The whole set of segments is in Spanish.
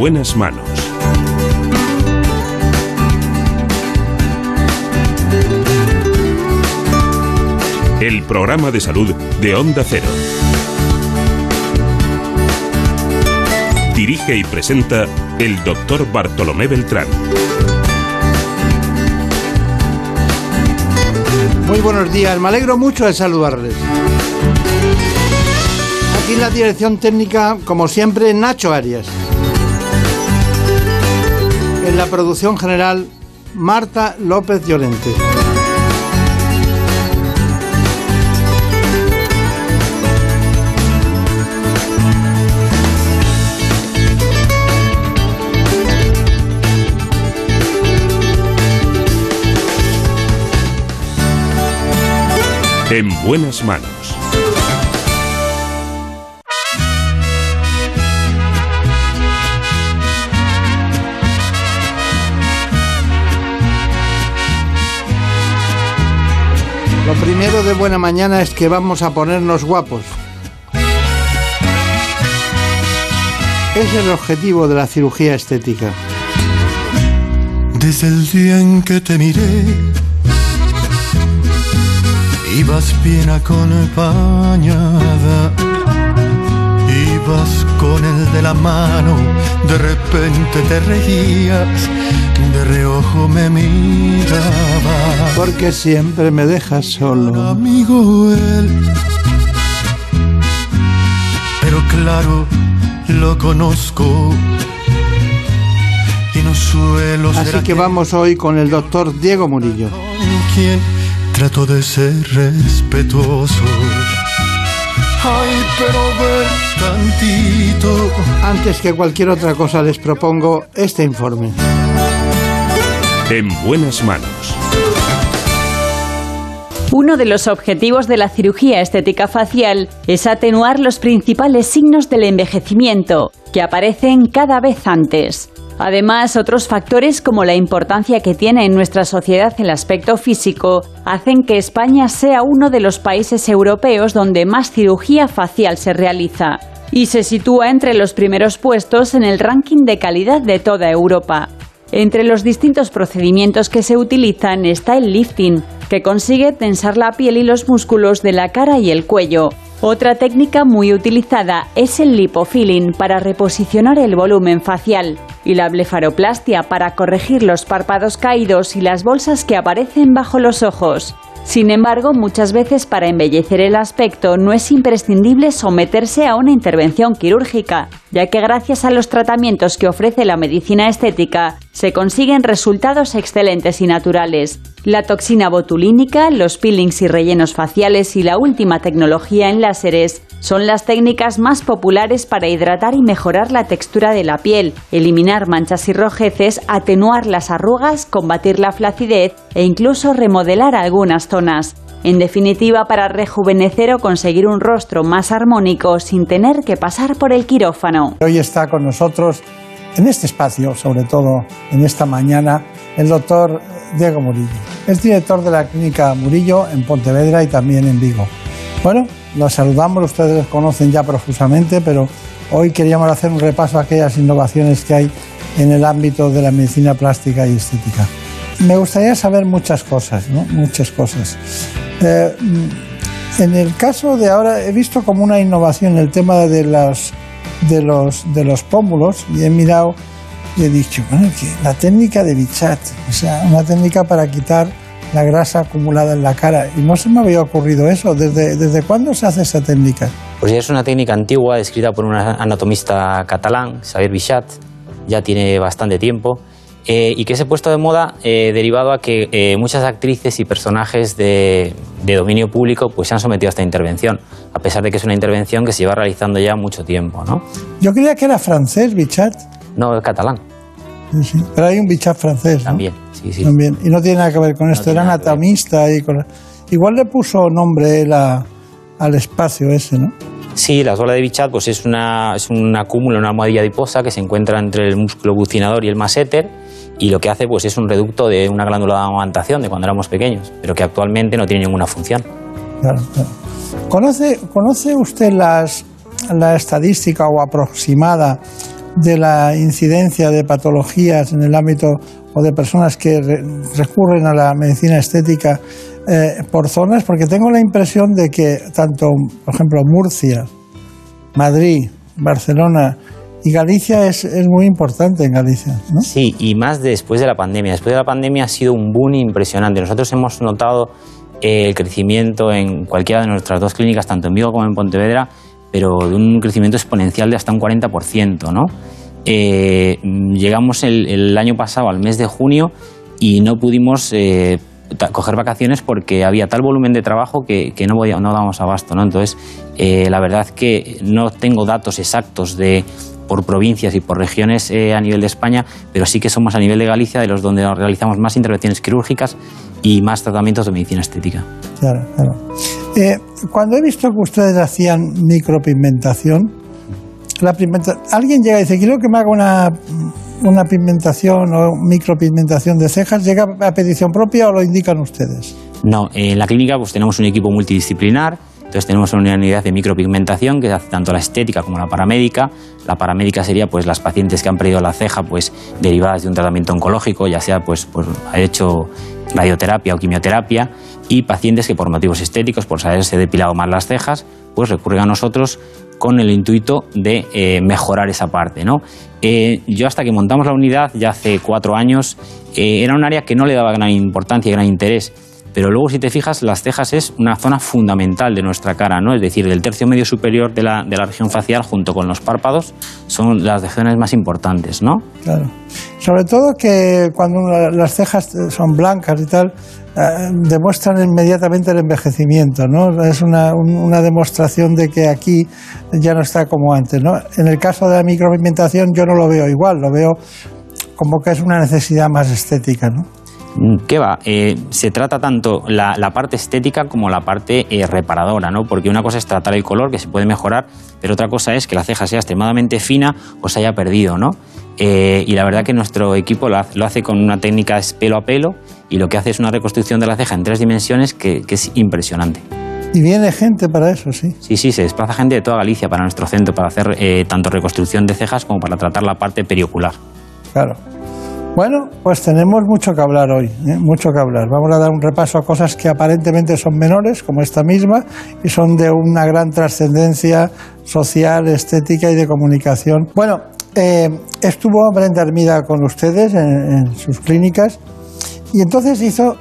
En buenas manos. El programa de salud de Onda Cero. Dirige y presenta el doctor Bartolomé Beltrán. Muy buenos días, me alegro mucho de saludarles. Aquí en la dirección técnica, como siempre, Nacho Arias. En la producción general, Marta López Llorente. En buenas manos. Lo primero de buena mañana es que vamos a ponernos guapos. Es el objetivo de la cirugía estética. Desde el día en que te miré, ibas bien acompañada. Ibas con el de la mano, de repente te reías, de reojo me miraba. Porque siempre me dejas solo. Amigo él, pero claro, lo conozco. Y no suelo ser Así que vamos hoy con el doctor Diego Murillo. con quien trato de ser respetuoso. Ay, pero ver tantito. Antes que cualquier otra cosa les propongo este informe. En buenas manos. Uno de los objetivos de la cirugía estética facial es atenuar los principales signos del envejecimiento, que aparecen cada vez antes. Además, otros factores como la importancia que tiene en nuestra sociedad el aspecto físico hacen que España sea uno de los países europeos donde más cirugía facial se realiza y se sitúa entre los primeros puestos en el ranking de calidad de toda Europa. Entre los distintos procedimientos que se utilizan está el lifting, que consigue tensar la piel y los músculos de la cara y el cuello. Otra técnica muy utilizada es el lipofilling para reposicionar el volumen facial y la blefaroplastia para corregir los párpados caídos y las bolsas que aparecen bajo los ojos. Sin embargo, muchas veces para embellecer el aspecto no es imprescindible someterse a una intervención quirúrgica, ya que gracias a los tratamientos que ofrece la medicina estética se consiguen resultados excelentes y naturales. La toxina botulínica, los peelings y rellenos faciales y la última tecnología en láseres son las técnicas más populares para hidratar y mejorar la textura de la piel, eliminar manchas y rojeces, atenuar las arrugas, combatir la flacidez e incluso remodelar algunas zonas. En definitiva, para rejuvenecer o conseguir un rostro más armónico sin tener que pasar por el quirófano. Hoy está con nosotros en este espacio, sobre todo en esta mañana, el doctor Diego Murillo. Es director de la clínica Murillo en Pontevedra y también en Vigo. Bueno, los saludamos, ustedes los conocen ya profusamente, pero hoy queríamos hacer un repaso a aquellas innovaciones que hay en el ámbito de la medicina plástica y estética. Me gustaría saber muchas cosas, ¿no? Muchas cosas. Eh, en el caso de ahora he visto como una innovación el tema de las de los de los pómulos y he mirado he dicho, bueno, que la técnica de Bichat, o sea, una técnica para quitar la grasa acumulada en la cara y no se me había ocurrido eso. ¿Desde, desde cuándo se hace esa técnica? Pues ya es una técnica antigua descrita por un anatomista catalán, Xavier Bichat, ya tiene bastante tiempo, eh, y que se ha puesto de moda eh, derivado a que eh, muchas actrices y personajes de, de, dominio público pues, se han sometido a esta intervención, a pesar de que es una intervención que se lleva realizando ya mucho tiempo. ¿no? Yo creía que era francés, Bichat. No, es catalán. Sí, sí. Pero hay un Bichat francés. ¿no? También, sí, sí. También. Y no tiene nada que ver con esto, No era que ver. anatomista. Y con... Igual le puso nombre al espacio ese, ¿no? Sí, la suela de Bichat pues es, una, es un acúmulo, una almohadilla adiposa que se encuentra entre el músculo bucinador y el masseter y lo que hace pues es un reducto de una glándula de amamantación de cuando éramos pequeños, pero que actualmente no tiene ninguna función. Claro, claro. ¿Conoce, ¿Conoce usted las, la estadística o aproximada de la incidencia de patologías en el ámbito o de personas que recurren a la medicina estética eh, por zonas? Porque tengo la impresión de que tanto, por ejemplo, Murcia, Madrid, Barcelona y Galicia es, es muy importante en Galicia. Sí, y más después de la pandemia. Después de la pandemia ha sido un boom impresionante. Nosotros hemos notado eh, el crecimiento en cualquiera de nuestras dos clínicas, tanto en Vigo como en Pontevedra, pero de un crecimiento exponencial de hasta un 40%. ¿no? Eh, llegamos el, año pasado al mes de junio y no pudimos eh, coger vacaciones porque había tal volumen de trabajo que, no, no dábamos abasto. ¿no? Entonces, la verdad que no tengo datos exactos de por provincias y por regiones a nivel de España, pero sí que somos a nivel de Galicia de los donde realizamos más intervenciones quirúrgicas y más tratamientos de medicina estética. Claro, claro. Eh, cuando he visto que ustedes hacían micropigmentación, la alguien llega y dice, quiero que me haga una, una pigmentación o micropigmentación de cejas, ¿llega a petición propia o lo indican ustedes? No, en la clínica pues tenemos un equipo multidisciplinar, entonces tenemos una unidad de micropigmentación que hace tanto la estética como la paramédica. La paramédica sería pues las pacientes que han perdido la ceja pues derivadas de un tratamiento oncológico, ya sea pues por haber hecho radioterapia o quimioterapia y pacientes que por motivos estéticos, por haberse depilado más las cejas, pues recurren a nosotros con el intuito de eh, mejorar esa parte. Eh, yo hasta que montamos la unidad, ya hace cuatro años, eh, era un área que no le daba gran importancia y gran interés. Pero luego, si te fijas, las cejas es una zona fundamental de nuestra cara, ¿no? Es decir, del tercio medio superior de la, de la región facial, junto con los párpados, son las regiones más importantes, ¿no? Claro. Sobre todo que cuando las cejas son blancas y tal, eh, demuestran inmediatamente el envejecimiento, ¿no? Es una, una, demostración de que aquí ya no está como antes, ¿no? En el caso de la micropigmentación yo no lo veo igual, lo veo como que es una necesidad más estética, ¿no? Mm, ¿Qué va? Eh, se trata tanto la, parte estética como la parte eh, reparadora, ¿no? Porque una cosa es tratar el color, que se puede mejorar, pero otra cosa es que la ceja sea extremadamente fina o se haya perdido, ¿no? Eh, y la verdad que nuestro equipo lo hace, con una técnica pelo a pelo y lo que hace es una reconstrucción de la ceja en tres dimensiones que, es impresionante. Y viene gente para eso, sí. Sí, sí, se desplaza gente de toda Galicia para nuestro centro para hacer tanto reconstrucción de cejas como para tratar la parte periocular. Claro. Bueno, pues tenemos mucho que hablar hoy, ¿eh? mucho que hablar. Vamos a dar un repaso a cosas que aparentemente son menores, como esta misma, y son de una gran trascendencia social, estética y de comunicación. Bueno, eh, estuvo Brenda Hermida con ustedes en, sus clínicas y entonces hizo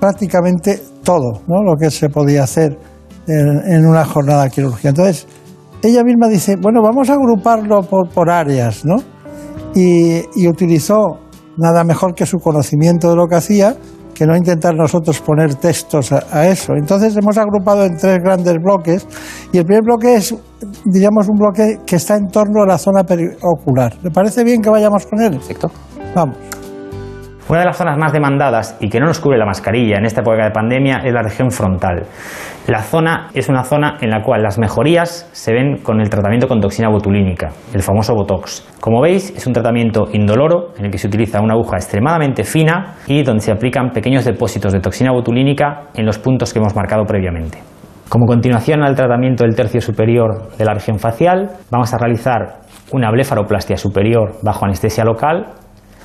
prácticamente todo ¿no? lo que se podía hacer en, una jornada quirúrgica. Entonces, ella misma dice, bueno, vamos a agruparlo por, áreas, ¿no? Y, y utilizó nada mejor que su conocimiento de lo que hacía, que no intentar nosotros poner textos a, eso. Entonces hemos agrupado en tres grandes bloques y el primer bloque es, diríamos, un bloque que está en torno a la zona ocular. ¿Le parece bien que vayamos con él? Perfecto. Vamos. Una de las zonas más demandadas y que no nos cubre la mascarilla en esta época de pandemia es la región frontal. La zona es una zona en la cual las mejorías se ven con el tratamiento con toxina botulínica, el famoso Botox. Como veis, es un tratamiento indoloro en el que se utiliza una aguja extremadamente fina y donde se aplican pequeños depósitos de toxina botulínica en los puntos que hemos marcado previamente. Como continuación al tratamiento del tercio superior de la región facial, vamos a realizar una blefaroplastia superior bajo anestesia local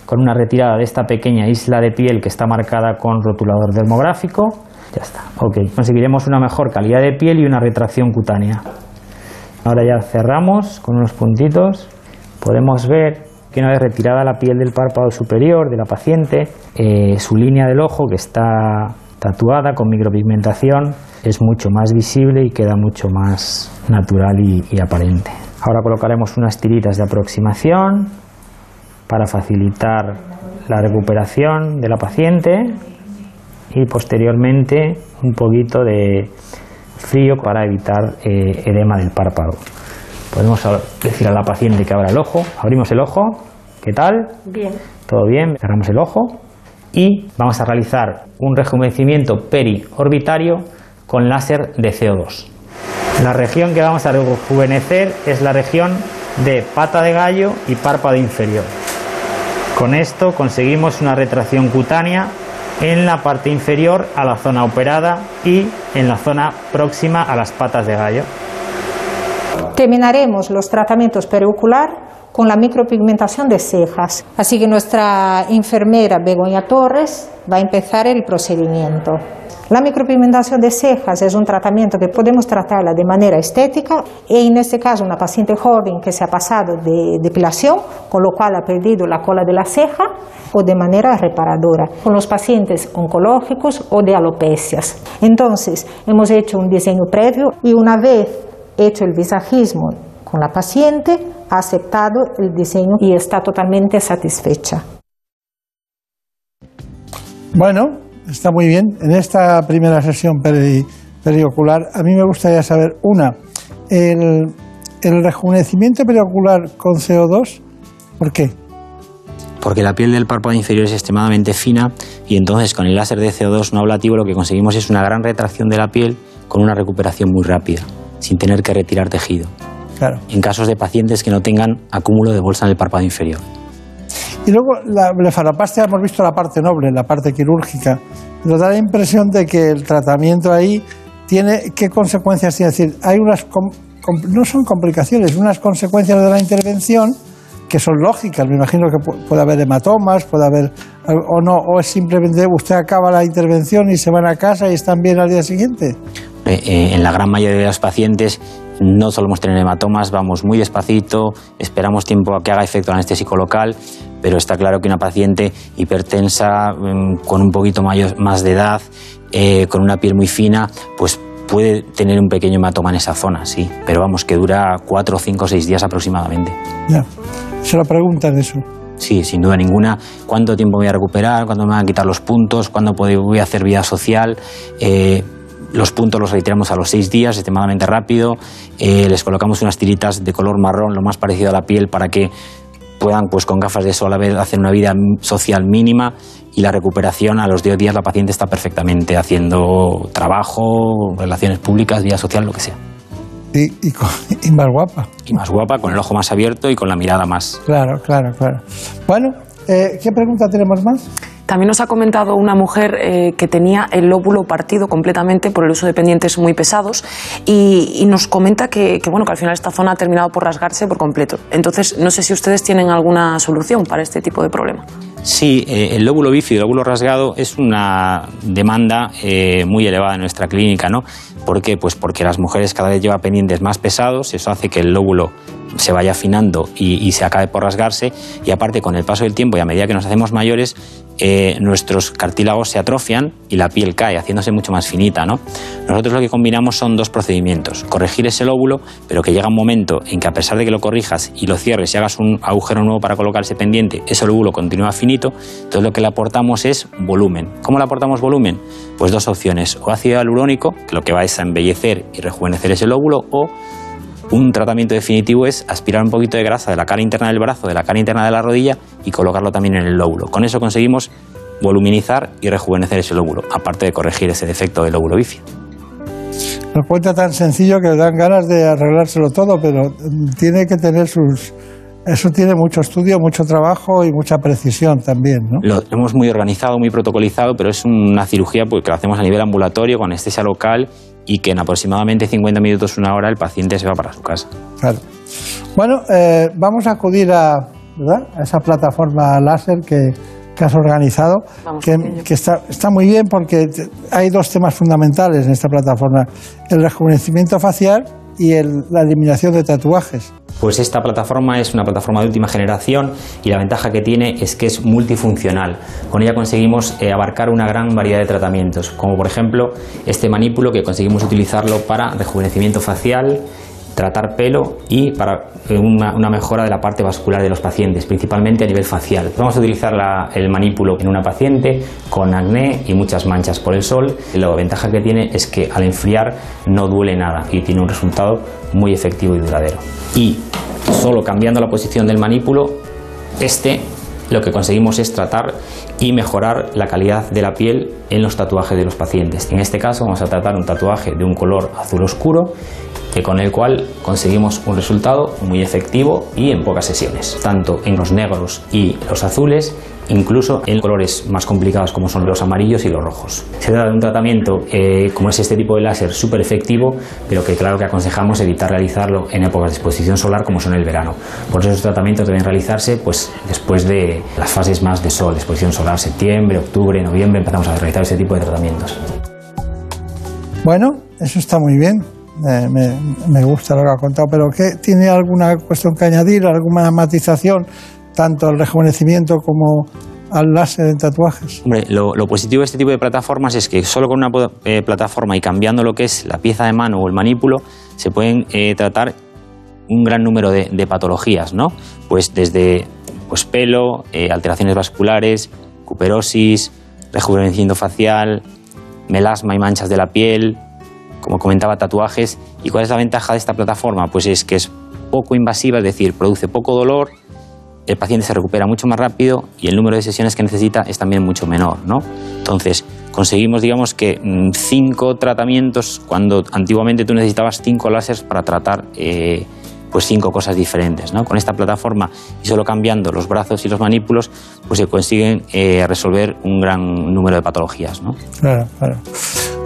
con una retirada de esta pequeña isla de piel que está marcada con rotulador dermográfico. Ya está, ok. Conseguiremos una mejor calidad de piel y una retracción cutánea. Ahora ya cerramos con unos puntitos. Podemos ver que una vez retirada la piel del párpado superior de la paciente, eh, su línea del ojo que está tatuada con micropigmentación es mucho más visible y queda mucho más natural y, y aparente. Ahora colocaremos unas tiritas de aproximación para facilitar la recuperación de la paciente y posteriormente un poquito de frío para evitar eh, edema del párpado. Podemos decir a la paciente que abra el ojo, abrimos el ojo, ¿qué tal? Bien. ¿Todo bien? Cerramos el ojo y vamos a realizar un rejuvenecimiento periorbitario con láser de CO2. La región que vamos a rejuvenecer es la región de pata de gallo y párpado inferior. Con esto conseguimos una retracción cutánea en la parte inferior a la zona operada y en la zona próxima a las patas de gallo. Terminaremos los tratamientos periocular con la micropigmentación de cejas. Así que nuestra enfermera Begoña Torres va a empezar el procedimiento. La micropigmentación de cejas es un tratamiento que podemos tratarla de manera estética y en este caso una paciente joven que se ha pasado de depilación, con lo cual ha perdido la cola de la ceja, o de manera reparadora, con los pacientes oncológicos o de alopecias. Entonces, hemos hecho un diseño previo y una vez hecho el visajismo con la paciente, ha aceptado el diseño y está totalmente satisfecha. Bueno, está muy bien. En esta primera sesión periocular, a mí me gustaría saber, una, el, el rejuvenecimiento periocular con CO2, ¿por qué? Porque la piel del párpado inferior es extremadamente fina y entonces con el láser de CO2 no ablativo lo que conseguimos es una gran retracción de la piel con una recuperación muy rápida, sin tener que retirar tejido. Claro. En casos de pacientes que no tengan acúmulo de bolsa en el párpado inferior. Y luego la blefaropastia hemos visto la parte noble, la parte quirúrgica, pero da la impresión de que el tratamiento ahí tiene qué consecuencias tiene. Es decir, hay unas no son complicaciones, unas consecuencias de la intervención que son lógicas. Me imagino que puede haber hematomas, puede haber o no, o es simplemente usted acaba la intervención y se van a casa y están bien al día siguiente. Eh, eh, en la gran mayoría de los pacientes no solemos tener hematomas, vamos muy despacito, esperamos tiempo a que haga efecto anestésico local, pero está claro que una paciente hipertensa, mm, con un poquito más de edad, eh, con una piel muy fina, pues puede tener un pequeño hematoma en esa zona, sí, pero vamos, que dura cuatro, cinco, seis días aproximadamente. Ya, se lo preguntan eso. Sí, sin duda ninguna. ¿Cuánto tiempo voy a recuperar? ¿Cuándo me van a quitar los puntos? ¿Cuándo voy a hacer vida social? Eh, los puntos los retiramos a los seis días, extremadamente rápido. Eh, les colocamos unas tiritas de color marrón, lo más parecido a la piel, para que puedan, pues con gafas de sol, a vez hacer una vida social mínima y la recuperación a los 10 días la paciente está perfectamente haciendo trabajo, relaciones públicas, vida social, lo que sea. Y, y, más guapa. Y más guapa, con el ojo más abierto y con la mirada más. Claro, claro, claro. Bueno, eh, ¿qué pregunta tenemos más? También nos ha comentado una mujer eh, que tenía el lóbulo partido completamente por el uso de pendientes muy pesados y, nos comenta que, bueno, que al final esta zona ha terminado por rasgarse por completo. Entonces, no sé si ustedes tienen alguna solución para este tipo de problema. Sí, eh, el lóbulo bífido, el lóbulo rasgado, es una demanda eh, muy elevada en nuestra clínica, ¿no? ¿Por qué? Pues porque las mujeres cada vez llevan pendientes más pesados, eso hace que el lóbulo se vaya afinando y, se acabe por rasgarse, y aparte con el paso del tiempo y a medida que nos hacemos mayores, eh, nuestros cartílagos se atrofian y la piel cae, haciéndose mucho más finita, ¿no? Nosotros lo que combinamos son dos procedimientos, corregir ese lóbulo, pero que llega un momento en que a pesar de que lo corrijas y lo cierres y hagas un agujero nuevo para colocar ese pendiente, ese lóbulo continúa finito entonces lo que le aportamos es volumen. ¿Cómo le aportamos volumen? Pues dos opciones, o ácido hialurónico, que lo que va es a embellecer y rejuvenecer ese lóbulo, o un tratamiento definitivo es aspirar un poquito de grasa de la cara interna del brazo, de la cara interna de la rodilla y colocarlo también en el lóbulo. Con eso conseguimos voluminizar y rejuvenecer ese lóbulo, aparte de corregir ese defecto del lóbulo bífido. Nos cuenta tan sencillo que dan ganas de arreglárselo todo, pero tiene que tener sus, eso tiene mucho estudio, mucho trabajo y mucha precisión también, ¿no? Lo hemos muy organizado, muy protocolizado, pero es una cirugía pues, que lo hacemos a nivel ambulatorio, con anestesia local y que en aproximadamente 50 minutos, una hora, el paciente se va para su casa. Claro. Bueno, eh, vamos a acudir a, a esa plataforma láser que, que has organizado, que, que está, está, muy bien porque hay dos temas fundamentales en esta plataforma, el rejuvenecimiento facial y la eliminación de tatuajes. Pues esta plataforma es una plataforma de última generación y la ventaja que tiene es que es multifuncional. Con ella conseguimos eh, abarcar una gran variedad de tratamientos, como por ejemplo este manípulo que conseguimos utilizarlo para rejuvenecimiento facial, tratar pelo y para eh, una, mejora de la parte vascular de los pacientes, principalmente a nivel facial. Vamos a utilizar el manípulo en una paciente con acné y muchas manchas por el sol. La ventaja que tiene es que al enfriar no duele nada y tiene un resultado muy efectivo y duradero. Y solo cambiando la posición del manípulo, este lo que conseguimos es tratar y mejorar la calidad de la piel en los tatuajes de los pacientes. En este caso vamos a tratar un tatuaje de un color azul oscuro que con el cual conseguimos un resultado muy efectivo y en pocas sesiones, tanto en los negros y los azules incluso en colores más complicados como son los amarillos y los rojos. Se trata de un tratamiento, eh, como es este tipo de láser, súper efectivo, pero que claro que aconsejamos evitar realizarlo en épocas de exposición solar como son el verano. Por eso esos tratamientos deben realizarse pues, después de las fases más de sol, exposición solar, septiembre, octubre, noviembre, empezamos a realizar ese tipo de tratamientos. Bueno, eso está muy bien. Eh, me, gusta lo que ha contado, pero ¿qué, ¿tiene alguna cuestión que añadir, alguna matización, tanto al rejuvenecimiento como al láser en tatuajes? Lo, positivo de este tipo de plataformas es que solo con una eh, plataforma y cambiando lo que es la pieza de mano o el manípulo, se pueden eh, tratar un gran número de, de, patologías, ¿no? Pues desde pues, pelo, eh, alteraciones vasculares, cuperosis, rejuvenecimiento facial, melasma y manchas de la piel, como comentaba, tatuajes. ¿Y cuál es la ventaja de esta plataforma? Pues es que es poco invasiva, es decir, produce poco dolor, el paciente se recupera mucho más rápido y el número de sesiones que necesita es también mucho menor, ¿no? Entonces, conseguimos, digamos, que mm, cinco tratamientos, cuando antiguamente tú necesitabas cinco láseres para tratar eh, pues cinco cosas diferentes, ¿no? Con esta plataforma y solo cambiando los brazos y los manípulos, pues se consiguen eh, resolver un gran número de patologías, ¿no? Claro, claro.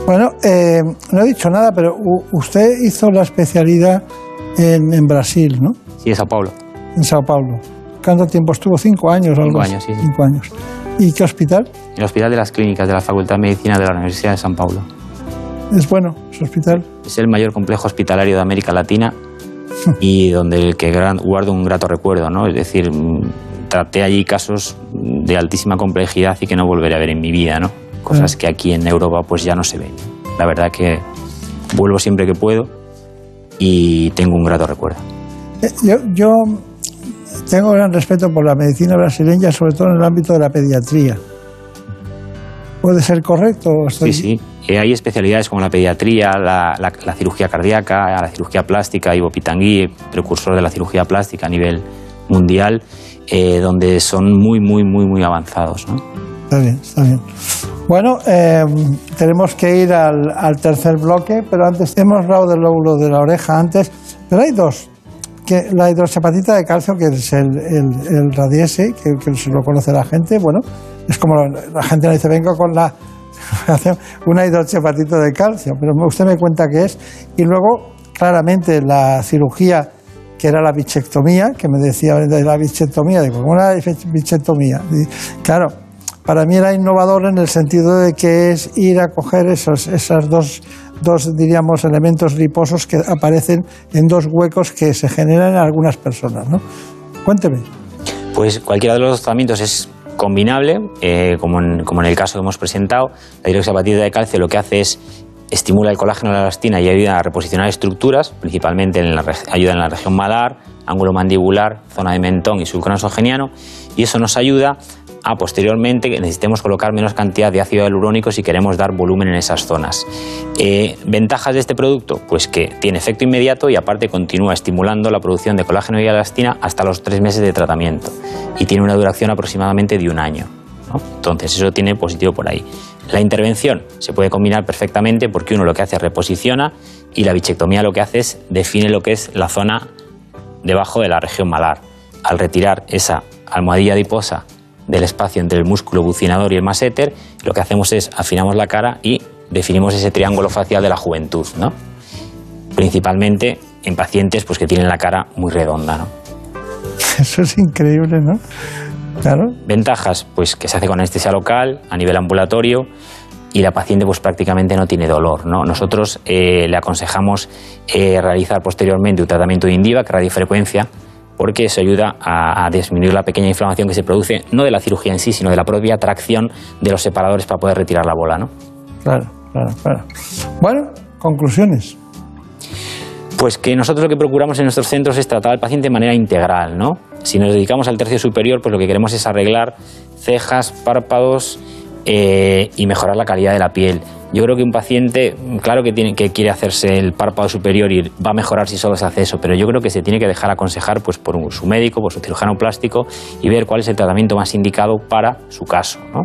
Bueno, eh, no he dicho nada, pero usted hizo la especialidad en, en, Brasil, ¿no? Sí, en Sao Paulo. En Sao Paulo. ¿Cuánto tiempo estuvo? ¿Cinco años? Cinco años, sí, sí. Cinco años. ¿Y qué hospital? El Hospital de las Clínicas de la Facultad de Medicina de la Universidad de San Paulo. ¿Es bueno su hospital? Es el mayor complejo hospitalario de América Latina y donde el que guardo un grato recuerdo, ¿no? Es decir, traté allí casos de altísima complejidad y que no volveré a ver en mi vida, ¿no? Cosas que aquí en Europa pues ya no se ven. La verdad que vuelvo siempre que puedo y tengo un grato recuerdo. Yo, yo tengo gran respeto por la medicina brasileña, sobre todo en el ámbito de la pediatría. ¿Puede ser correcto? Sí, sí. Eh, hay especialidades como la pediatría, la, la, la cirugía cardíaca, la cirugía plástica, Ivo Pitangui, precursor de la cirugía plástica a nivel mundial, eh, donde son muy, muy, muy, muy avanzados. ¿no? Está bien, está bien. Bueno, eh, tenemos que ir al, al, tercer bloque, pero antes hemos hablado del lóbulo de la oreja antes, pero hay dos. Que la hidroxapatita de calcio, que es el, el, radiese, que, se lo conoce la gente, bueno, es como la, gente le dice, vengo con la una hidroxapatita de calcio, pero usted me cuenta qué es. Y luego, claramente, la cirugía que era la bichectomía, que me decía de la bichectomía, digo, ¿cómo era la bichectomía? Claro, para mí era innovador en el sentido de que es ir a coger esos, esas dos, dos, diríamos, elementos liposos que aparecen en dos huecos que se generan en algunas personas, ¿no? Cuénteme. Pues cualquiera de los tratamientos es combinable, eh, como, en, como, en, el caso que hemos presentado. La hidroxapatita de calcio lo que hace es estimula el colágeno de la elastina y ayuda a reposicionar estructuras, principalmente en la, ayuda en la región malar, ángulo mandibular, zona de mentón y sulco y eso nos ayuda a posteriormente necesitemos colocar menos cantidad de ácido hialurónico si queremos dar volumen en esas zonas. Eh, ¿Ventajas de este producto? Pues que tiene efecto inmediato y aparte continúa estimulando la producción de colágeno y elastina hasta los tres meses de tratamiento y tiene una duración aproximadamente de un año. Entonces eso tiene positivo por ahí. La intervención se puede combinar perfectamente porque uno lo que hace es reposiciona y la bichectomía lo que hace es define lo que es la zona debajo de la región malar. Al retirar esa almohadilla adiposa del espacio entre el músculo bucinador y el masseter, lo que hacemos es afinamos la cara y definimos ese triángulo facial de la juventud, ¿no? Principalmente en pacientes pues, que tienen la cara muy redonda, ¿no? Eso es increíble, ¿no? Claro. Ventajas, pues que se hace con anestesia local, a nivel ambulatorio, y la paciente pues prácticamente no tiene dolor. ¿no? Nosotros eh, le aconsejamos eh, realizar posteriormente un tratamiento de Indiva, que radiofrecuencia, porque eso ayuda a, a, disminuir la pequeña inflamación que se produce, no de la cirugía en sí, sino de la propia tracción de los separadores para poder retirar la bola. ¿no? Claro, claro, claro. Bueno, conclusiones. Pues que nosotros lo que procuramos en nuestros centros es tratar al paciente de manera integral, ¿no? Si nos dedicamos al tercio superior, pues lo que queremos es arreglar cejas, párpados eh, y mejorar la calidad de la piel. Yo creo que un paciente, claro que, tiene, que quiere hacerse el párpado superior y va a mejorar si solo se hace eso, pero yo creo que se tiene que dejar aconsejar pues, por su médico, por su cirujano plástico y ver cuál es el tratamiento más indicado para su caso. ¿no?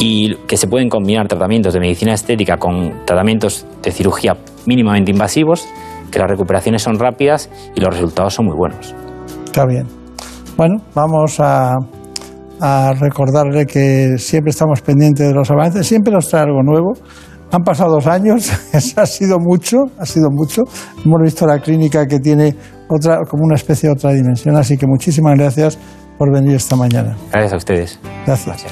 Y que se pueden combinar tratamientos de medicina estética con tratamientos de cirugía mínimamente invasivos, que las recuperaciones son rápidas y los resultados son muy buenos. Está bien. Bueno, vamos a recordarle que siempre estamos pendientes de los avances, siempre nos trae algo nuevo. Han pasado dos años, eso ha sido mucho, ha sido mucho. Hemos visto la clínica que tiene otra, como una especie de otra dimensión, así que muchísimas gracias por venir esta mañana. Gracias a ustedes. Gracias.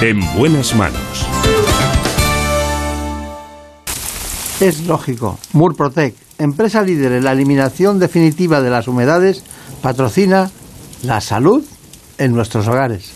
En buenas manos. Es lógico. Murprotec, empresa líder en la eliminación definitiva de las humedades, patrocina la salud en nuestros hogares.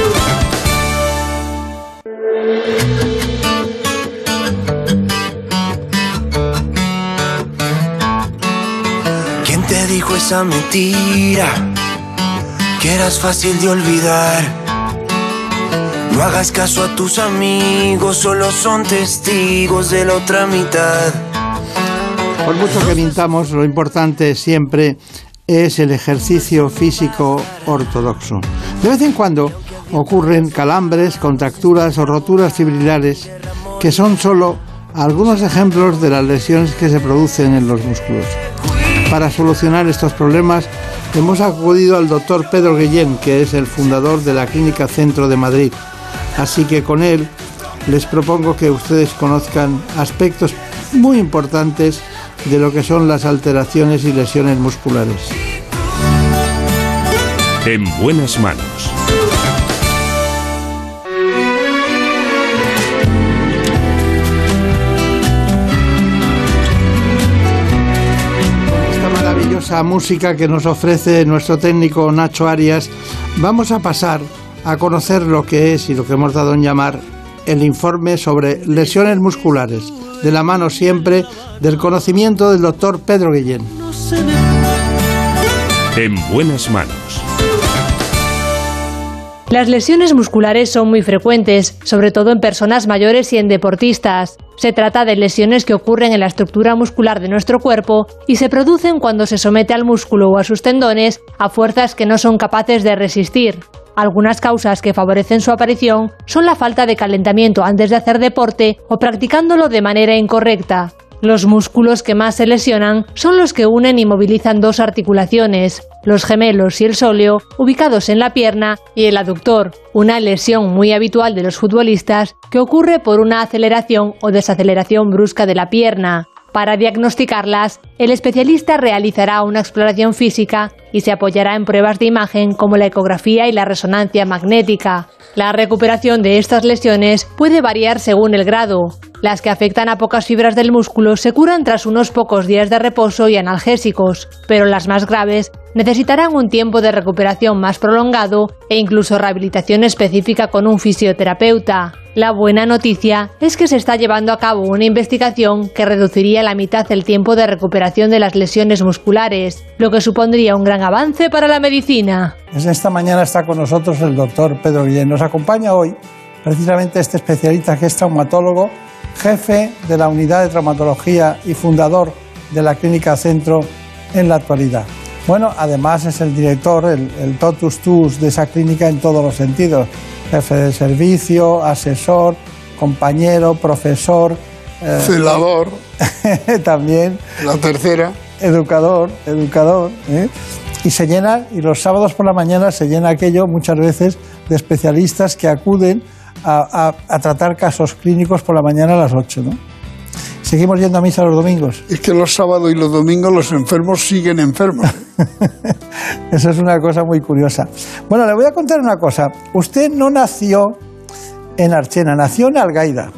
Esa mentira? Que eras fácil de olvidar. No hagas caso a tus amigos, solo son testigos de la otra mitad. Por mucho que mintamos, lo importante siempre es el ejercicio físico ortodoxo. De vez en cuando ocurren calambres, contracturas o roturas fibrilares que son solo algunos ejemplos de las lesiones que se producen en los músculos. Para solucionar estos problemas hemos acudido al doctor Pedro Guillén, que es el fundador de la Clínica Centro de Madrid. Así que con él les propongo que ustedes conozcan aspectos muy importantes de lo que son las alteraciones y lesiones musculares. En buenas manos. Maravillosa música que nos ofrece nuestro técnico Nacho Arias, vamos a pasar a conocer lo que es y lo que hemos dado en llamar el informe sobre lesiones musculares, de la mano siempre del conocimiento del doctor Pedro Guillén. En buenas manos. Las lesiones musculares son muy frecuentes, sobre todo en personas mayores y en deportistas. Se trata de lesiones que ocurren en la estructura muscular de nuestro cuerpo y se producen cuando se somete al músculo o a sus tendones a fuerzas que no son capaces de resistir. Algunas causas que favorecen su aparición son la falta de calentamiento antes de hacer deporte o practicándolo de manera incorrecta. Los músculos que más se lesionan son los que unen y movilizan dos articulaciones, los gemelos y el sóleo, ubicados en la pierna, y el aductor, una lesión muy habitual de los futbolistas que ocurre por una aceleración o desaceleración brusca de la pierna. Para diagnosticarlas, el especialista realizará una exploración física y se apoyará en pruebas de imagen como la ecografía y la resonancia magnética. La recuperación de estas lesiones puede variar según el grado. Las que afectan a pocas fibras del músculo se curan tras unos pocos días de reposo y analgésicos, pero las más graves necesitarán un tiempo de recuperación más prolongado e incluso rehabilitación específica con un fisioterapeuta. La buena noticia es que se está llevando a cabo una investigación que reduciría la mitad el tiempo de recuperación de las lesiones musculares, lo que supondría un gran avance para la medicina. Esta mañana está con nosotros el doctor Pedro Guillén. Nos acompaña hoy precisamente este especialista que es traumatólogo, jefe de la unidad de traumatología y fundador de la Clínica Centro en la actualidad. Bueno, además es el director, el, el totus tuus de esa clínica en todos los sentidos. Jefe de servicio, asesor, compañero, profesor. eh, Celador. también. La tercera. Educador, educador. ¿eh? Y se llena, y los sábados por la mañana se llena aquello muchas veces de especialistas que acuden a, a- a tratar casos clínicos por la mañana a las 8, ¿no? Seguimos yendo a misa los domingos. Es que los sábados y los domingos los enfermos siguen enfermos. Eso es una cosa muy curiosa. Bueno, le voy a contar una cosa. Usted no nació en Archena, nació en Algaida.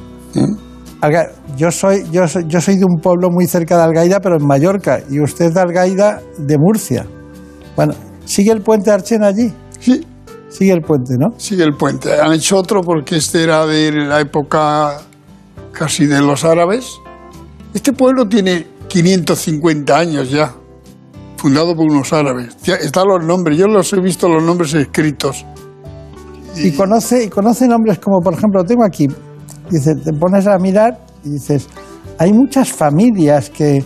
Alga- Yo soy, yo, soy, yo soy de un pueblo muy cerca de Algaida, pero en Mallorca, y usted de Algaida, de Murcia. Bueno, ¿sigue el puente Archena allí? Sí. Sigue el puente, ¿no? Sigue el puente. Han hecho otro porque este era de la época casi de los árabes. Este pueblo tiene 550 años ya, fundado por unos árabes. Están los nombres, yo los he visto los nombres escritos. Y conoce, y conoce nombres como, por ejemplo, tengo aquí dice, te pones a mirar y dices, hay muchas familias que,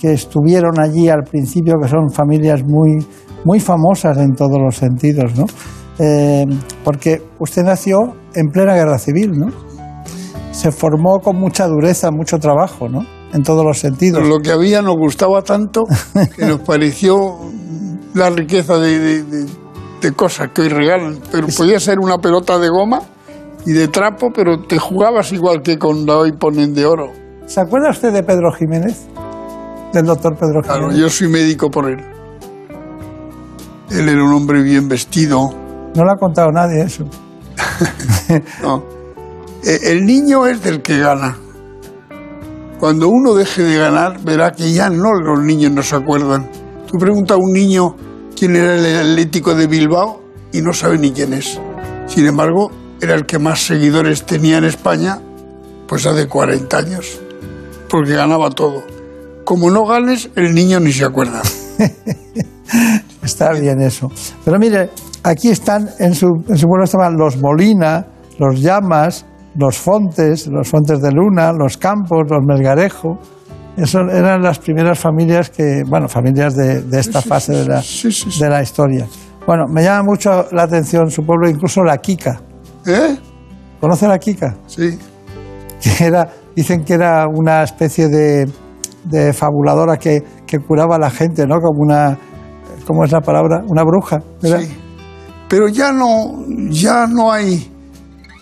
que estuvieron allí al principio, que son familias muy, muy famosas en todos los sentidos, ¿no? Eh, porque usted nació en plena guerra civil, ¿no? Se formó con mucha dureza, mucho trabajo, ¿no? En todos los sentidos. Lo que había nos gustaba tanto que nos pareció la riqueza de, de- de- de cosas que hoy regalan. Pero podía ser una pelota de goma y de trapo, pero te jugabas igual que con la hoy ponen de oro. ¿Se acuerda usted de Pedro Jiménez? Del doctor Pedro Claro, Jiménez. yo soy médico por él. Él era un hombre bien vestido. No le ha contado nadie eso. No. Eh, El niño es del que gana. Cuando uno deje de ganar, verá que ya no los niños no se acuerdan. Tú preguntas a un niño quién era el Atlético de Bilbao y no sabe ni quién es. Sin embargo, era el que más seguidores tenía en España, pues hace 40 años, porque ganaba todo. Como no ganes, el niño ni se acuerda. Está bien eso. Pero mire, aquí están, en su, en su pueblo estaban los Molina, los Llamas, los Fontes, los Fontes de Luna, los Campos, los Melgarejo. Eso eran las primeras familias que, bueno, familias de, de esta fase de la, de la historia. Bueno, me llama mucho la atención su pueblo, incluso la Kika. ¿Eh? ¿Conoce la Kika? Sí. Que era, dicen que era una especie de, de fabuladora que, que curaba a la gente, ¿no? Como una, ¿cómo es la palabra? Una bruja. ¿verdad? Sí. Pero ya no, ya no hay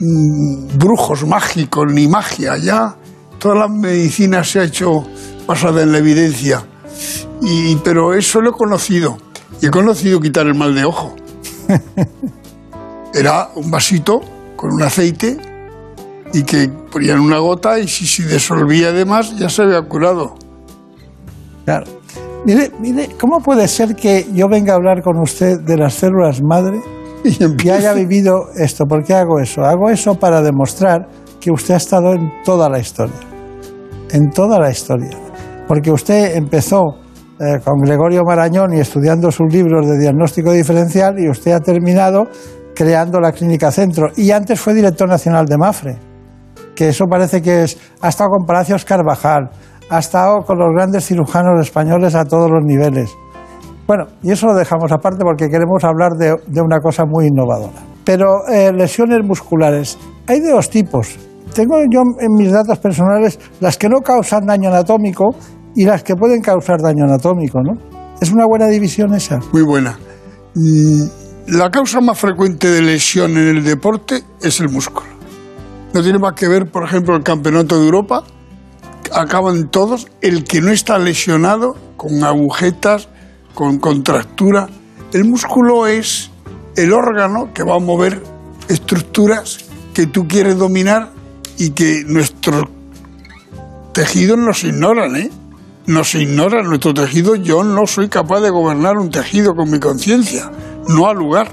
mm, brujos mágicos ni magia. Ya toda la medicina se ha hecho basada en la evidencia. Y, pero eso lo he conocido. Y he conocido quitar el mal de ojo. Era un vasito con un aceite y que ponían una gota y si se disolvía además ya se había curado. Claro. Mire, mire, ¿cómo puede ser que yo venga a hablar con usted de las células madre y haya vivido esto? ¿Por qué hago eso? Hago eso para demostrar que usted ha estado en toda la historia. En toda la historia. Porque usted empezó eh, con Gregorio Marañón y estudiando sus libros de diagnóstico diferencial y usted ha terminado creando la Clínica Centro. Y antes fue director nacional de Mafre que eso parece que es, ha estado con Palacios Carvajal, ha estado con los grandes cirujanos españoles a todos los niveles. Bueno, y eso lo dejamos aparte porque queremos hablar de, una cosa muy innovadora. Pero eh, lesiones musculares, hay de dos tipos. Tengo yo en mis datos personales las que no causan daño anatómico y las que pueden causar daño anatómico, ¿no? ¿Es una buena división esa? Muy buena. Mm, La causa más frecuente de lesión en el deporte es el músculo. No tiene más que ver, por ejemplo, el Campeonato de Europa. Acaban todos. El que no está lesionado, con agujetas, con contractura. El músculo es el órgano que va a mover estructuras que tú quieres dominar y que nuestros tejidos nos ignoran, ¿eh? Nos ignoran nuestro tejido. Yo no soy capaz de gobernar un tejido con mi conciencia. No al lugar.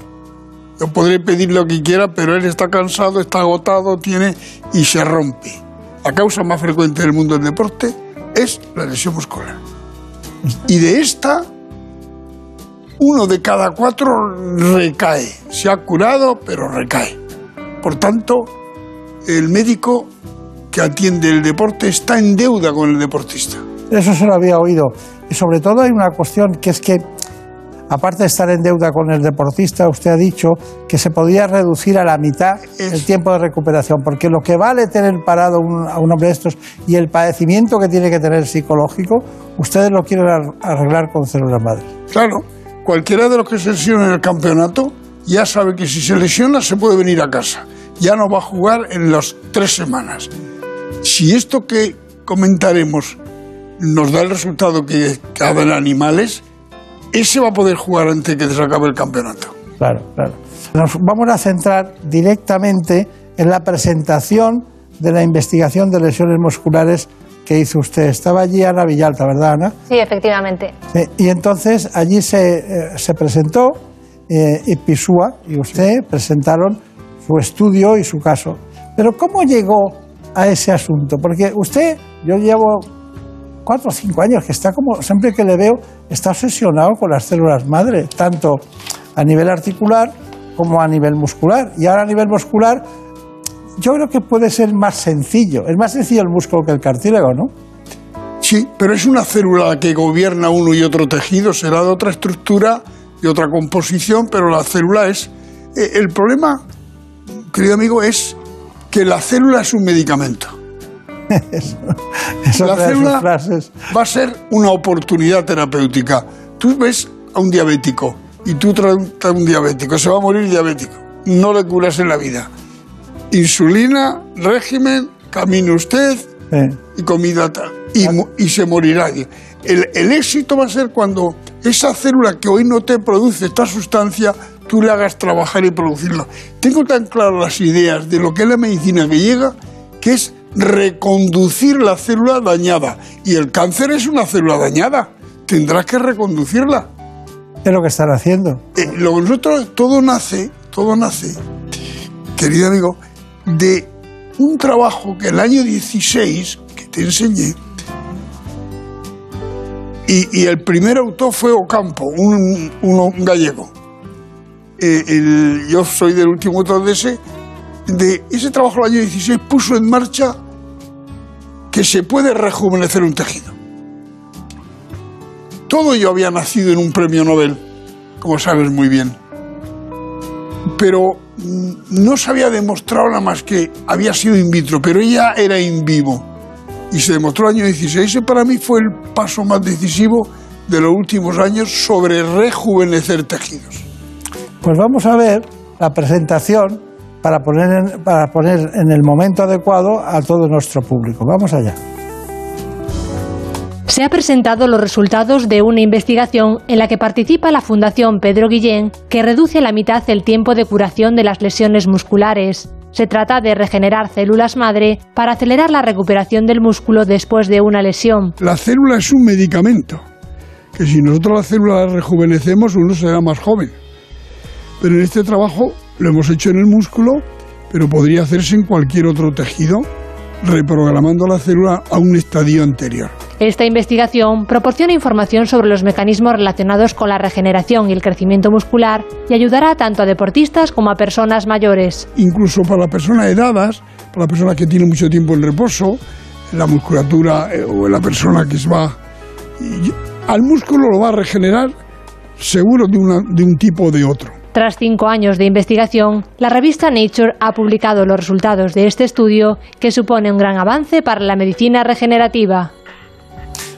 Yo podré pedir lo que quiera, pero él está cansado, está agotado, tiene y se rompe. La causa más frecuente del mundo del deporte es la lesión muscular. Y de esta, uno de cada cuatro recae. Se ha curado, pero recae. Por tanto, el médico que atiende el deporte está en deuda con el deportista. Eso se lo había oído. Y sobre todo hay una cuestión que es que, aparte de estar en deuda con el deportista, usted ha dicho que se podía reducir a la mitad el tiempo de recuperación, porque lo que vale tener parado un- a un hombre de estos y el padecimiento que tiene que tener psicológico, ustedes lo quieren ar- arreglar con células madres. Claro, cualquiera de los que se lesiona en el campeonato ya sabe que si se lesiona se puede venir a casa. Ya no va a jugar en las tres semanas. Si esto que comentaremos nos da el resultado que, que hagan animales, ese va a poder jugar antes que se acabe el campeonato. Claro, claro. Nos vamos a centrar directamente en la presentación de la investigación de lesiones musculares que hizo usted. Estaba allí Ana Villalta, ¿verdad, Ana? Sí, efectivamente. Sí, y entonces allí se, eh, se presentó eh, y Pisúa y usted presentaron su estudio y su caso. Pero ¿cómo llegó a ese asunto? Porque usted, yo llevo cuatro o cinco años que está como, siempre que le veo, está obsesionado con las células madre, tanto a nivel articular como a nivel muscular. Y ahora a nivel muscular yo creo que puede ser más sencillo. Es más sencillo el músculo que el cartílago, ¿no? Sí, pero es una célula que gobierna uno y otro tejido, será de otra estructura y otra composición, pero la célula es... eh, el problema, querido amigo, es que la célula es un medicamento. Eso la célula frases. va a ser una oportunidad terapéutica. Tú ves a un diabético y tú traes a un diabético, se va a morir diabético. No le curas en la vida. Insulina, régimen, camine usted Eh, y comida tal. Y se morirá. El, el éxito va a ser cuando esa célula que hoy no te produce esta sustancia, tú le hagas trabajar y producirla. Tengo tan claras las ideas de lo que es la medicina que llega, que es reconducir la célula dañada. Y el cáncer es una célula dañada. Tendrás que reconducirla. es lo que están haciendo. Eh, lo que nosotros, todo nace, todo nace, querido amigo, de un trabajo que el año 16, que te enseñé, y, y el primer autor fue Ocampo, un, un- un gallego. Eh, el- yo soy del último autor de ese. De ese trabajo del año 16 puso en marcha que se puede rejuvenecer un tejido. Todo ello había nacido en un premio Nobel, como sabes muy bien. Pero mm, no se había demostrado nada más que había sido in vitro, pero ella era in vivo. Y se demostró el año 16. Ese para mí fue el paso más decisivo de los últimos años sobre rejuvenecer tejidos. Pues vamos a ver la presentación para poner en, para poner en el momento adecuado a todo nuestro público. Vamos allá. Se ha presentado los resultados de una investigación en la que participa la Fundación Pedro Guillén, que reduce a la mitad el tiempo de curación de las lesiones musculares. Se trata de regenerar células madre para acelerar la recuperación del músculo después de una lesión. La célula es un medicamento, que si nosotros la célula la rejuvenecemos, uno será más joven. Pero en este trabajo lo hemos hecho en el músculo, pero podría hacerse en cualquier otro tejido, reprogramando la célula a un estadio anterior. Esta investigación proporciona información sobre los mecanismos relacionados con la regeneración y el crecimiento muscular y ayudará tanto a deportistas como a personas mayores. Incluso para las personas edades, para la persona que tiene mucho tiempo en reposo, la musculatura eh, o la persona que se va... y- al músculo lo va a regenerar seguro de, una- de un tipo o de otro. Tras cinco años de investigación, la revista Nature ha publicado los resultados de este estudio que supone un gran avance para la medicina regenerativa.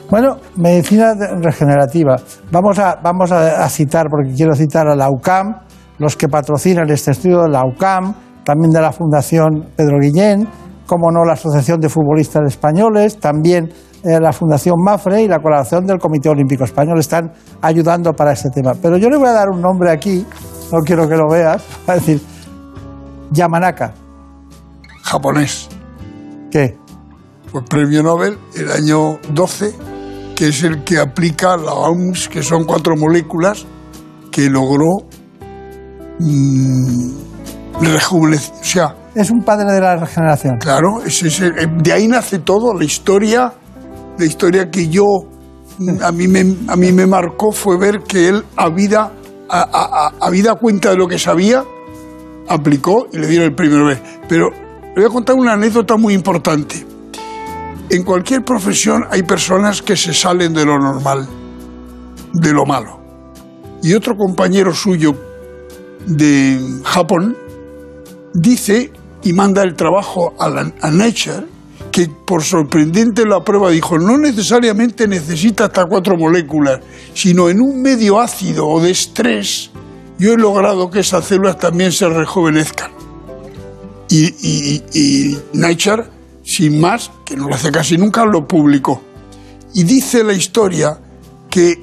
Bueno, medicina regenerativa. Vamos a, vamos a citar, porque quiero citar a la UCAM, los que patrocinan este estudio de la UCAM, también de la Fundación Pedro Guillén, como no la Asociación de Futbolistas Españoles, también eh, la Fundación Mafre y la colaboración del Comité Olímpico Español están ayudando para este tema. Pero yo le voy a dar un nombre aquí, no quiero que lo veas, va a decir Yamanaka. Japonés. ¿Qué? Pues premio Nobel el año 12, que es el que aplica la OMS, que son cuatro moléculas que logró mm, rejuvenecer. O sea, Es un padre de la regeneración. claro, es ese- eh, de ahí nace todo, la historia, la historia que yo, mm, a mí me, a mí me marcó fue ver que él, habida, habida cuenta de lo que sabía, aplicó y le dieron el premio Nobel. Pero le voy a contar una anécdota muy importante. En cualquier profesión hay personas que se salen de lo normal, de lo malo. Y otro compañero suyo de Japón dice y manda el trabajo a, la- a Nature que por sorprendente la prueba dijo no necesariamente necesita hasta cuatro moléculas, sino en un medio ácido o de estrés yo he logrado que esas células también se rejuvenezcan. Y, y- y Nature, sin más, que no lo hace casi nunca, lo publicó. Y dice la historia que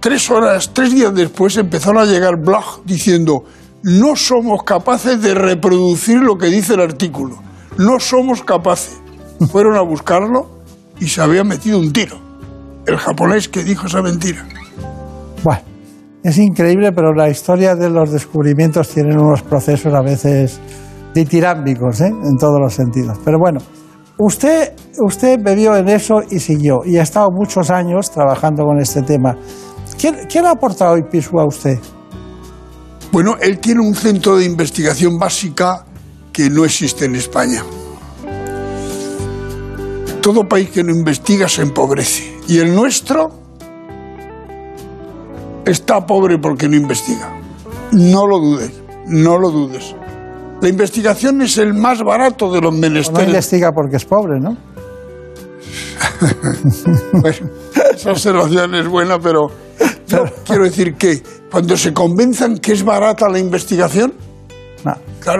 tres horas, tres días después empezaron a llegar blogs diciendo no somos capaces de reproducir lo que dice el artículo. No somos capaces. Fueron a buscarlo y se había metido un tiro. El japonés que dijo esa mentira. Bueno, es increíble, pero la historia de los descubrimientos tienen unos procesos a veces ditirámbicos, ¿eh? en todos los sentidos. Pero bueno, usted, usted bebió en eso y siguió, y ha estado muchos años trabajando con este tema. ¿Quién, quién ha aportado hoy Pisu a usted? Bueno, él tiene un centro de investigación básica que no existe en España. Todo país que no investiga se empobrece. Y el nuestro está pobre porque no investiga. No lo dudes, no lo dudes. La investigación es el más barato de los No menesteres. investiga porque es pobre, ¿no? Bueno, esa observación es buena, pero yo quiero decir que cuando se convenzan que es barata la investigación, No,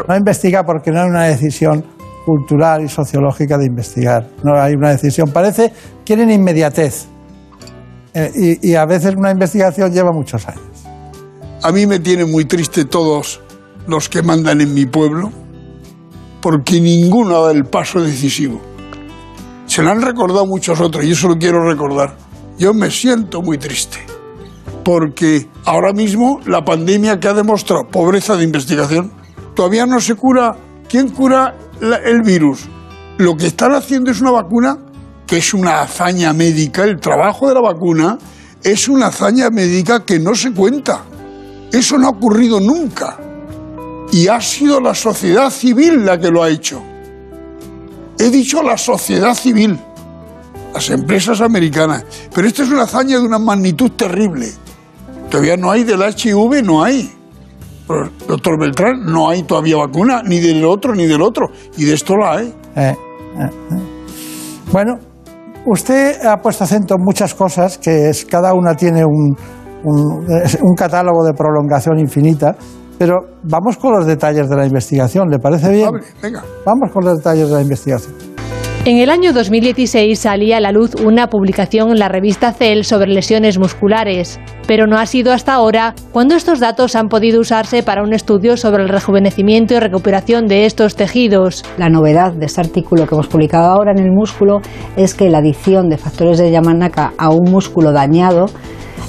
no investiga porque no hay una decisión cultural y sociológica de investigar. No hay una decisión. Parece, quieren inmediatez. Eh, y, y a veces una investigación lleva muchos años. a mí me tiene muy triste todos los que mandan en mi pueblo, porque ninguno da el paso decisivo. Se lo han recordado muchos otros y eso lo quiero recordar. Yo me siento muy triste, porque ahora mismo la pandemia que ha demostrado pobreza de investigación, todavía no se cura. ¿Quién cura el virus? Lo que están haciendo es una vacuna que es una hazaña médica. El trabajo de la vacuna es una hazaña médica que no se cuenta. Eso no ha ocurrido nunca. Y ha sido la sociedad civil la que lo ha hecho. He dicho la sociedad civil, las empresas americanas. Pero esta es una hazaña de una magnitud terrible. Todavía no hay del HIV, no hay. Pero, doctor Beltrán, no hay todavía vacuna, ni del otro ni del otro. Y de esto la hay. Eh, eh, eh. Bueno, usted ha puesto acento en muchas cosas, que es, cada una tiene un, un, un catálogo de prolongación infinita, pero vamos con los detalles de la investigación, ¿le parece bien? Venga. Vamos con los detalles de la investigación. En el año 2016 salía a la luz una publicación en la revista Cell sobre lesiones musculares, pero no ha sido hasta ahora cuando estos datos han podido usarse para un estudio sobre el rejuvenecimiento y recuperación de estos tejidos. La novedad de este artículo que hemos publicado ahora en el músculo es que la adición de factores de Yamanaka a un músculo dañado,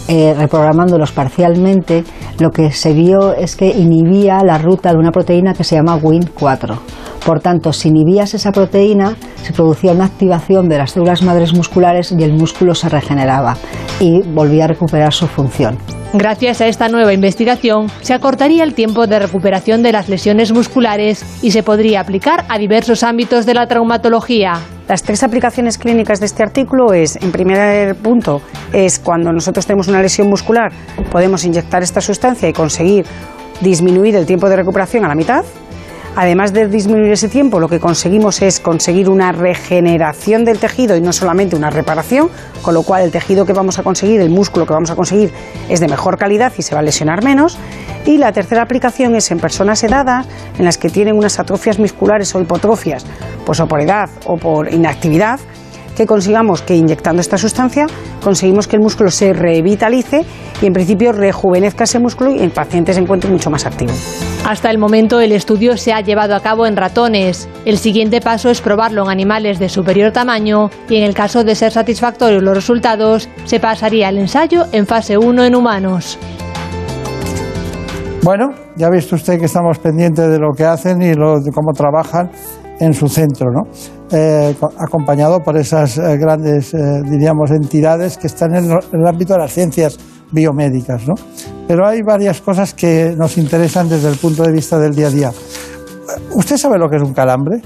eh, reprogramándolos parcialmente, lo que se vio es que inhibía la ruta de una proteína que se llama WIN4. Por tanto, si inhibías esa proteína, se producía una activación de las células madres musculares y el músculo se regeneraba y volvía a recuperar su función. Gracias a esta nueva investigación, se acortaría el tiempo de recuperación de las lesiones musculares y se podría aplicar a diversos ámbitos de la traumatología. Las tres aplicaciones clínicas de este artículo es, en primer punto, es cuando nosotros tenemos una lesión muscular, podemos inyectar esta sustancia y conseguir disminuir el tiempo de recuperación a la mitad. Además de disminuir ese tiempo, lo que conseguimos es conseguir una regeneración del tejido y no solamente una reparación, con lo cual el tejido que vamos a conseguir, el músculo que vamos a conseguir, es de mejor calidad y se va a lesionar menos. Y la tercera aplicación es en personas edadas, en las que tienen unas atrofias musculares o hipotrofias, pues o por edad o por inactividad, que consigamos que inyectando esta sustancia conseguimos que el músculo se revitalice y en principio rejuvenezca ese músculo y el paciente se encuentre mucho más activo. Hasta el momento el estudio se ha llevado a cabo en ratones. El siguiente paso es probarlo en animales de superior tamaño y en el caso de ser satisfactorios los resultados, se pasaría al ensayo en fase 1 en humanos. Bueno, ya ha visto usted que estamos pendientes de lo que hacen y lo- de cómo trabajan en su centro, ¿no? Eh, co- acompañado por esas eh, grandes, eh, diríamos, entidades que están en, el ámbito de las ciencias biomédicas, ¿no? Pero hay varias cosas que nos interesan desde el punto de vista del día a día. ¿Usted sabe lo que es un calambre?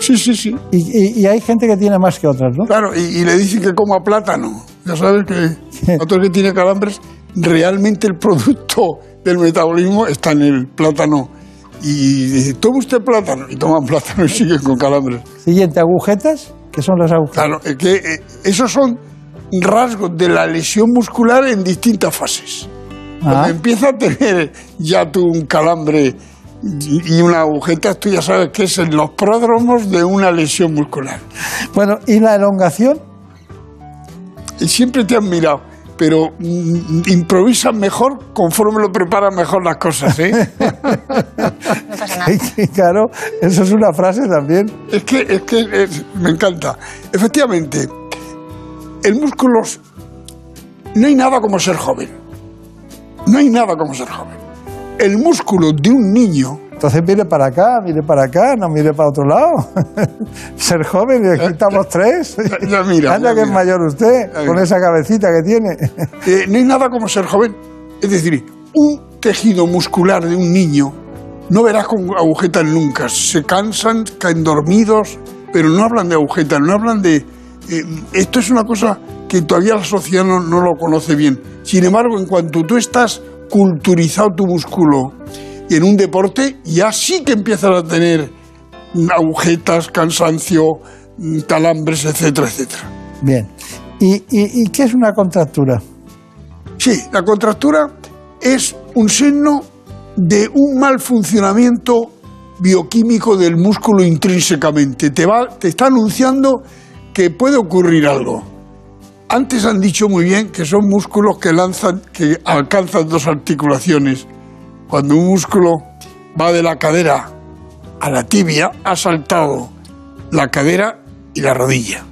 Sí, sí, sí. Y, y- y hay gente que tiene más que otras, ¿no? Claro, y, y le dicen que coma plátano. Ya sabes que otro que tiene calambres, realmente el producto del metabolismo está en el plátano. Y dice, toma usted plátano. Y toman plátano y siguen con calambres. Siguiente, agujetas. ¿Qué son las agujetas? Claro, que eh, esos son rasgos de la lesión muscular en distintas fases. Cuando Ah. empieza a tener ya tú un calambre y y una agujeta, tú ya sabes que es en los pródromos de una lesión muscular. Bueno, ¿y la elongación? Y siempre te han mirado, pero mm, improvisas mejor conforme lo preparas mejor las cosas, ¿eh? Y claro, eso es una frase también. Es que, es que es- me encanta. Efectivamente, el músculo. No hay nada como ser joven. No hay nada como ser joven. El músculo de un niño. Entonces mire para acá, mire para acá, no mire para otro lado. Ser joven y aquí estamos tres. Ya mira, Anda que es mayor usted, con mira. esa cabecita que tiene. Eh, no hay nada como ser joven. Es decir, un tejido muscular de un niño no verás con agujetas nunca. Se cansan, caen dormidos, pero no hablan de agujetas, no hablan de... eh, esto es una cosa que todavía la sociedad no, no lo conoce bien. Sin embargo, en cuanto tú estás culturizado tu músculo y en un deporte, ya sí que empiezas a tener agujetas, cansancio, mm, calambres, etcétera, etcétera. Bien. ¿Y, y, y qué es una contractura? Sí, la contractura es un signo de un mal funcionamiento bioquímico del músculo intrínsecamente. Te, va, te está anunciando que puede ocurrir algo. Antes han dicho muy bien que son músculos que lanzan, que alcanzan dos articulaciones. Cuando un músculo va de la cadera a la tibia, ha saltado la cadera y la rodilla.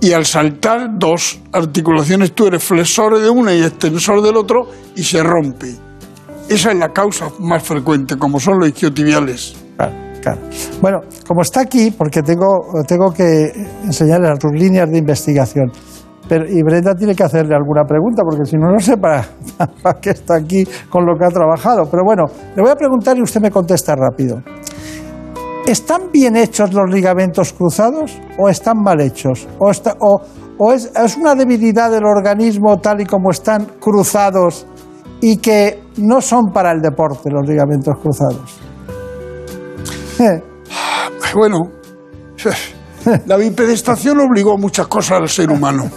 Y al saltar dos articulaciones, tú eres flexor de una y extensor del otro y se rompe. Esa es la causa más frecuente, como son los isquiotibiales. Claro, claro. Bueno, como está aquí, porque tengo, tengo que enseñarle sus líneas de investigación. Pero, y Brenda tiene que hacerle alguna pregunta, porque si no, no sé para, para qué está aquí con lo que ha trabajado. Pero bueno, le voy a preguntar y usted me contesta rápido. ¿Están bien hechos los ligamentos cruzados o están mal hechos? ¿O, está- o- o es, es una debilidad del organismo tal y como están cruzados y que no son para el deporte los ligamentos cruzados? Eh, Bueno, la bipedestación obligó a muchas cosas al ser humano.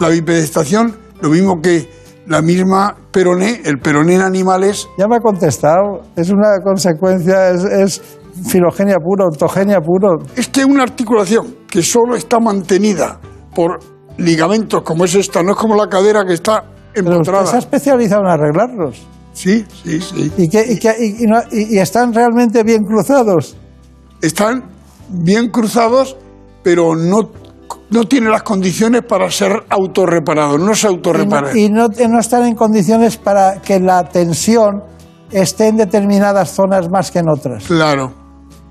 La bipedestación, lo mismo que la misma peroné, el peroné en animales. Ya me ha contestado, es una consecuencia, es, es filogenia pura, ontogenia puro. Es que una articulación que solo está mantenida por ligamentos como es esta, no es como la cadera que está Pero usted empotrada. se ha especializado en arreglarlos. Sí, sí, sí. ¿Y, que, y, que- y- y no- y- y están realmente bien cruzados? Están bien cruzados, pero no, no tienen las condiciones para ser autorreparados, no se Y, no, y no- no están en condiciones para que la tensión esté en determinadas zonas más que en otras. Claro.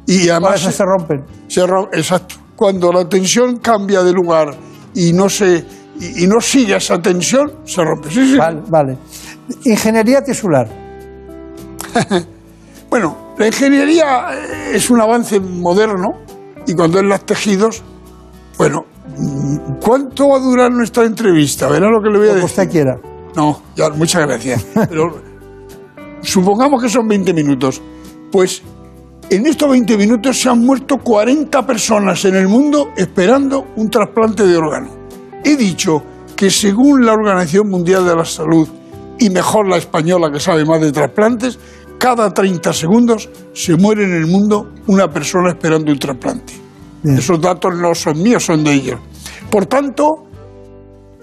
Y Por además eso se rompen. se exacto. Cuando la tensión cambia de lugar y no se y, y no sigue esa tensión, se rompe. Sí, sí. Vale, vale. Ingeniería tisular. Bueno, la ingeniería eh, es un avance moderno y cuando en los tejidos, bueno, mm, ¿cuánto va a durar nuestra entrevista? Verá lo que le voy a Como decir. usted quiera. No, ya, muchas gracias. Pero supongamos que son 20 minutos. Pues en estos 20 minutos se han muerto 40 personas en el mundo esperando un trasplante de órgano. He dicho que según la Organización Mundial de la Salud, y mejor la española que sabe más de trasplantes, cada 30 segundos se muere en el mundo una persona esperando un trasplante. Esos datos no son míos, son de ellos. Por tanto,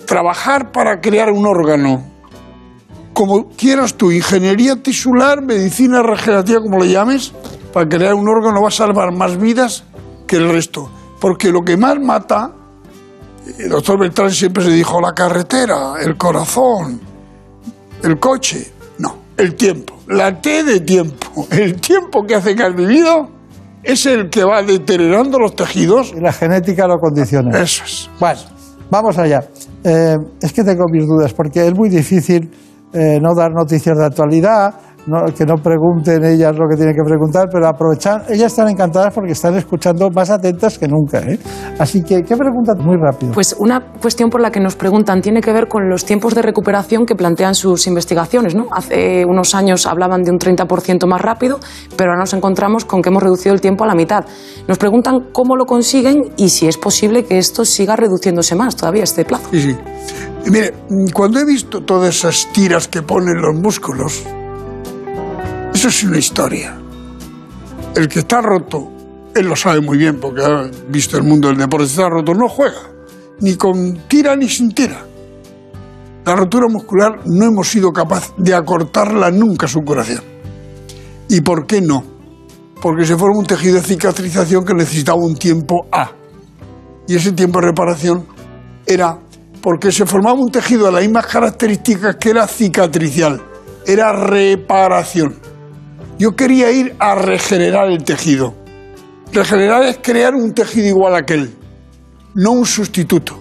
trabajar para crear un órgano, como quieras tú, ingeniería tisular, medicina regenerativa, como le llames, para crear un órgano va a salvar más vidas que el resto. Porque lo que más mata, el doctor Beltrán siempre se dijo, la carretera, el corazón, el coche, no, el tiempo, la T de tiempo, el tiempo que hace que has vivido es el que va deteriorando los tejidos. Y la genética lo condiciona. Eso es. Bueno, vamos allá. Eh, es que tengo mis dudas, porque es muy difícil eh, no dar noticias de actualidad, no- que no pregunten ellas lo que tienen que preguntar, pero aprovechar. Ellas están encantadas porque están escuchando más atentas que nunca. ¿eh? Así que, ¿qué preguntan? Muy rápido. Pues una cuestión por la que nos preguntan tiene que ver con los tiempos de recuperación que plantean sus investigaciones. ¿no? Hace unos años hablaban de un 30% más rápido, pero ahora nos encontramos con que hemos reducido el tiempo a la mitad. Nos preguntan cómo lo consiguen y si es posible que esto siga reduciéndose más todavía este plazo. Sí, sí. Y mire, cuando he visto todas esas tiras que ponen los músculos, eso es una historia. El que está roto, él lo sabe muy bien porque ha visto el mundo del deporte, está roto, no juega, ni con tira ni sin tira. La rotura muscular no hemos sido capaces de acortarla nunca su curación. ¿Y por qué no? Porque se forma un tejido de cicatrización que necesitaba un tiempo A. Y ese tiempo de reparación era porque se formaba un tejido de las mismas características que era cicatricial, era reparación. Yo quería ir a regenerar el tejido. Regenerar es crear un tejido igual a aquel, no un sustituto.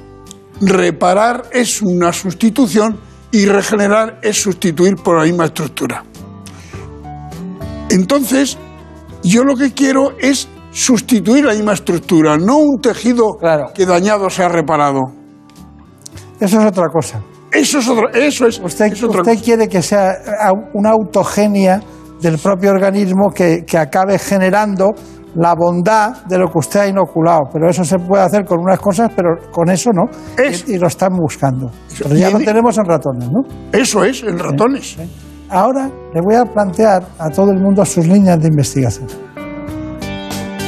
Reparar es una sustitución y regenerar es sustituir por la misma estructura. Entonces, yo lo que quiero es sustituir la misma estructura, no un tejido que dañado se ha reparado. Eso es otra cosa. Eso es otro, eso es. Usted, es otra usted cosa. quiere que sea au- una autogenia del propio organismo que, que acabe generando la bondad de lo que usted ha inoculado. Pero eso se puede hacer con unas cosas, pero con eso no. Y, y lo están buscando. Pero ya lo tenemos en ratones, ¿no? Eso es, en ratones. Ahora le voy a plantear a todo el mundo sus líneas de investigación.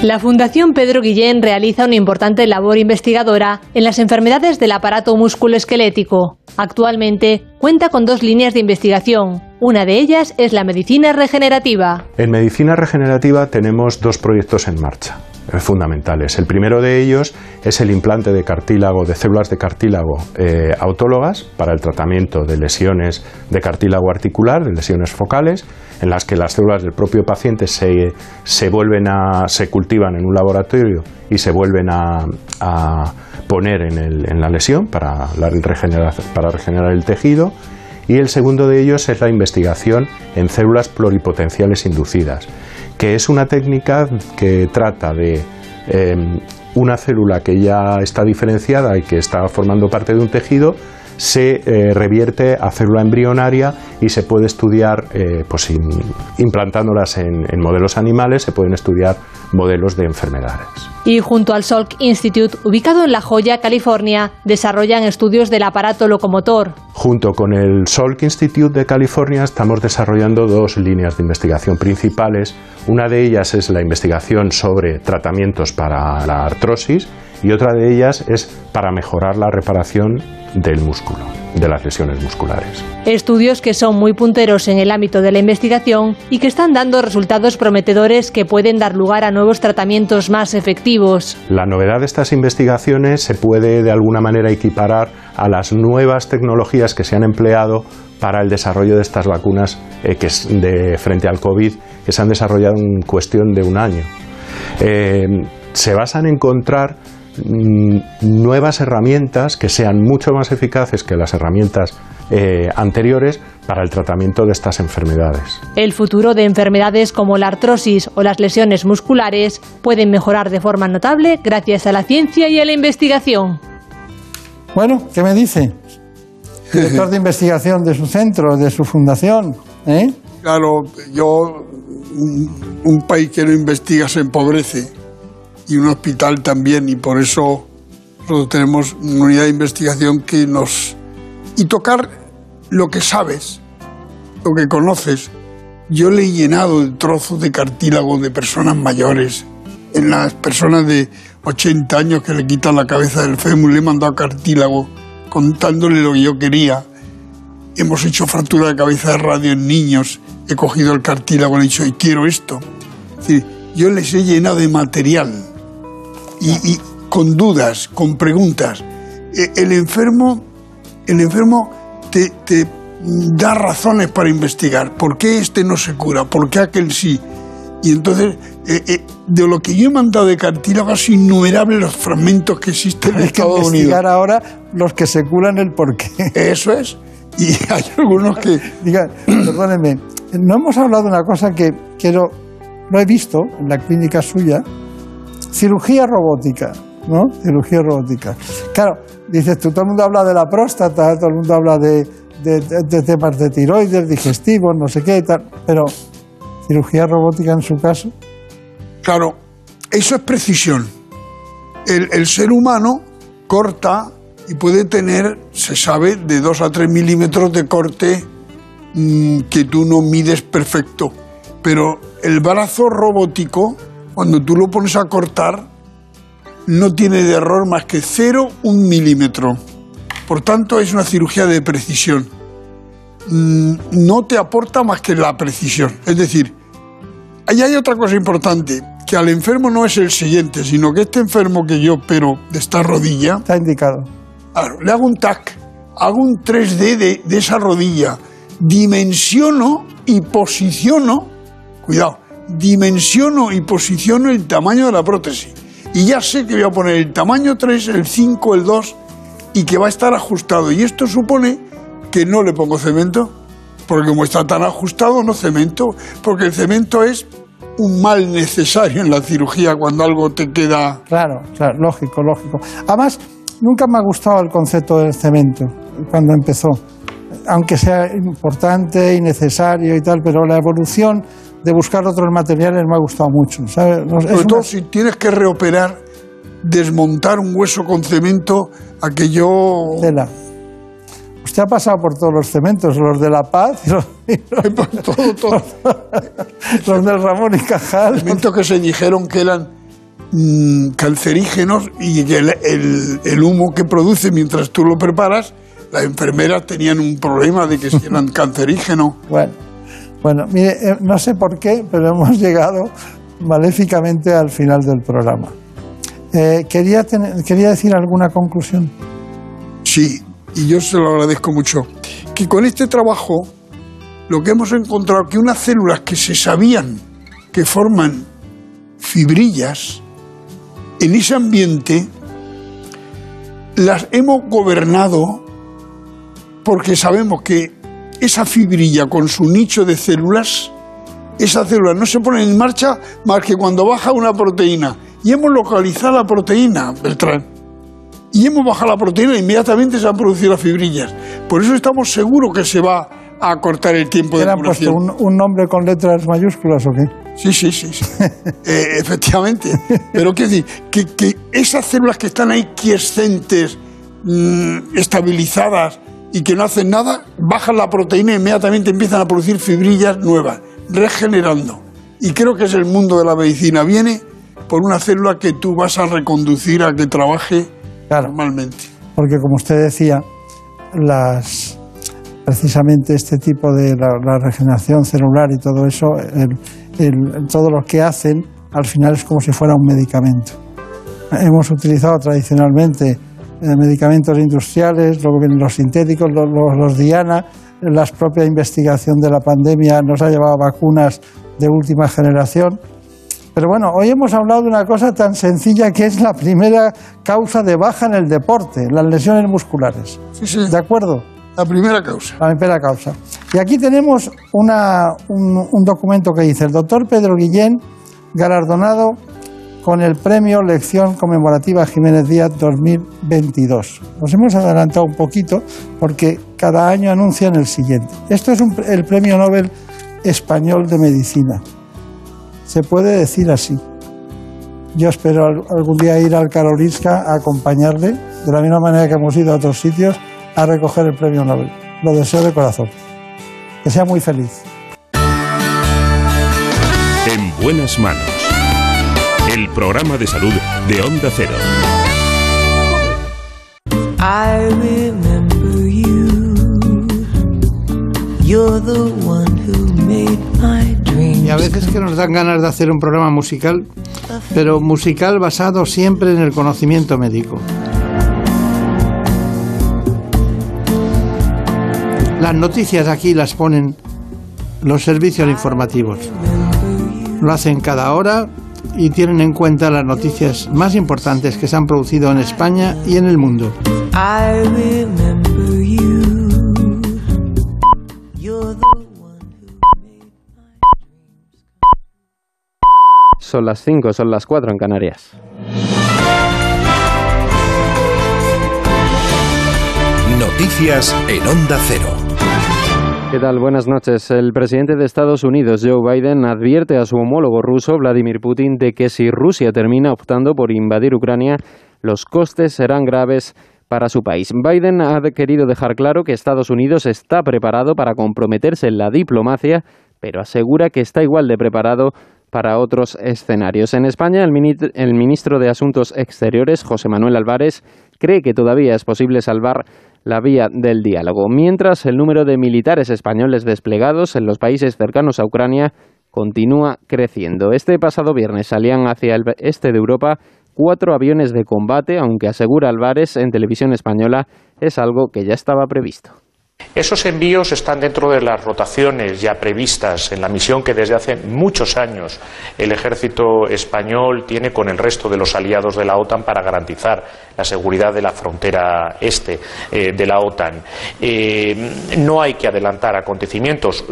La Fundación Pedro Guillén realiza una importante labor investigadora en las enfermedades del aparato musculoesquelético. Actualmente cuenta con dos líneas de investigación. Una de ellas es la medicina regenerativa. En medicina regenerativa tenemos dos proyectos en marcha fundamentales. El primero de ellos es el implante de cartílago, de células de cartílago eh, autólogas para el tratamiento de lesiones de cartílago articular, de lesiones focales, en las que las células del propio paciente se, se vuelven a, se cultivan en un laboratorio y se vuelven a, a poner en, el- en la lesión para, la regeneración- para regenerar el tejido. Y el segundo de ellos es la investigación en células pluripotenciales inducidas, que es una técnica que trata de eh, una célula que ya está diferenciada y que está formando parte de un tejido, se eh, revierte a célula embrionaria y se puede estudiar, eh, pues in- implantándolas en, en modelos animales, se pueden estudiar modelos de enfermedades. Y junto al Salk Institute, ubicado en La Joya, California, desarrollan estudios del aparato locomotor. Junto con el Salk Institute de California estamos desarrollando dos líneas de investigación principales. Una de ellas es la investigación sobre tratamientos para la artrosis y otra de ellas es para mejorar la reparación del músculo, de las lesiones musculares. Estudios que son muy punteros en el ámbito de la investigación y que están dando resultados prometedores que pueden dar lugar a nuevos tratamientos más efectivos. La novedad de estas investigaciones se puede de alguna manera equiparar a las nuevas tecnologías que se han empleado para el desarrollo de estas vacunas eh, que es de frente al COVID que se han desarrollado en cuestión de un año. Eh, se basan en encontrar nuevas herramientas que sean mucho más eficaces que las herramientas eh, anteriores para el tratamiento de estas enfermedades. El futuro de enfermedades como la artrosis o las lesiones musculares pueden mejorar de forma notable gracias a la ciencia y a la investigación. Bueno, ¿qué me dice? Director de investigación de su centro, de su fundación. ¿eh? Claro, yo, un, un país que no investiga se empobrece y un hospital también, y por eso nosotros tenemos una unidad de investigación que nos... Y tocar lo que sabes, lo que conoces. Yo le he llenado de trozos de cartílago de personas mayores. En las personas de 80 años que le quitan la cabeza del fémur, le he mandado cartílago contándole lo que yo quería. Hemos hecho fractura de cabeza de radio en niños. He cogido el cartílago y le he dicho, y quiero esto. Es decir, yo les he llenado de material y, y con dudas, con preguntas. Eh, El enfermo, el enfermo te, te da razones para investigar. ¿Por qué este no se cura? ¿Por qué aquel sí? Y entonces, eh, eh, de lo que yo he mandado de cartílago, es innumerables los fragmentos que existen en Hay que Estados Unidos. investigar ahora los que se curan el porqué. Eso es. Y hay algunos que... Diga, perdóneme, no hemos hablado de una cosa que quiero, lo he visto en la clínica suya, cirugía robótica, ¿no? Cirugía robótica. Claro, dices tú, todo el mundo habla de la próstata, todo el mundo habla de, temas de tiroides, digestivos, no sé qué y tal, pero cirugía robótica en su caso. Claro, eso es precisión. El, el ser humano corta y puede tener, se sabe, de 2 a 3 milímetros de corte mm, que tú no mides perfecto. Pero el brazo robótico, cuando tú lo pones a cortar, no tiene de error más que 0, un milímetro. Por tanto, es una cirugía de precisión. Mm, No te aporta más que la precisión. Es decir, Ahí hay otra cosa importante, que al enfermo no es el siguiente, sino que este enfermo que yo opero de esta rodilla... Está indicado. Claro, le hago un TAC, hago un 3D de, de esa rodilla, dimensiono y posiciono, cuidado, dimensiono y posiciono el tamaño de la prótesis. Y ya sé que voy a poner el tamaño 3, el 5, el 2 y que va a estar ajustado. Y esto supone que no le pongo cemento, Porque como está tan ajustado, no cemento. Porque el cemento es un mal necesario en la cirugía cuando algo te queda. Claro, claro, lógico, lógico. Además, nunca me ha gustado el concepto del cemento cuando empezó. Aunque sea importante y necesario y tal, pero la evolución de buscar otros materiales me ha gustado mucho. ¿sabes? No, es Sobre una- todo si tienes que reoperar, desmontar un hueso con cemento, aquello. Tela. Usted ha pasado por todos los cementos, los de La Paz y los, y los- todo, todo. los del Ramón y Cajal. Cementos que se dijeron que eran mm, cancerígenos y el- el humo que produce mientras tú lo preparas, las enfermeras tenían un problema de que si eran cancerígenos. Bueno, bueno, mire, eh, no sé por qué, pero hemos llegado maléficamente al final del programa. Eh, quería, quería decir alguna conclusión. Sí, y yo se lo agradezco mucho. Que con este trabajo lo que hemos encontrado que unas células que se sabían que forman fibrillas en ese ambiente las hemos gobernado porque sabemos que esa fibrilla con su nicho de células, esas células no se ponen en marcha más que cuando baja una proteína. Y hemos localizado la proteína, Beltrán y hemos bajado la proteína e inmediatamente se han producido las fibrillas. Por eso estamos seguros que se va a cortar el tiempo ¿Le de han puesto un, un nombre con letras mayúsculas o qué? Sí, sí, sí. sí. Eh, efectivamente. Pero quiero decir, que, que esas células que están ahí quiescentes, mm, estabilizadas y que no hacen nada, bajan la proteína e inmediatamente empiezan a producir fibrillas nuevas, regenerando. Y creo que es el mundo de la medicina. Viene por una célula que tú vas a reconducir a que trabaje normalmente. Porque como usted decía, las precisamente este tipo de la, la regeneración celular y todo eso, el- el- todo lo que hacen, al final es como si fuera un medicamento. Hemos utilizado tradicionalmente eh, medicamentos industriales, luego vienen los sintéticos, los, los- los Diana, la propia investigación de la pandemia nos ha llevado a vacunas de última generación. Pero bueno, hoy hemos hablado de una cosa tan sencilla que es la primera causa de baja en el deporte, las lesiones musculares. ¿De acuerdo? La primera causa. La primera causa. Y aquí tenemos una- un, un documento que dice el doctor Pedro Guillén, galardonado con el premio Lección Conmemorativa Jiménez Díaz 2022. Nos hemos adelantado un poquito porque cada año anuncian el siguiente. Esto es el Premio Nobel Español de Medicina. Se puede decir así. Yo espero al- algún día ir al Karolinska a acompañarle, de la misma manera que hemos ido a otros sitios, a recoger el premio Nobel. Lo deseo de corazón. Que sea muy feliz. En buenas manos. El programa de salud de Onda Cero. I remember you. You're the one who made my dreams. Y a veces que nos dan ganas de hacer un programa musical, pero musical basado siempre en el conocimiento médico. Las noticias aquí las ponen los servicios informativos. Lo hacen cada hora y tienen en cuenta las noticias más importantes que se han producido en España y en el mundo. Son las 5, son las 4 en Canarias. Noticias en Onda Cero. ¿Qué tal? Buenas noches. El presidente de Estados Unidos, Joe Biden, advierte a su homólogo ruso, Vladimir Putin, de que si Rusia termina optando por invadir Ucrania, los costes serán graves para su país. Biden ha querido dejar claro que Estados Unidos está preparado para comprometerse en la diplomacia, pero asegura que está igual de preparado para otros escenarios. En España, el, mini- el ministro de Asuntos Exteriores, José Manuel Álvarez, cree que todavía es posible salvar la vía del diálogo, mientras el número de militares españoles desplegados en los países cercanos a Ucrania continúa creciendo. Este pasado viernes salían hacia el este de Europa cuatro aviones de combate, aunque asegura Álvarez en televisión española es algo que ya estaba previsto. Esos envíos están dentro de las rotaciones ya previstas en la misión que desde hace muchos años el ejército español tiene con el resto de los aliados de la OTAN para garantizar la seguridad de la frontera este eh, de la OTAN. Eh, no hay que adelantar acontecimientos,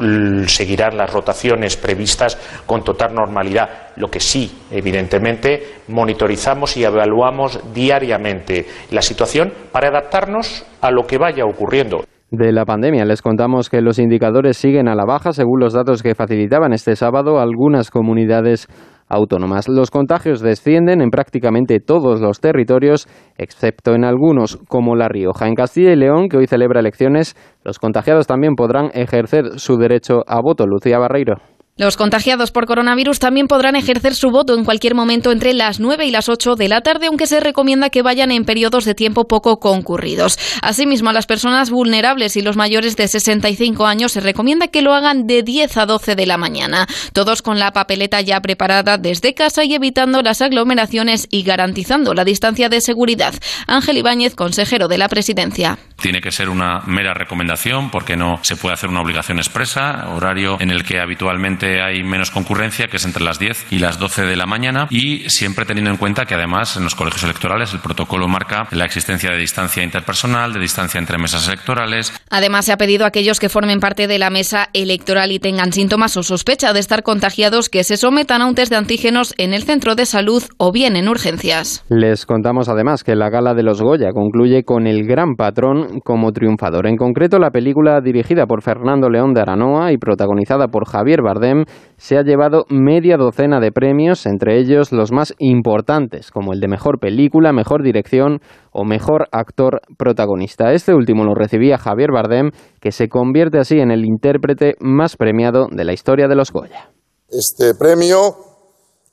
seguirán las rotaciones previstas con total normalidad. Lo que sí, evidentemente, monitorizamos y evaluamos diariamente la situación para adaptarnos a lo que vaya ocurriendo. De la pandemia les contamos que los indicadores siguen a la baja según los datos que facilitaban este sábado algunas comunidades autónomas. Los contagios descienden en prácticamente todos los territorios, excepto en algunos, como La Rioja. En Castilla y León, que hoy celebra elecciones, los contagiados también podrán ejercer su derecho a voto. Lucía Barreiro. Los contagiados por coronavirus también podrán ejercer su voto en cualquier momento entre las 9 y las 8 de la tarde, aunque se recomienda que vayan en periodos de tiempo poco concurridos. Asimismo, a las personas vulnerables y los mayores de 65 años se recomienda que lo hagan de 10 a 12 de la mañana, todos con la papeleta ya preparada desde casa y evitando las aglomeraciones y garantizando la distancia de seguridad. Ángel Ibáñez, consejero de la presidencia. Tiene que ser una mera recomendación porque no se puede hacer una obligación expresa, horario en el que habitualmente hay menos concurrencia, que es entre las 10 y las 12 de la mañana, y siempre teniendo en cuenta que además en los colegios electorales el protocolo marca la existencia de distancia interpersonal, de distancia entre mesas electorales. Además, se ha pedido a aquellos que formen parte de la mesa electoral y tengan síntomas o sospecha de estar contagiados que se sometan a un test de antígenos en el centro de salud o bien en urgencias. Les contamos además que la gala de los Goya concluye con el gran patrón como triunfador. En concreto, la película dirigida por Fernando León de Aranoa y protagonizada por Javier Bardem se ha llevado media docena de premios, entre ellos los más importantes, como el de mejor película, mejor dirección o mejor actor protagonista. Este último lo recibía Javier Bardem, que se convierte así en el intérprete más premiado de la historia de los Goya. este premio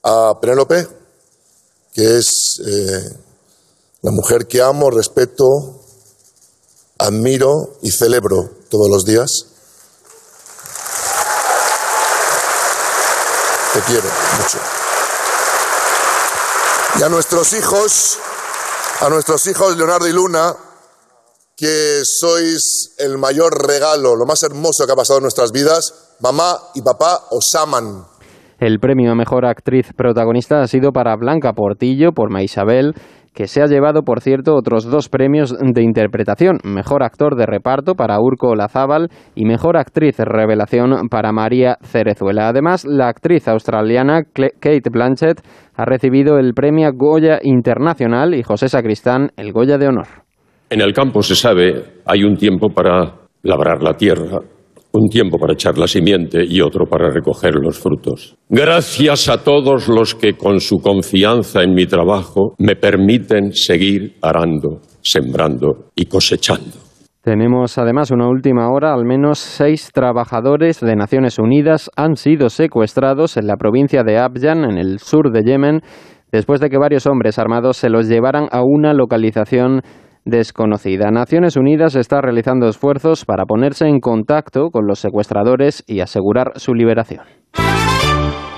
a Penélope, que es eh, la mujer que amo, respeto, admiro y celebro todos los días. Te quiero mucho. Y a nuestros hijos, a nuestros hijos Leonardo y Luna, que sois el mayor regalo, lo más hermoso que ha pasado en nuestras vidas, mamá y papá os aman. El premio a mejor actriz protagonista ha sido para Blanca Portillo por Maisabel, que se ha llevado, por cierto, otros dos premios de interpretación: mejor actor de reparto para Urco Lazábal y mejor actriz revelación para María Cerezuela. Además, la actriz australiana Kate Blanchett ha recibido el premio Goya Internacional y José Sacristán el Goya de Honor. En el campo se sabe, hay un tiempo para labrar la tierra, un tiempo para echar la simiente y otro para recoger los frutos. Gracias a todos los que con su confianza en mi trabajo me permiten seguir arando, sembrando y cosechando. Tenemos además una última hora, al menos seis trabajadores de Naciones Unidas han sido secuestrados en la provincia de Abyan, en el sur de Yemen, después de que varios hombres armados se los llevaran a una localización desconocida. Naciones Unidas está realizando esfuerzos para ponerse en contacto con los secuestradores y asegurar su liberación.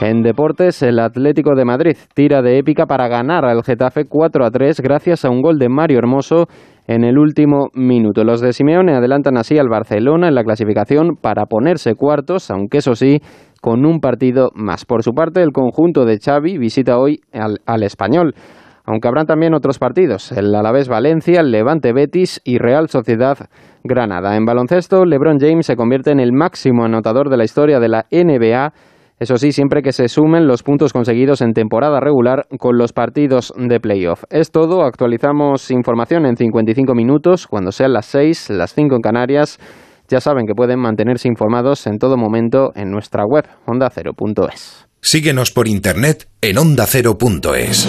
En deportes, el Atlético de Madrid tira de épica para ganar al Getafe 4 a 3 gracias a un gol de Mario Hermoso en el último minuto. Los de Simeone adelantan así al Barcelona en la clasificación para ponerse cuartos, aunque eso sí, con un partido más. Por su parte, el conjunto de Xavi visita hoy al, al Español. Aunque habrán también otros partidos, el Alavés Valencia, el Levante Betis y Real Sociedad Granada. En baloncesto, LeBron James se convierte en el máximo anotador de la historia de la NBA eso sí, siempre que se sumen los puntos conseguidos en temporada regular con los partidos de playoff. Es todo, actualizamos información en 55 minutos, cuando sean las 6, las 5 en Canarias. Ya saben que pueden mantenerse informados en todo momento en nuestra web, ondacero.es. Síguenos por internet en ondacero.es.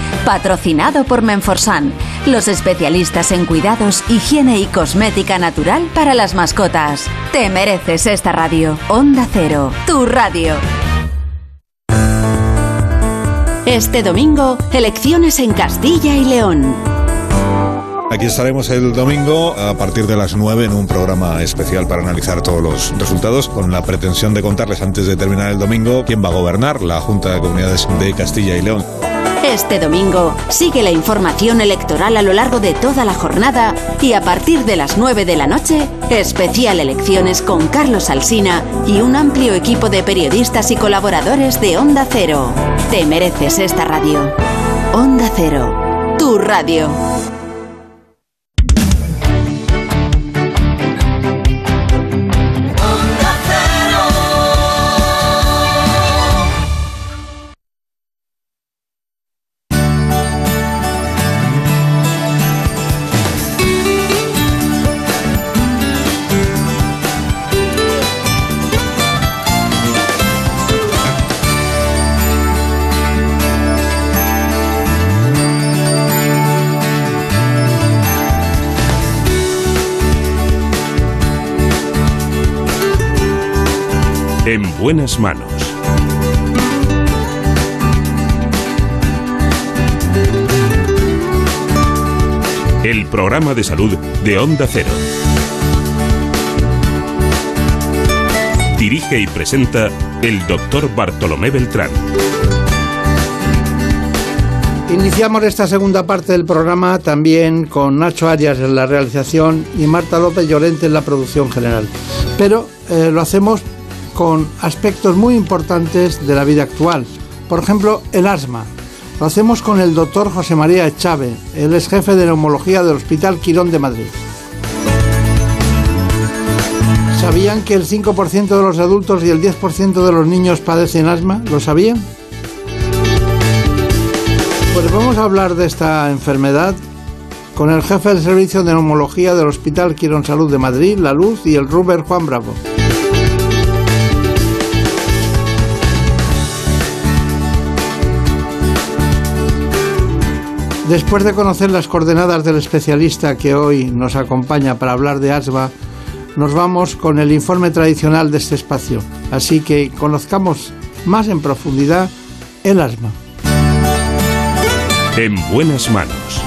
Patrocinado por Menforsan, los especialistas en cuidados, higiene y cosmética natural para las mascotas. Te mereces esta radio. Onda Cero, tu radio. Este domingo, elecciones en Castilla y León. Aquí estaremos el domingo a partir de las 9 en un programa especial para analizar todos los resultados con la pretensión de contarles antes de terminar el domingo quién va a gobernar la Junta de Comunidades de Castilla y León. Este domingo sigue la información electoral a lo largo de toda la jornada y a partir de las 9 de la noche, especial elecciones con Carlos Alsina y un amplio equipo de periodistas y colaboradores de Onda Cero. Te mereces esta radio. Onda Cero, tu radio. Buenas manos. El programa de salud de Onda Cero. Dirige y presenta el doctor Bartolomé Beltrán. Iniciamos esta segunda parte del programa también con Nacho Arias en la realización y Marta López Llorente en la producción general. Pero eh, lo hacemos con aspectos muy importantes de la vida actual. Por ejemplo, el asma. Lo hacemos con el doctor José María Echave, él es jefe de neumología del Hospital Quirón de Madrid. ¿Sabían que el 5% de los adultos y el 10% de los niños padecen asma? ¿Lo sabían? Pues vamos a hablar de esta enfermedad con el jefe del servicio de neumología del Hospital Quirón Salud de Madrid, La Luz y el Ruber Juan Bravo. Después de conocer las coordenadas del especialista que hoy nos acompaña para hablar de asma, nos vamos con el informe tradicional de este espacio. Así que conozcamos más en profundidad el asma. En buenas manos.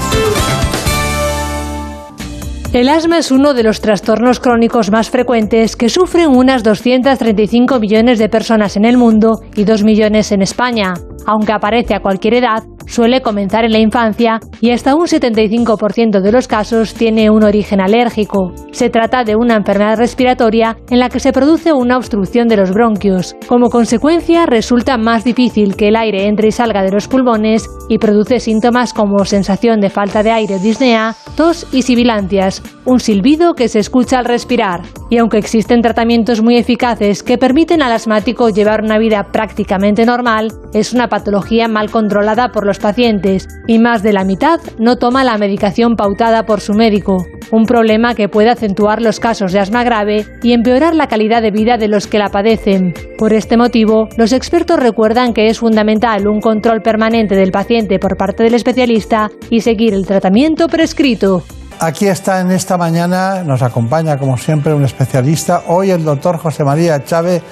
El asma es uno de los trastornos crónicos más frecuentes que sufren unas 235 millones de personas en el mundo y 2 millones en España. Aunque aparece a cualquier edad, suele comenzar en la infancia y hasta un 75% de los casos tiene un origen alérgico. Se trata de una enfermedad respiratoria en la que se produce una obstrucción de los bronquios. Como consecuencia, resulta más difícil que el aire entre y salga de los pulmones y produce síntomas como sensación de falta de aire disnea, tos y sibilancias, un silbido que se escucha al respirar. Y aunque existen tratamientos muy eficaces que permiten al asmático llevar una vida prácticamente normal, es una patología mal controlada por los pacientes y más de la mitad no toma la medicación pautada por su médico, un problema que puede acentuar los casos de asma grave y empeorar la calidad de vida de los que la padecen. Por este motivo, los expertos recuerdan que es fundamental un control permanente del paciente por parte del especialista y seguir el tratamiento prescrito. Aquí está en esta mañana, nos acompaña como siempre un especialista, hoy el doctor José María Chávez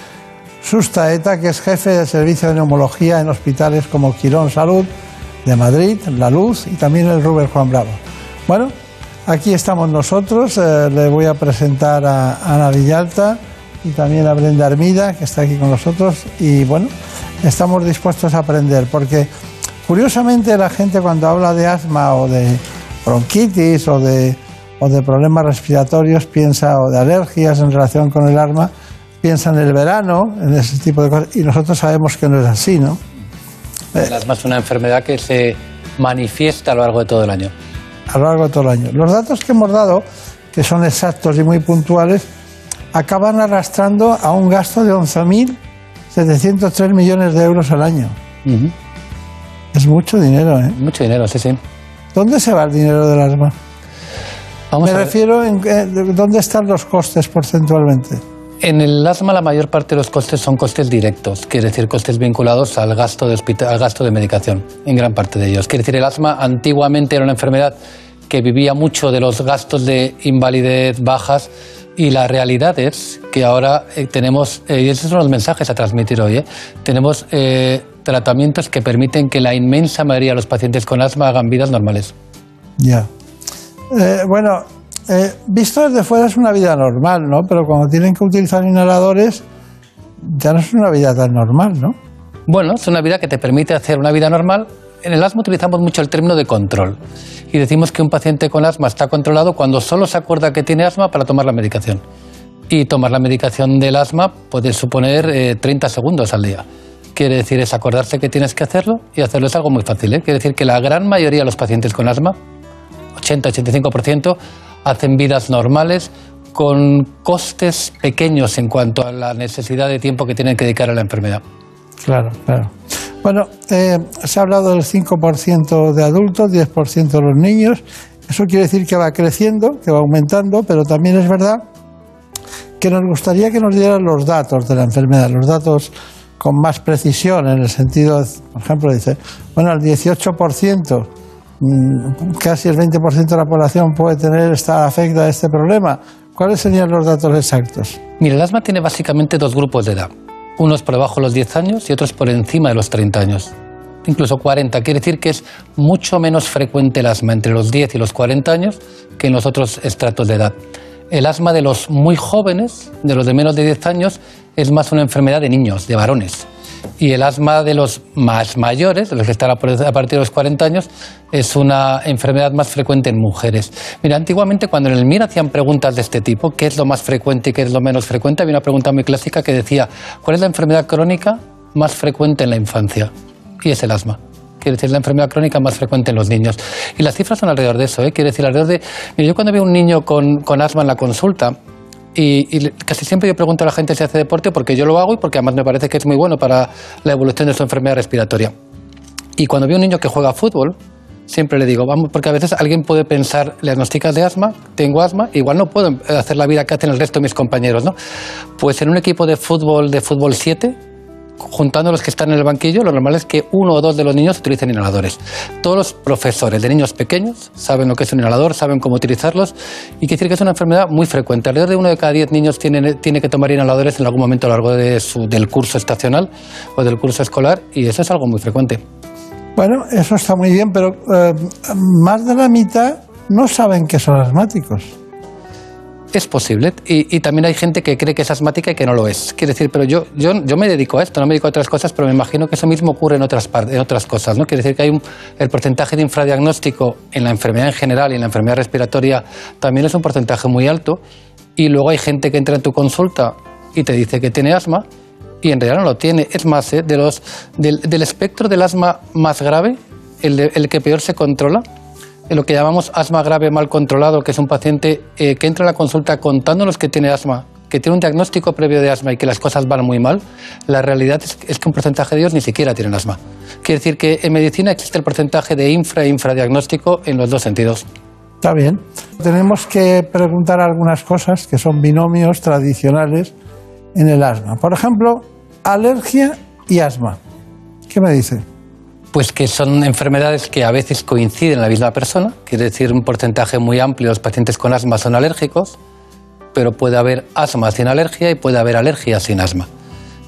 Sustaeta, que es jefe del servicio de neumología en hospitales como Quirón Salud de Madrid, La Luz y también el Ruber Juan Bravo. Bueno, aquí estamos nosotros, eh, le voy a presentar a Ana Villalta y también a Brenda Hermida, que está aquí con nosotros, y bueno, estamos dispuestos a aprender, porque curiosamente la gente cuando habla de asma o de bronquitis o de, o de problemas respiratorios piensa, o de alergias en relación con el asma, piensa en el verano, en ese tipo de cosas, y nosotros sabemos que no es así, ¿no? El asma es una enfermedad que se manifiesta a lo largo de todo el año. A lo largo de todo el año. Los datos que hemos dado, que son exactos y muy puntuales, acaban arrastrando a un gasto de 11.703 millones de euros al año. Es mucho dinero, ¿eh? Mucho dinero, sí, sí. ¿Dónde se va el dinero del asma? Vamos Me a refiero en eh, dónde están los costes porcentualmente. En el asma la mayor parte de los costes son costes directos, quiere decir costes vinculados al gasto de, hospital, al gasto de medicación, en gran parte de ellos. Quiere decir, el asma antiguamente era una enfermedad que vivía mucho de los gastos de invalidez bajas y la realidad es que ahora eh, tenemos, eh, y esos son los mensajes a transmitir hoy, tenemos tratamientos que permiten que la inmensa mayoría de los pacientes con asma hagan vidas normales. Ya. Eh, bueno, eh, visto desde fuera es una vida normal, ¿no? Pero cuando tienen que utilizar inhaladores, ya no es una vida tan normal, ¿no? Bueno, es una vida que te permite hacer una vida normal. En el asma utilizamos mucho el término de control y decimos que un paciente con asma está controlado cuando solo se acuerda que tiene asma para tomar la medicación. Y tomar la medicación del asma puede suponer eh, 30 segundos al día. Quiere decir, es acordarse que tienes que hacerlo y hacerlo es algo muy fácil. ¿eh? Quiere decir que la gran mayoría de los pacientes con asma, 80-85%, hacen vidas normales con costes pequeños en cuanto a la necesidad de tiempo que tienen que dedicar a la enfermedad. Claro, claro. Bueno, eh, se ha hablado del 5% de adultos, 10% de los niños. Eso quiere decir que va creciendo, que va aumentando, pero también es verdad que nos gustaría que nos dieran los datos de la enfermedad, los datos con más precisión, en el sentido, por ejemplo, dice, bueno, el 18%, mm, casi el 20% de la población puede tener esta afecta a este problema. ¿Cuáles serían los datos exactos? Mira, el asma tiene básicamente dos grupos de edad. Unos por debajo de los 10 años y otros por encima de los 30 años. Incluso 40. Quiere decir que es mucho menos frecuente el asma entre los 10 y los 40 años que en los otros estratos de edad. El asma de los muy jóvenes, de los de menos de 10 años, es más una enfermedad de niños, de varones. Y el asma de los más mayores, de los que están a partir de los 40 años, es una enfermedad más frecuente en mujeres. Mira, antiguamente cuando en el MIR hacían preguntas de este tipo, ¿qué es lo más frecuente y qué es lo menos frecuente? Había una pregunta muy clásica que decía, ¿cuál es la enfermedad crónica más frecuente en la infancia? Y es el asma. Quiere decir, la enfermedad crónica más frecuente en los niños. Y las cifras son alrededor de eso, ¿eh? Quiere decir, alrededor de... Mira, yo cuando veo un niño con, con asma en la consulta, y, y casi siempre yo pregunto a la gente si hace deporte porque yo lo hago y porque además me parece que es muy bueno para la evolución de su enfermedad respiratoria. Y cuando veo un niño que juega fútbol, siempre le digo, vamos, porque a veces alguien puede pensar, le diagnosticas de asma, tengo asma, igual no puedo hacer la vida que hacen el resto de mis compañeros, ¿no? Pues en un equipo de fútbol, de fútbol 7, juntando los que están en el banquillo, lo normal es que uno o dos de los niños utilicen inhaladores. Todos los profesores de niños pequeños saben lo que es un inhalador, saben cómo utilizarlos y quiere decir que es una enfermedad muy frecuente. Alrededor de uno de cada diez niños tiene, tiene que tomar inhaladores en algún momento a lo largo de su- del curso estacional o del curso escolar y eso es algo muy frecuente. Bueno, eso está muy bien, pero eh, más de la mitad no saben que son asmáticos. Es posible. Y, también hay gente que cree que es asmática y que no lo es. Quiere decir, pero yo, yo, yo me dedico a esto, no me dedico a otras cosas, pero me imagino que eso mismo ocurre en otras, en otras cosas. ¿no? Quiere decir que hay un, el porcentaje de infradiagnóstico en la enfermedad en general y en la enfermedad respiratoria también es un porcentaje muy alto. Y luego hay gente que entra en tu consulta y te dice que tiene asma y en realidad no lo tiene. Es más, ¿eh? de los, del, del espectro del asma más grave, el, el que peor se controla, lo que llamamos asma grave mal controlado, que es un paciente eh, que entra a la consulta contándonos que tiene asma, que tiene un diagnóstico previo de asma y que las cosas van muy mal, la realidad es, es que un porcentaje de ellos ni siquiera tienen asma. Quiere decir que en medicina existe el porcentaje de infra e infradiagnóstico en los dos sentidos. Está bien. Tenemos que preguntar algunas cosas que son binomios tradicionales en el asma. Por ejemplo, alergia y asma. ¿Qué me dice? Pues que son enfermedades que a veces coinciden en la misma persona, quiere decir un porcentaje muy amplio de los pacientes con asma son alérgicos, pero puede haber asma sin alergia y puede haber alergia sin asma.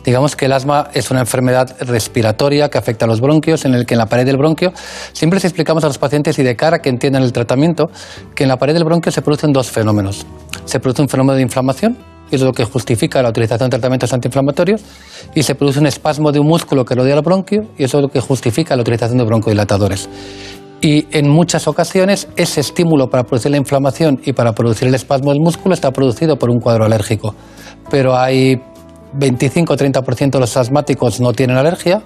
Digamos que el asma es una enfermedad respiratoria que afecta a los bronquios, en el que en la pared del bronquio siempre les explicamos a los pacientes y de cara que entiendan el tratamiento, que en la pared del bronquio se producen dos fenómenos. Se produce un fenómeno de inflamación, es lo que justifica la utilización de tratamientos antiinflamatorios, y se produce un espasmo de un músculo que rodea el bronquio, y eso es lo que justifica la utilización de broncodilatadores. Y en muchas ocasiones ese estímulo para producir la inflamación y para producir el espasmo del músculo está producido por un cuadro alérgico. Pero hay 25-30% de los asmáticos no tienen alergia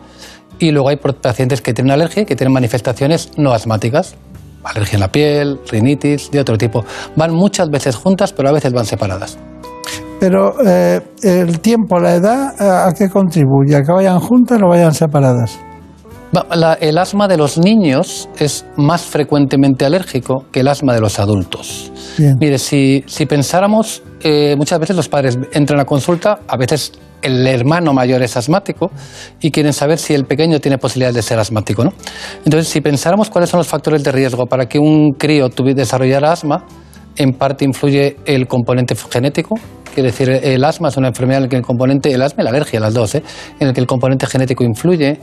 y luego hay pacientes que tienen alergia y que tienen manifestaciones no asmáticas. Alergia en la piel, rinitis, de otro tipo. Van muchas veces juntas, pero a veces van separadas. Pero eh, el tiempo, la edad, ¿a qué contribuye? ¿A que vayan juntas o vayan separadas? La- el asma de los niños es más frecuentemente alérgico que el asma de los adultos. Bien. Mire, si, si pensáramos eh, muchas veces los padres entran a consulta, a veces el hermano mayor es asmático y quieren saber si el pequeño tiene posibilidades de ser asmático. ¿no? Entonces, si pensáramos cuáles son los factores de riesgo para que un crío tuviera desarrollara asma, en parte influye el componente genético, quiere decir, el asma es una enfermedad en la que el componente, el asma y la alergia, las dos, ¿eh? en el que el componente genético influye.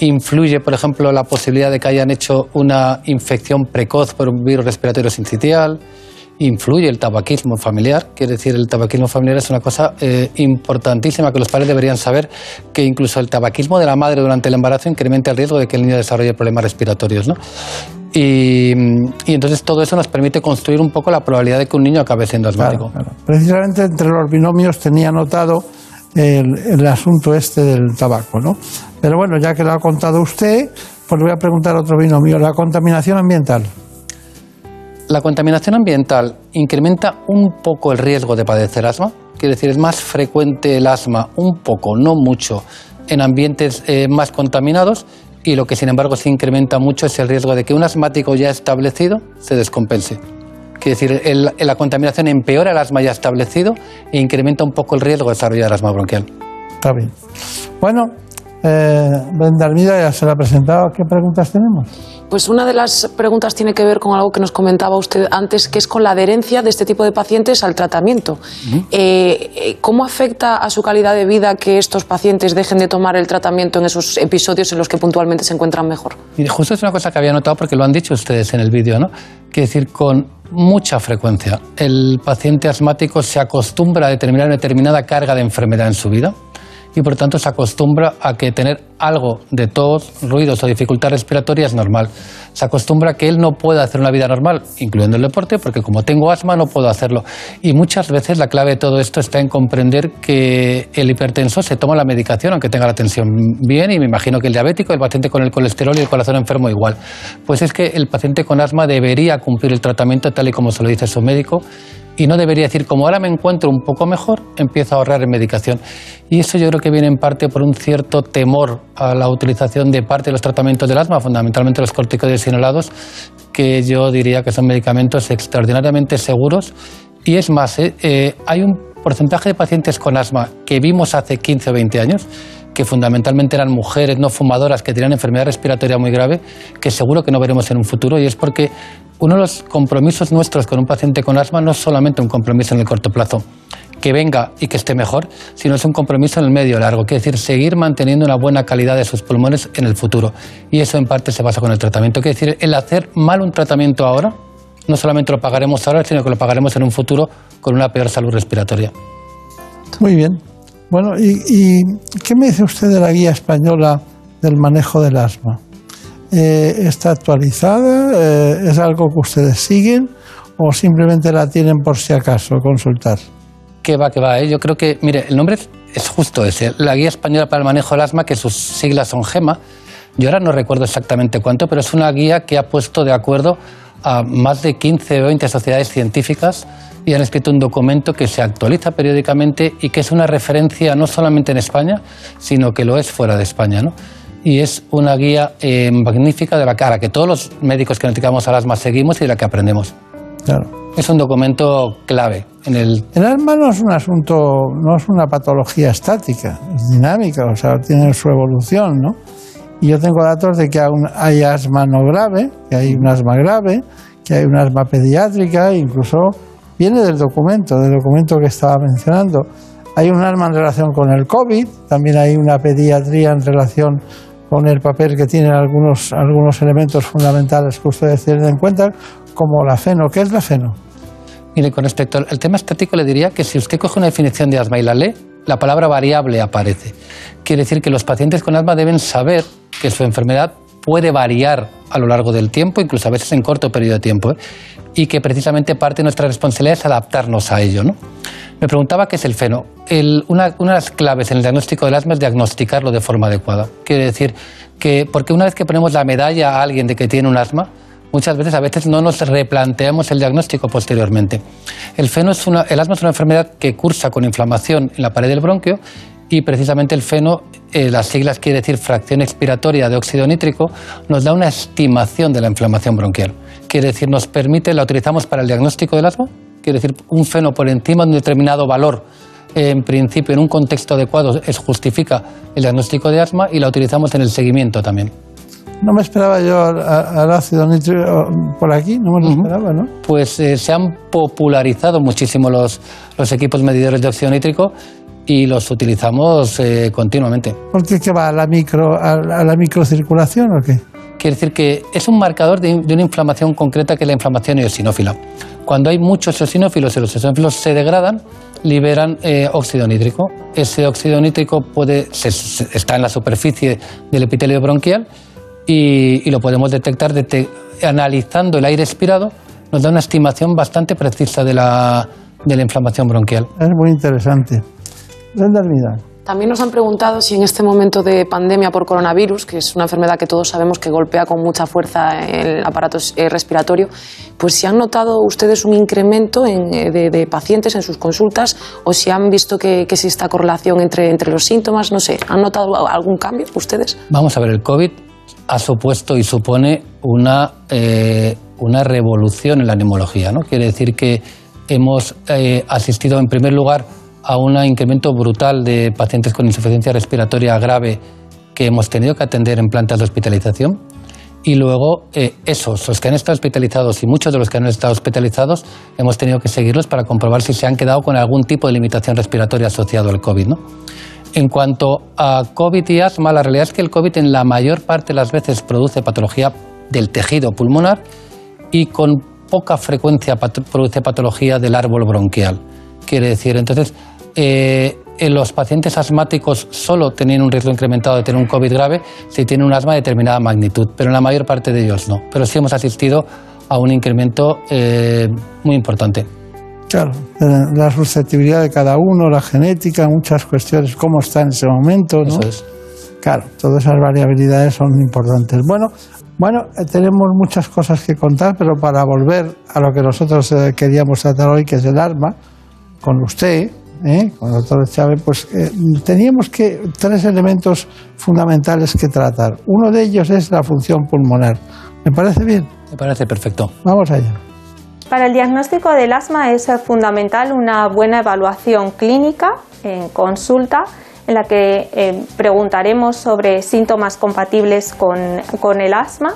Influye, por ejemplo, la posibilidad de que hayan hecho una infección precoz por un virus respiratorio sincitial. Influye el tabaquismo familiar, quiere decir, el tabaquismo familiar es una cosa eh, importantísima que los padres deberían saber, que incluso el tabaquismo de la madre durante el embarazo incrementa el riesgo de que el niño desarrolle problemas respiratorios. ¿no? Y, y entonces todo eso nos permite construir un poco la probabilidad de que un niño acabe siendo asmático. Precisamente entre los binomios tenía anotado el, el asunto este del tabaco, ¿no? Pero bueno, ya que lo ha contado usted, pues le voy a preguntar otro binomio, la contaminación ambiental. La contaminación ambiental incrementa un poco el riesgo de padecer asma, quiere decir, es más frecuente el asma, un poco, no mucho, en ambientes eh, más contaminados y lo que sin embargo se incrementa mucho es el riesgo de que un asmático ya establecido se descompense. Quiere decir, el- la contaminación empeora el asma ya establecido e incrementa un poco el riesgo de desarrollar asma bronquial. Está bien. Bueno, eh, Brenda Armida ya se la ha presentado. ¿Qué preguntas tenemos? Pues una de las preguntas tiene que ver con algo que nos comentaba usted antes, que es con la adherencia de este tipo de pacientes al tratamiento. Eh, eh, ¿Cómo afecta a su calidad de vida que estos pacientes dejen de tomar el tratamiento en esos episodios en los que puntualmente se encuentran mejor? Y justo es una cosa que había notado porque lo han dicho ustedes en el vídeo, ¿no? Quiere decir, con mucha frecuencia el paciente asmático se acostumbra a determinar una determinada carga de enfermedad en su vida y por tanto se acostumbra a que tener algo de tos, ruidos o dificultad respiratoria es normal. Se acostumbra a que él no pueda hacer una vida normal, incluyendo el deporte, porque como tengo asma no puedo hacerlo. Y muchas veces la clave de todo esto está en comprender que el hipertenso se toma la medicación aunque tenga la tensión bien y me imagino que el diabético, el paciente con el colesterol y el corazón enfermo igual. Pues es que el paciente con asma debería cumplir el tratamiento tal y como se lo dice su médico y no debería decir, como ahora me encuentro un poco mejor, empiezo a ahorrar en medicación. Y eso yo creo que viene en parte por un cierto temor a la utilización de parte de los tratamientos del asma, fundamentalmente los corticoides inhalados, que yo diría que son medicamentos extraordinariamente seguros. Y es más, ¿eh? Eh, hay un porcentaje de pacientes con asma que vimos hace 15 o 20 años, que fundamentalmente eran mujeres no fumadoras que tenían enfermedad respiratoria muy grave, que seguro que no veremos en un futuro, y es porque uno de los compromisos nuestros con un paciente con asma no es solamente un compromiso en el corto plazo, que venga y que esté mejor, sino es un compromiso en el medio largo, quiere decir seguir manteniendo una buena calidad de sus pulmones en el futuro. Y eso en parte se basa con el tratamiento, quiere decir el hacer mal un tratamiento ahora, no solamente lo pagaremos ahora, sino que lo pagaremos en un futuro con una peor salud respiratoria. Muy bien. Bueno, ¿y, y qué me dice usted de la guía española del manejo del asma? Eh, ¿Está actualizada? Eh, ¿Es algo que ustedes siguen? ¿O simplemente la tienen por si acaso consultar? Que va, que va, ¿eh? Yo creo que, mire, el nombre es, justo ese, la Guía Española para el Manejo del Asma, que sus siglas son GEMA. Yo ahora no recuerdo exactamente cuánto, pero es una guía que ha puesto de acuerdo a más de 15 o 20 sociedades científicas y han escrito un documento que se actualiza periódicamente y que es una referencia no solamente en España, sino que lo es fuera de España, ¿no? Y es una guía eh, magnífica de la cara que todos los médicos que nos dedicamos al asma seguimos y de la que aprendemos. Claro. Es un documento clave en el El asma no es un asunto, no es una patología estática, es dinámica, o sea, tiene su evolución, ¿no? Y yo tengo datos de que aún hay asma no grave, que hay un asma grave, que hay un asma pediátrica, incluso viene del documento, del documento que estaba mencionando. Hay un asma en relación con el COVID, también hay una pediatría en relación con el papel que tienen algunos, algunos elementos fundamentales que ustedes tienen en cuenta, como la feno. ¿Qué es la feno? Mire, con respecto al al tema estático, le diría que si usted coge una definición de asma y la lee, la palabra variable aparece. Quiere decir que los pacientes con asma deben saber que su enfermedad puede variar a lo largo del tiempo, incluso a veces en corto periodo de tiempo, ¿eh? Y que precisamente parte de nuestra responsabilidad es adaptarnos a ello. ¿no? Me preguntaba qué es el feno. Una de las claves en el diagnóstico del asma es diagnosticarlo de forma adecuada. Quiere decir que, porque una vez que ponemos la medalla a alguien de que tiene un asma, muchas veces a veces no nos replanteamos el diagnóstico posteriormente. El, feno es una, el asma es una enfermedad que cursa con inflamación en la pared del bronquio y precisamente el feno, eh, las siglas quiere decir fracción expiratoria de óxido nítrico, nos da una estimación de la inflamación bronquial. Quiere decir, nos permite, la utilizamos para el diagnóstico del asma quiere decir un feno por encima de un determinado valor, en principio, en un contexto adecuado, es, justifica el diagnóstico de asma y la utilizamos en el seguimiento también. No me esperaba yo al, al ácido nítrico por aquí, no me lo esperaba, ¿no? Pues eh, se han popularizado muchísimo los, los equipos medidores de óxido nítrico y los utilizamos eh, continuamente. ¿Por qué que va a la, micro, a, a la microcirculación o qué? Quiere decir que es un marcador de, una inflamación concreta que es la inflamación eosinófila. Cuando hay muchos eosinófilos y los eosinófilos se degradan, liberan eh, óxido nítrico. Ese óxido nítrico puede, está en la superficie del epitelio bronquial y, lo podemos detectar dete- analizando el aire expirado. Nos da una estimación bastante precisa de la, de la inflamación bronquial. Es muy interesante. Hermida. También nos han preguntado si en este momento de pandemia por coronavirus, que es una enfermedad que todos sabemos que golpea con mucha fuerza el aparato eh, respiratorio, pues si han notado ustedes un incremento en, eh, de, pacientes en sus consultas o si han visto que, que existe correlación entre, entre los síntomas, no sé, ¿han notado algún cambio ustedes? Vamos a ver, el COVID ha supuesto y supone una, eh, una revolución en la neumología. ¿no? Quiere decir que hemos asistido, en primer lugar, a un incremento brutal de pacientes con insuficiencia respiratoria grave que hemos tenido que atender en plantas de hospitalización. Y luego, eh, esos, los que han estado hospitalizados y muchos de los que han estado hospitalizados, hemos tenido que seguirlos para comprobar si se han quedado con algún tipo de limitación respiratoria asociado al COVID. ¿no? En cuanto a COVID y asma, la realidad es que el COVID en la mayor parte de las veces produce patología del tejido pulmonar y con poca frecuencia produce patología del árbol bronquial. Quiere decir, entonces, eh, en los pacientes asmáticos solo tenían un riesgo incrementado de tener un COVID grave si tienen un asma de determinada magnitud, pero en la mayor parte de ellos no. Pero sí hemos asistido a un incremento eh, muy importante. Claro, la la susceptibilidad de cada uno, la genética, muchas cuestiones, cómo está en ese momento, ¿no? Eso es. Claro, todas esas variabilidades son importantes. Bueno, bueno, eh, tenemos muchas cosas que contar, pero para volver a lo que nosotros eh, queríamos tratar hoy, que es el arma, con usted, ¿eh? con el doctor Chávez, pues eh, teníamos que tres elementos fundamentales que tratar. Uno de ellos es la función pulmonar. ¿Me parece bien? Me parece perfecto. Vamos allá. Para el diagnóstico del asma es fundamental una buena evaluación clínica en consulta en la que eh, preguntaremos sobre síntomas compatibles con, con el asma,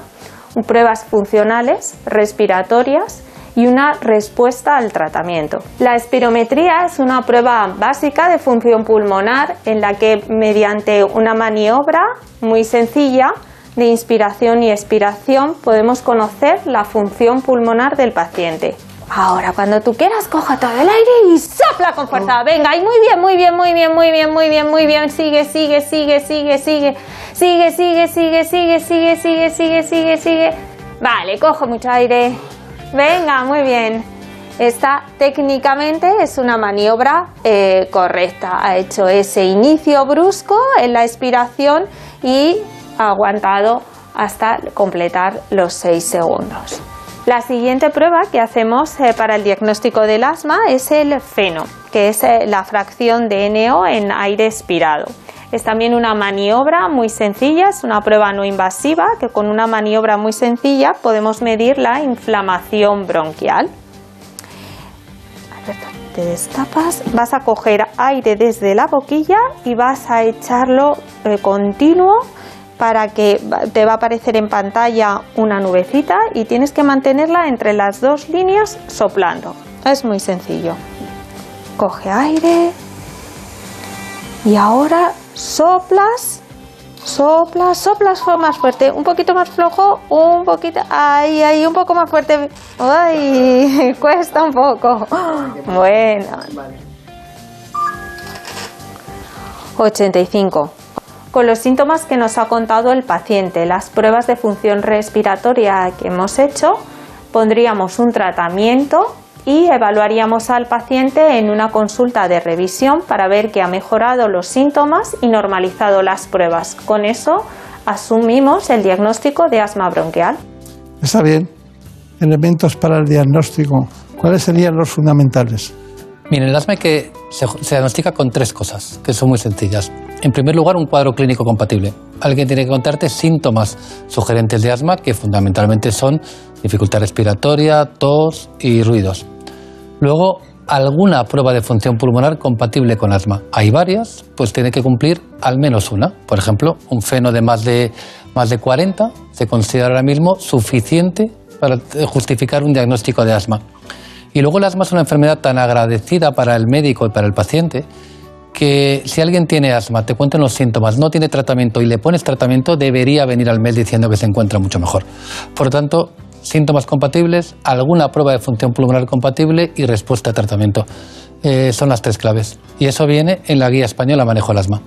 pruebas funcionales, respiratorias y una respuesta al tratamiento. La espirometría es una prueba básica de función pulmonar en la que mediante una maniobra muy sencilla de inspiración y expiración podemos conocer la función pulmonar del paciente. Ahora, cuando tú quieras, coja todo el aire y sopla con fuerza. Venga, y muy bien, muy bien, muy bien, muy bien, muy bien, muy bien. Sigue, sigue, sigue, sigue, sigue. Sigue, sigue, sigue, sigue, sigue, sigue, sigue, sigue, sigue. Vale, cojo mucho aire. Venga, muy bien. Esta técnicamente es una maniobra eh, correcta. Ha hecho ese inicio brusco en la expiración y ha aguantado hasta completar los 6 segundos. La siguiente prueba que hacemos eh, para el diagnóstico del asma es el feno, que es eh, la fracción de NO en aire expirado. Es también una maniobra muy sencilla, es una prueba no invasiva que con una maniobra muy sencilla podemos medir la inflamación bronquial. Te destapas, vas a coger aire desde la boquilla y vas a echarlo eh, continuo para que te va a aparecer en pantalla una nubecita y tienes que mantenerla entre las dos líneas soplando. Es muy sencillo. Coge aire y ahora soplas, soplas, soplas más fuerte, un poquito más flojo, un poquito, ahí, ahí, un poco más fuerte. Ay, cuesta un poco. Bueno. 85. Con los síntomas que nos ha contado el paciente, las pruebas de función respiratoria que hemos hecho, pondríamos un tratamiento y evaluaríamos al paciente en una consulta de revisión para ver que ha mejorado los síntomas y normalizado las pruebas. Con eso asumimos el diagnóstico de asma bronquial. Está bien. Elementos para el diagnóstico. ¿Cuáles serían los fundamentales? Miren, el asma hay que se, se diagnostica con tres cosas, que son muy sencillas. En primer lugar, un cuadro clínico compatible. Alguien tiene que contarte síntomas sugerentes de asma, que fundamentalmente son dificultad respiratoria, tos y ruidos. Luego, alguna prueba de función pulmonar compatible con asma. Hay varias, pues tiene que cumplir al menos una. Por ejemplo, un feno de más de, más de 40 se considera ahora mismo suficiente para justificar un diagnóstico de asma. Y luego el asma es una enfermedad tan agradecida para el médico y para el paciente que si alguien tiene asma, te cuentan los síntomas, no tiene tratamiento y le pones tratamiento, debería venir al mes diciendo que se encuentra mucho mejor. Por lo tanto, síntomas compatibles, alguna prueba de función pulmonar compatible y respuesta a tratamiento. Eh, son las tres claves. Y eso viene en la guía española Manejo del Asma.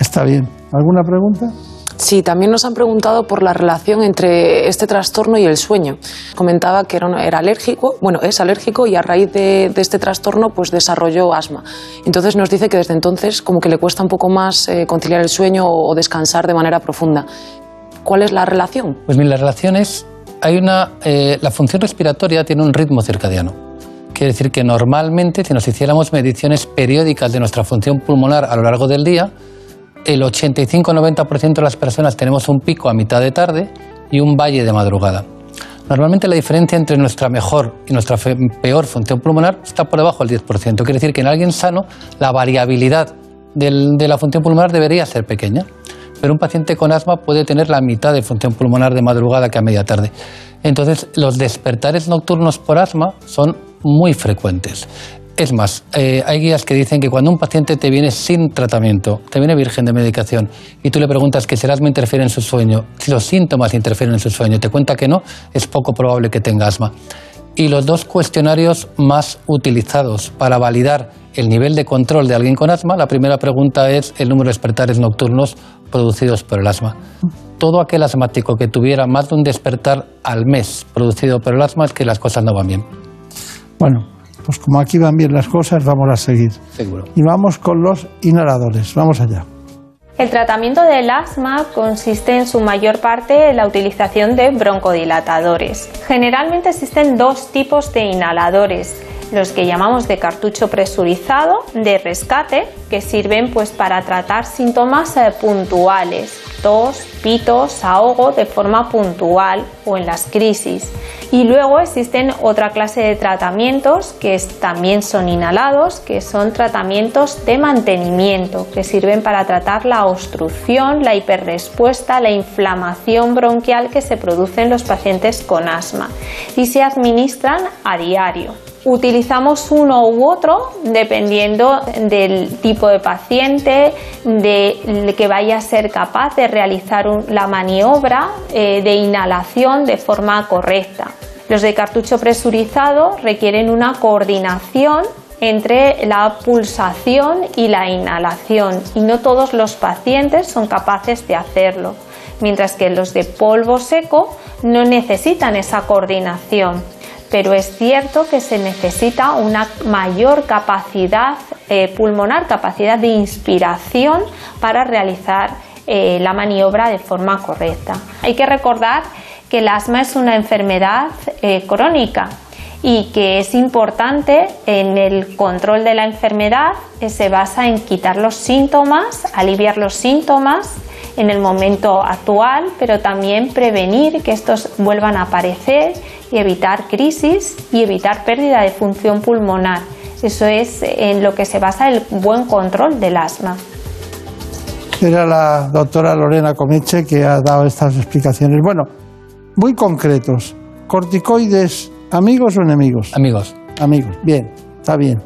Está bien. ¿Alguna pregunta? Sí, también nos han preguntado por la relación entre este trastorno y el sueño. Comentaba que era, era alérgico, bueno, es alérgico y a raíz de, de, este trastorno pues desarrolló asma. Entonces nos dice que desde entonces como que le cuesta un poco más eh, conciliar el sueño o, o, descansar de manera profunda. ¿Cuál es la relación? Pues bien, la relación es, hay una, eh, la función respiratoria tiene un ritmo circadiano. Quiere decir que normalmente si nos hiciéramos mediciones periódicas de nuestra función pulmonar a lo largo del día, el 85-90% de las personas tenemos un pico a mitad de tarde y un valle de madrugada. Normalmente la diferencia entre nuestra mejor y nuestra peor función pulmonar está por debajo del 10%. Quiere decir que en alguien sano la variabilidad de la función pulmonar debería ser pequeña. Pero un paciente con asma puede tener la mitad de función pulmonar de madrugada que a media tarde. Entonces, los despertares nocturnos por asma son muy frecuentes. Es más, eh, hay guías que dicen que cuando un paciente te viene sin tratamiento, te viene virgen de medicación, y tú le preguntas que si el asma interfiere en su sueño, si los síntomas interfieren en su sueño, te cuenta que no, es poco probable que tenga asma. Y los dos cuestionarios más utilizados para validar el nivel de control de alguien con asma, la primera pregunta es el número de despertares nocturnos producidos por el asma. Todo aquel asmático que tuviera más de un despertar al mes producido por el asma es que las cosas no van bien. Bueno, pues como aquí van bien las cosas, vamos a seguir. Seguro. Y vamos con los inhaladores. Vamos allá. El tratamiento del asma consiste en su mayor parte en la utilización de broncodilatadores. Generalmente existen dos tipos de inhaladores los que llamamos de cartucho presurizado, de rescate, que sirven pues para tratar síntomas eh, puntuales, tos, pitos, ahogo de forma puntual o en las crisis. Y luego existen otra clase de tratamientos que también son inhalados, que son tratamientos de mantenimiento, que sirven para tratar la obstrucción, la hiperrespuesta, la inflamación bronquial que se produce en los pacientes con asma y se administran a diario. Utilizamos uno u otro dependiendo del tipo de paciente, de que vaya a ser capaz de realizar la maniobra eh, de inhalación de forma correcta. Los de cartucho presurizado requieren una coordinación entre la pulsación y la inhalación y no todos los pacientes son capaces de hacerlo, mientras que los de polvo seco no necesitan esa coordinación pero es cierto que se necesita una mayor capacidad eh, pulmonar, capacidad de inspiración para realizar eh, la maniobra de forma correcta. Hay que recordar que el asma es una enfermedad eh, crónica y que es importante en el control de la enfermedad se basa en quitar los síntomas, aliviar los síntomas en el momento actual, pero también prevenir que estos vuelvan a aparecer evitar crisis y evitar pérdida de función pulmonar. Eso es en lo que se basa el buen control del asma. Era la doctora Lorena Comeche que ha dado estas explicaciones. Bueno, muy concretos. ¿Corticoides amigos o enemigos? Amigos. Amigos, bien, está bien.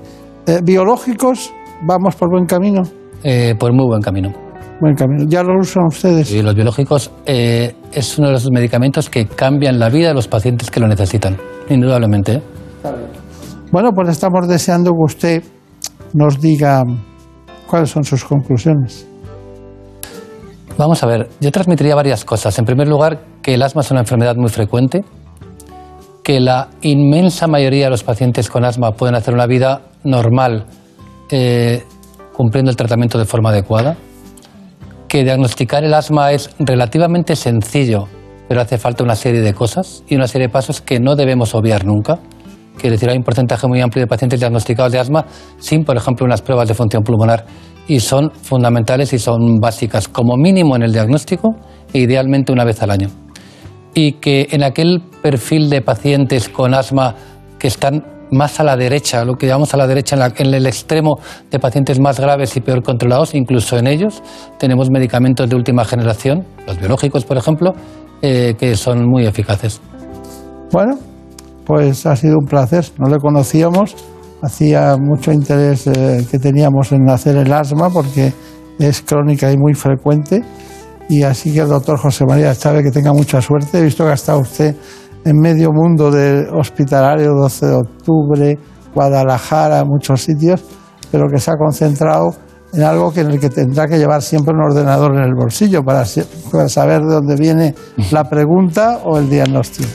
Eh, ¿Biológicos? ¿Vamos por buen camino? Eh, por muy buen camino. Buen camino. ¿Ya lo usan ustedes? Sí, los biológicos eh, es uno de los medicamentos que cambian la vida de los pacientes que lo necesitan, indudablemente. ¿eh? Bueno, pues estamos deseando que usted nos diga cuáles son sus conclusiones. Vamos a ver, yo transmitiría varias cosas. En primer lugar, que el asma es una enfermedad muy frecuente, que la inmensa mayoría de los pacientes con asma pueden hacer una vida normal eh, cumpliendo el tratamiento de forma adecuada, que diagnosticar el asma es relativamente sencillo, pero hace falta una serie de cosas y una serie de pasos que no debemos obviar nunca. Quiere decir, hay un porcentaje muy amplio de pacientes diagnosticados de asma sin, por ejemplo, unas pruebas de función pulmonar y son fundamentales y son básicas, como mínimo en el diagnóstico e idealmente una vez al año. Y que en aquel perfil de pacientes con asma que están más a la derecha, lo que llamamos a la derecha, en, la- en el extremo de pacientes más graves y peor controlados, incluso en ellos tenemos medicamentos de última generación, los biológicos, por ejemplo, eh, que son muy eficaces. Bueno, pues ha sido un placer. No le conocíamos. Hacía mucho interés eh, que teníamos en hacer el asma porque es crónica y muy frecuente. Y así que el doctor José María Chávez, que tenga mucha suerte. He visto que ha estado usted en medio mundo del hospitalario, 12 de octubre, Guadalajara, muchos sitios, pero que se ha concentrado en algo que en el que tendrá que llevar siempre un ordenador en el bolsillo para, para saber de dónde viene la pregunta o el diagnóstico.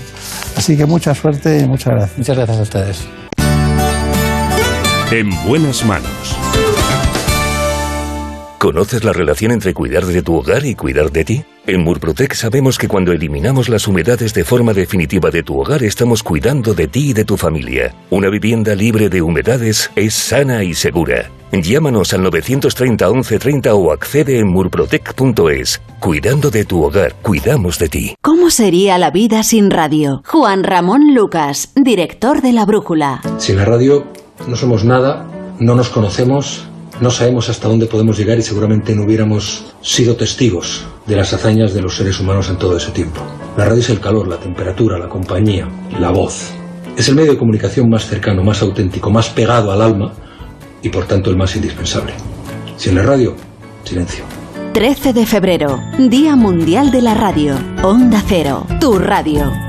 Así que mucha suerte y muchas gracias. Muchas gracias a ustedes. En buenas manos. ¿Conoces la relación entre cuidar de tu hogar y cuidar de ti? En Murprotec sabemos que cuando eliminamos las humedades de forma definitiva de tu hogar estamos cuidando de ti y de tu familia. Una vivienda libre de humedades es sana y segura. Llámanos al 930 1130 o accede en murprotec.es. Cuidando de tu hogar, cuidamos de ti. ¿Cómo sería la vida sin radio? Juan Ramón Lucas, director de La Brújula. Sin la radio no somos nada, no nos conocemos, no sabemos hasta dónde podemos llegar y seguramente no hubiéramos sido testigos de las hazañas de los seres humanos en todo ese tiempo. La radio es el calor, la temperatura, la compañía, la voz. Es el medio de comunicación más cercano, más auténtico, más pegado al alma y por tanto el más indispensable. Sin la radio, silencio. 13 de febrero, Día Mundial de la Radio. Onda Cero, tu radio.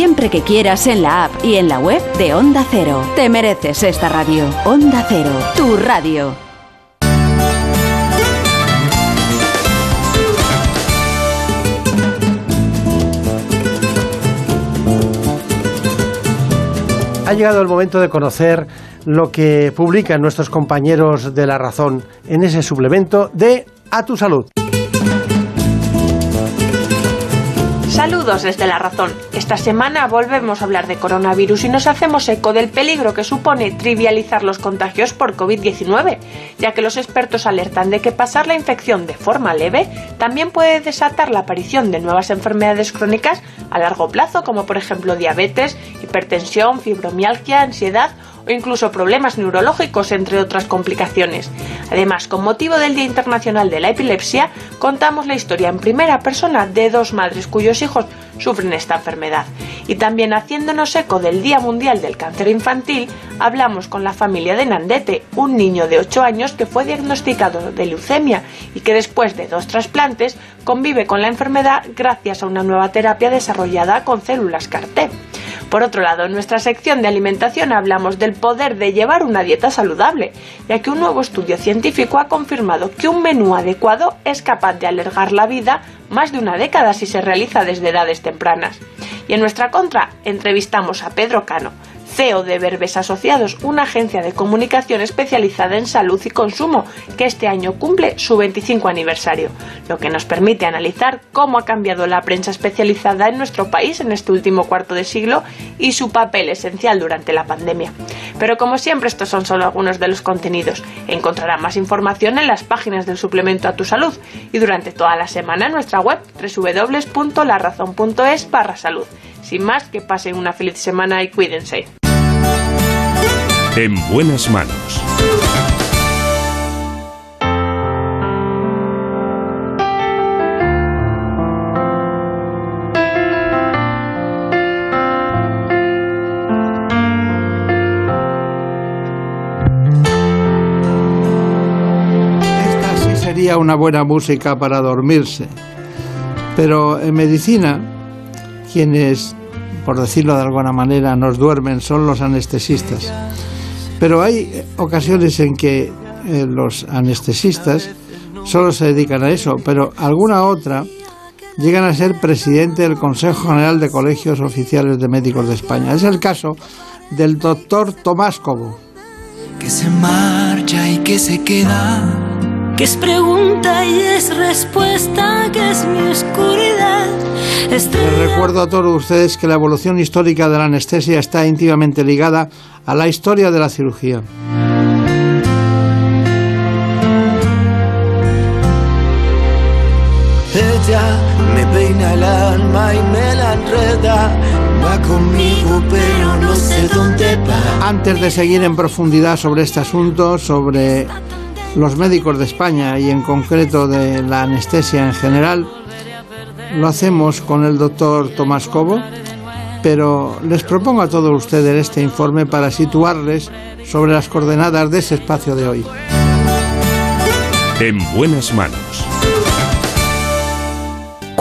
siempre que quieras en la app y en la web de Onda Cero. Te mereces esta radio. Onda Cero, tu radio. Ha llegado el momento de conocer lo que publican nuestros compañeros de La Razón en ese suplemento de A tu Salud. Saludos desde La Razón. Esta semana volvemos a hablar de coronavirus y nos hacemos eco del peligro que supone trivializar los contagios por COVID-19, ya que los expertos alertan de que pasar la infección de forma leve también puede desatar la aparición de nuevas enfermedades crónicas a largo plazo, como por ejemplo diabetes, hipertensión, fibromialgia, ansiedad o incluso problemas neurológicos, entre otras complicaciones. Además, con motivo del Día Internacional de la Epilepsia, contamos la historia en primera persona de dos madres cuyos hijos sufren esta enfermedad. Y también haciéndonos eco del Día Mundial del Cáncer Infantil, hablamos con la familia de Nandete, un niño de 8 años que fue diagnosticado de leucemia y que después de dos trasplantes convive con la enfermedad gracias a una nueva terapia desarrollada con células CAR-T. Por otro lado, en nuestra sección de alimentación hablamos del poder de llevar una dieta saludable, ya que un nuevo estudio científico ha confirmado que un menú adecuado es capaz de alargar la vida más de una década si se realiza desde edades tempranas. Y en nuestra contra entrevistamos a Pedro Cano, CEO de Verbes Asociados, una agencia de comunicación especializada en salud y consumo, que este año cumple su 25 aniversario, lo que nos permite analizar cómo ha cambiado la prensa especializada en nuestro país en este último cuarto de siglo y su papel esencial durante la pandemia. Pero como siempre, estos son solo algunos de los contenidos. Encontrará más información en las páginas del suplemento a tu salud y durante toda la semana en nuestra web www.larazón.es barra salud. Sin más, que pasen una feliz semana y cuídense. En buenas manos. Esta sí sería una buena música para dormirse. Pero en medicina, quienes, por decirlo de alguna manera, nos duermen son los anestesistas. Pero hay ocasiones en que eh, los anestesistas solo se dedican a eso, pero alguna otra llegan a ser presidente del Consejo General de Colegios Oficiales de Médicos de España. Es el caso del doctor Tomás Cobo. Que se marcha y que se queda. Que es pregunta y es respuesta, que es mi oscuridad. Les recuerdo a todos ustedes que la evolución histórica de la anestesia está íntimamente ligada a la historia de la cirugía. Ella me peina el alma y me la enreda. Va conmigo, pero no sé dónde va. Antes de seguir en profundidad sobre este asunto, sobre los médicos de España y en concreto de la anestesia en general, lo hacemos con el doctor Tomás Cobo, pero les propongo a todos ustedes este informe para situarles sobre las coordenadas de ese espacio de hoy. En buenas manos.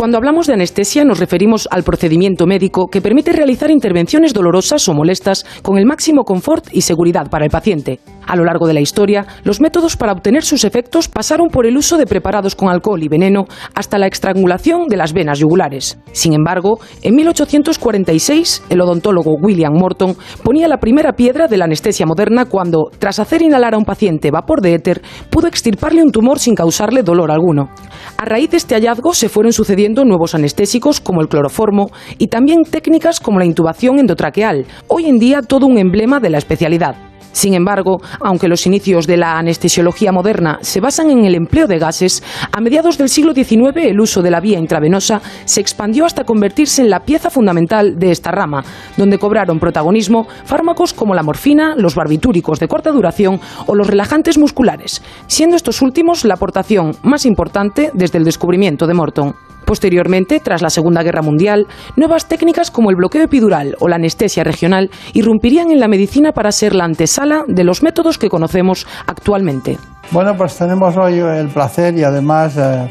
Cuando hablamos de anestesia nos referimos al procedimiento médico que permite realizar intervenciones dolorosas o molestas con el máximo confort y seguridad para el paciente. A lo largo de la historia, los métodos para obtener sus efectos pasaron por el uso de preparados con alcohol y veneno hasta la estrangulación de las venas yugulares. Sin embargo, en 1846, el odontólogo William Morton ponía la primera piedra de la anestesia moderna cuando, tras hacer inhalar a un paciente vapor de éter, pudo extirparle un tumor sin causarle dolor alguno. A raíz de este hallazgo se fueron sucediendo nuevos anestésicos como el cloroformo y también técnicas como la intubación endotraqueal, hoy en día todo un emblema de la especialidad. Sin embargo, aunque los inicios de la anestesiología moderna se basan en el empleo de gases, a mediados del siglo XIX el uso de la vía intravenosa se expandió hasta convertirse en la pieza fundamental de esta rama, donde cobraron protagonismo fármacos como la morfina, los barbitúricos de corta duración o los relajantes musculares, siendo estos últimos la aportación más importante desde el descubrimiento de Morton. Posteriormente, tras la Segunda Guerra Mundial, nuevas técnicas como el bloqueo epidural o la anestesia regional irrumpirían en la medicina para ser la antesala de los métodos que conocemos actualmente. Bueno, pues tenemos hoy el placer y además eh,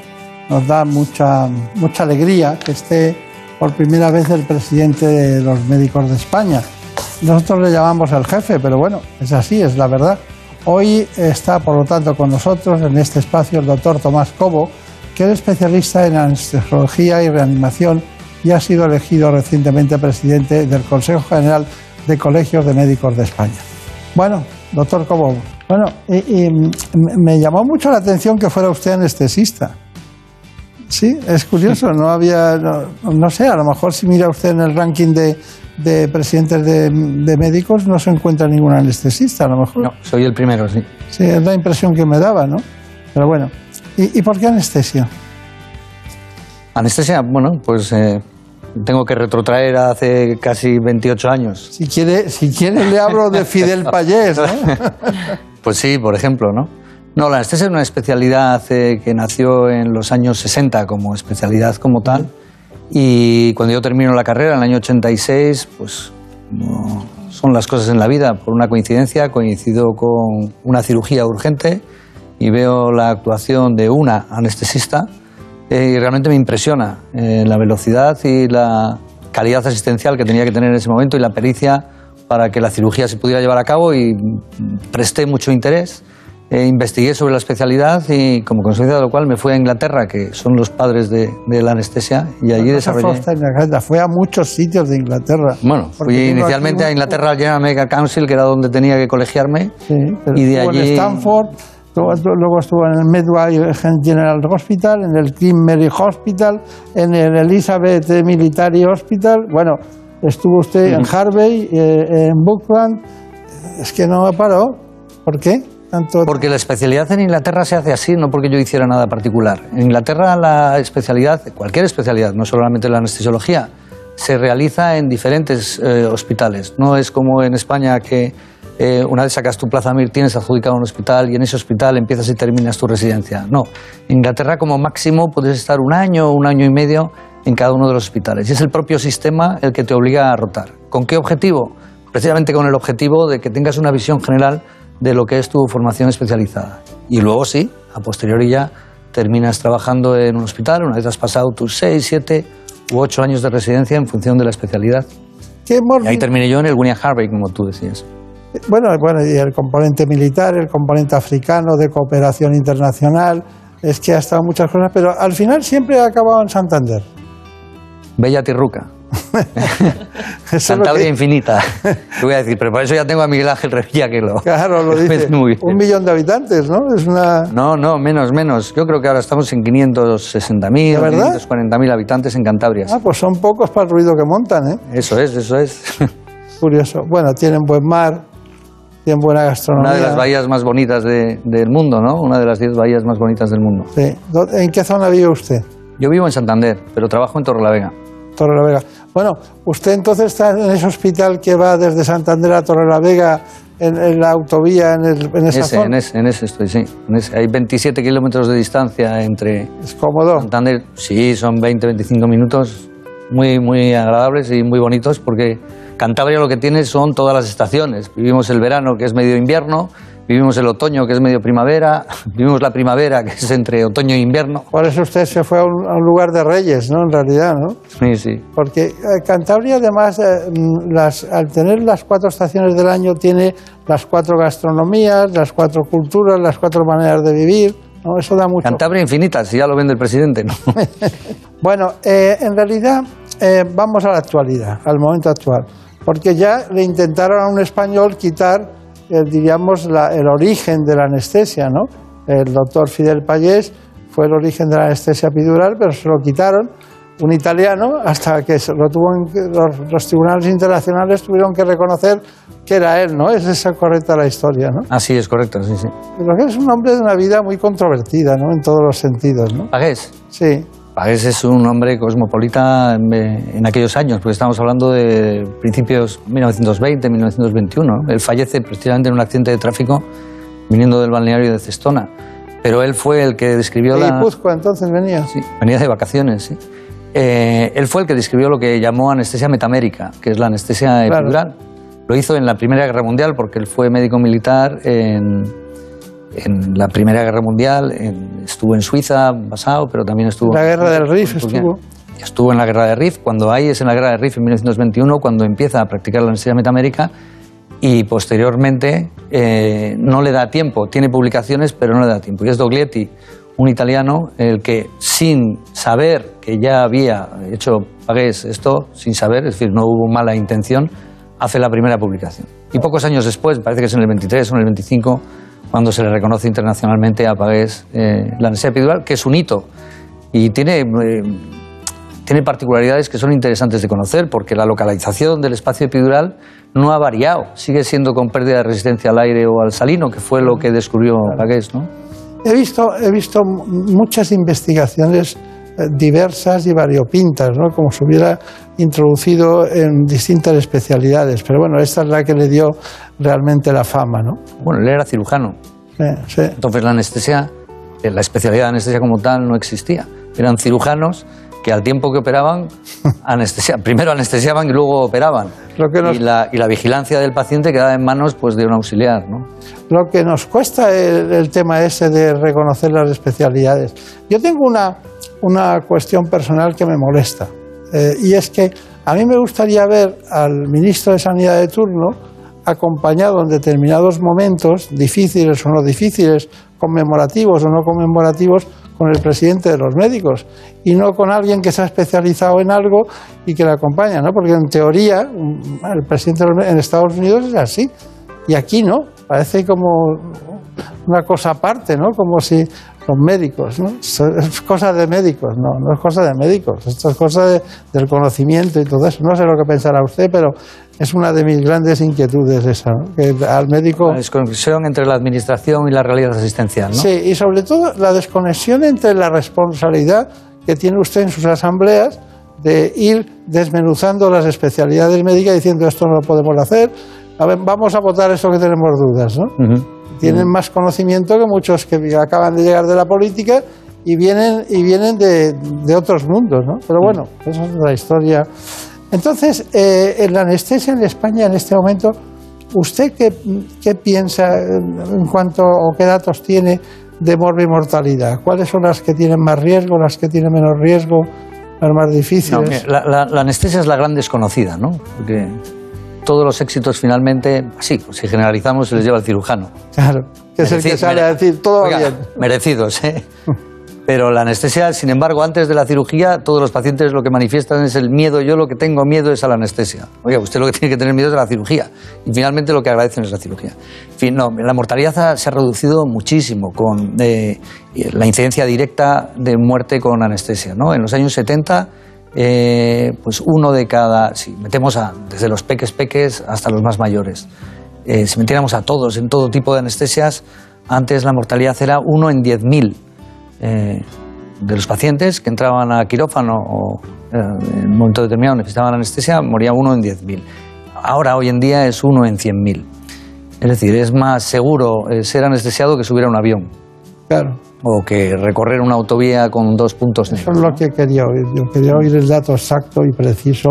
nos da mucha, mucha alegría que esté por primera vez el presidente de los médicos de España. Nosotros le llamamos el jefe, pero bueno, es así, es la verdad. Hoy está, por lo tanto, con nosotros en este espacio el doctor Tomás Cobo, que especialista en anestesiología y reanimación y ha sido elegido recientemente presidente del Consejo General de Colegios de Médicos de España. Bueno, doctor Cobo, bueno, y, y me llamó mucho la atención que fuera usted anestesista. Sí, es curioso, no había, no, no sé, a lo mejor si mira usted en el ranking de, de presidentes de, de, médicos no se encuentra ningún anestesista, a lo mejor. No, soy el primero, sí. Sí, es la impresión que me daba, ¿no? Pero bueno, ¿y, y por qué anestesia? Anestesia, bueno, pues eh, tengo que retrotraer a hace casi 28 años. Si quiere, si quiere le hablo de Fidel Payés, ¿no? pues sí, por ejemplo, ¿no? No, la anestesia es una especialidad eh, que nació en los años 60 como especialidad como tal. Y cuando yo termino la carrera, en el año 86, pues como son las cosas en la vida, por una coincidencia, coincido con una cirugía urgente y veo la actuación de una anestesista eh, y realmente me impresiona eh, la velocidad y la calidad asistencial que tenía que tener en ese momento y la pericia para que la cirugía se pudiera llevar a cabo y presté mucho interés. Eh, investigué sobre la especialidad y como consecuencia de lo cual me fui a Inglaterra, que son los padres de, de la anestesia, y allí desarrollé... fue fue a muchos sitios de Inglaterra. Bueno, fui inicialmente a Inglaterra al General Medical Council, que era donde tenía que colegiarme, Sí, pero y de estuvo en allí... Stanford, luego, estuvo en el Medway General Hospital, en el Queen Mary Hospital, en el Elizabeth Military Hospital. Bueno, estuvo usted en. Harvey, eh, en Buckland. Es que no me paró. ¿Por qué? Tanto... Porque la especialidad en Inglaterra se hace así, no porque yo hiciera nada particular. En Inglaterra la especialidad, cualquier especialidad, no solamente la anestesiología, se realiza en diferentes eh, hospitales. No es como en España que eh, una vez sacas tu plaza MIR tienes adjudicado un hospital y en ese hospital empiezas y terminas tu residencia. No, en Inglaterra como máximo puedes estar un año, un año y medio en cada uno de los hospitales. Y es el propio sistema el que te obliga a rotar. ¿Con qué objetivo? Precisamente con el objetivo de que tengas una visión general de lo que es tu formación especializada. Y luego sí, a posteriori ya terminas trabajando en un hospital una vez has pasado tus 6, 7 u 8 años de residencia en función de la especialidad. ¿Qué Y ahí terminé yo en el William Harvey, como tú decías. Bueno, bueno, y el componente militar, el componente africano de cooperación internacional, es que ha estado muchas cosas, pero al final siempre ha acabado en Santander. Bella Tirruca. Cantabria infinita. Te voy a decir, pero por eso ya tengo a Miguel Ángel Revilla que lo. Claro, lo dice. Un millón de habitantes, ¿no? Es una. No, no, menos, menos. Yo creo que ahora estamos en 560.000, ¿De verdad? 540.000 habitantes en Cantabria. Ah, pues son pocos para el ruido que montan, ¿eh? Eso es, eso es. Curioso. Bueno, tienen buen mar, tienen buena gastronomía. Una de las bahías más bonitas de- del mundo, ¿no? Una de las 10 bahías más bonitas del mundo. Sí. ¿Dó- ¿En qué zona vive usted? Yo vivo en Santander, pero trabajo en Torrelavega. Torrelavega. Bueno, usted entonces está en ese hospital que va desde Santander a Torrelavega en, en la autovía, en, el, en esa ese, zona. en ese, en ese estoy, sí. En ese. Hay 27 kilómetros de distancia entre... ¿Es cómodo? Santander, sí, son 20, 25 minutos muy, muy agradables y muy bonitos porque Cantabria lo que tiene son todas las estaciones. Vivimos el verano, que es medio invierno, vivimos el otoño, que es medio primavera, vivimos la primavera, que es entre otoño e invierno. Por eso usted se fue a un, a un lugar de reyes, ¿no? En realidad, ¿no? Sí, sí. Porque eh, Cantabria, además, eh, mm, las, al tener las cuatro estaciones del año, tiene las cuatro gastronomías, las cuatro culturas, las cuatro maneras de vivir. ¿no? Eso da mucho. Cantabria infinita, si ya lo vende el presidente, ¿no? Bueno, eh, en realidad, eh, vamos a la actualidad, al momento actual. Porque ya le intentaron a un español quitar, eh, diríamos, la- el origen de la anestesia, ¿no? El doctor Fidel Payés fue el origen de la anestesia epidural, pero se lo quitaron. Un italiano, hasta que se lo tuvo en- los, los tribunales internacionales tuvieron que reconocer que era él, ¿no? Es esa correcta la historia, ¿no? Ah, sí, es correcto, sí, sí. Que es un hombre de una vida muy controvertida, ¿no? En todos los sentidos, ¿no? Pagués. Sí. Es un hombre cosmopolita en, en aquellos años, porque estamos hablando de principios 1920, 1921. ¿no? Él fallece precisamente en un accidente de tráfico viniendo del balneario de Cestona. Pero él fue el que describió De la... Guipúzcoa, entonces venía. Sí, venía de vacaciones, sí. Eh, él fue el que describió lo que llamó anestesia metamérica, que es la anestesia Claro. epidural. Lo hizo en la Primera Guerra Mundial porque él fue médico militar en, en la Primera Guerra Mundial, en- estuvo en Suiza basado, pero también estuvo... La guerra del Rif en estuvo. Estuvo en la guerra de Rif, cuando ahí es en la guerra de Rif en 1921, cuando empieza a practicar la anestesia metamérica y posteriormente eh, no le da tiempo, tiene publicaciones pero no le da tiempo. Y es Doglietti, un italiano, el que sin saber que ya había hecho Pagués esto, sin saber, es decir, no hubo mala intención, hace la primera publicación. Y pocos años después, parece que es en el 23 o en el 25, cuando se le reconoce internacionalmente a Pagués eh, la anestesia epidural, que es un hito. Y tiene... eh, tiene particularidades que son interesantes de conocer porque la localización del espacio epidural no ha variado, sigue siendo con pérdida de resistencia al aire o al salino, que fue lo que descubrió Pagués, ¿no? He visto, he visto muchas investigaciones eh, diversas y variopintas, ¿no? como se hubiera introducido en distintas especialidades. Pero bueno, esta es la que le dio realmente la fama. ¿no? Bueno, él era cirujano, sí. entonces la anestesia, eh, la especialidad de anestesia como tal no existía. Eran cirujanos que al tiempo que operaban, anestesia, primero anestesiaban y luego operaban. Lo que nos- y, la, y la vigilancia del paciente quedaba en manos pues, de un auxiliar, ¿no? Lo que nos cuesta el, el tema ese de reconocer las especialidades. Yo tengo una, una cuestión personal que me molesta. Eh, y es que a mí me gustaría ver al ministro de Sanidad de turno acompañado en determinados momentos, difíciles o no difíciles, conmemorativos o no conmemorativos, con el presidente de los médicos y no con alguien que se ha especializado en algo y que le acompaña, ¿no? Porque en teoría mm, el presidente de en Estados Unidos es así y aquí no, parece como una cosa aparte, ¿no? Como si los médicos, ¿no? Es cosa de médicos, no, no es cosa de médicos, esto es cosa de- del conocimiento y todo eso. No sé lo que pensará usted, pero es una de mis grandes inquietudes esa, ¿no? Que al médico... La desconexión entre la administración y la realidad asistencial, ¿no? Sí, y sobre todo la desconexión entre la responsabilidad que tiene usted en sus asambleas de ir desmenuzando las especialidades médicas diciendo esto no lo podemos hacer, a ver, vamos a votar esto que tenemos dudas, ¿no? Tienen más conocimiento que muchos que acaban de llegar de la política y vienen, y vienen de, de otros mundos, ¿no? Pero bueno, esa es la historia. Entonces, eh, en la anestesia en España en este momento, ¿usted qué, qué piensa en en cuanto o qué datos tiene de morbimortalidad? ¿Cuáles son las que tienen más riesgo, las que tienen menos riesgo, las más difíciles? la- la anestesia es la gran desconocida, ¿no? Porque todos los éxitos finalmente, sí, pues si generalizamos, se les lleva al cirujano. Claro, que es el que sale a decir todo Oiga, bien. Merecidos, ¿eh? Pero la anestesia, sin embargo, antes de la cirugía, todos los pacientes lo que manifiestan es el miedo. Yo lo que tengo miedo es a la anestesia. Oiga, usted lo que tiene que tener miedo es a la cirugía. Y finalmente lo que agradecen es la cirugía. En fin, no, la mortalidad se ha reducido muchísimo con eh, la incidencia directa de muerte con anestesia. ¿no? En los años 70, eh, pues uno de cada, si metemos a, desde los peques peques hasta los más mayores, eh, si metiéramos a todos en todo tipo de anestesias, antes la mortalidad era uno en 10.000 eh, de los pacientes que entraban a quirófano o eh, en un momento determinado necesitaban anestesia, moría uno en 10.000. Ahora, hoy en día, es uno en 100.000. Es decir, es más seguro eh, ser anestesiado que subir a un avión. Claro. O que recorrer una autovía con dos puntos negros. Eso es lo que quería oír. Yo quería oír el dato exacto y preciso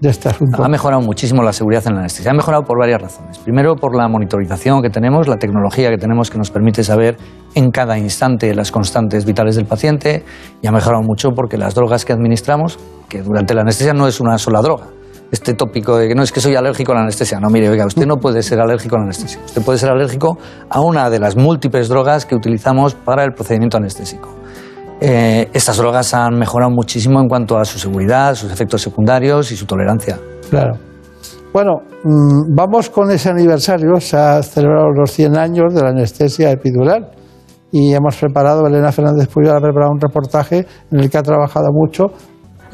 de este asunto. Ha mejorado muchísimo la seguridad en la anestesia. Ha mejorado por varias razones. Primero, por la monitorización que tenemos, la tecnología que tenemos que nos permite saber en cada instante las constantes vitales del paciente. Y ha mejorado mucho porque las drogas que administramos, que durante la anestesia no es una sola droga. Este tópico de que no es que soy alérgico a la anestesia. No, mire, oiga, usted no puede ser alérgico a la anestesia. Usted puede ser alérgico a una de las múltiples drogas que utilizamos para el procedimiento anestésico. Eh, estas drogas han mejorado muchísimo en cuanto a su seguridad, sus efectos secundarios y su tolerancia. Claro. Bueno, mmm, vamos con ese aniversario. Se ha celebrado los 100 años de la anestesia epidural y hemos preparado, Elena Fernández Puyol ha preparado un reportaje en el que ha trabajado mucho.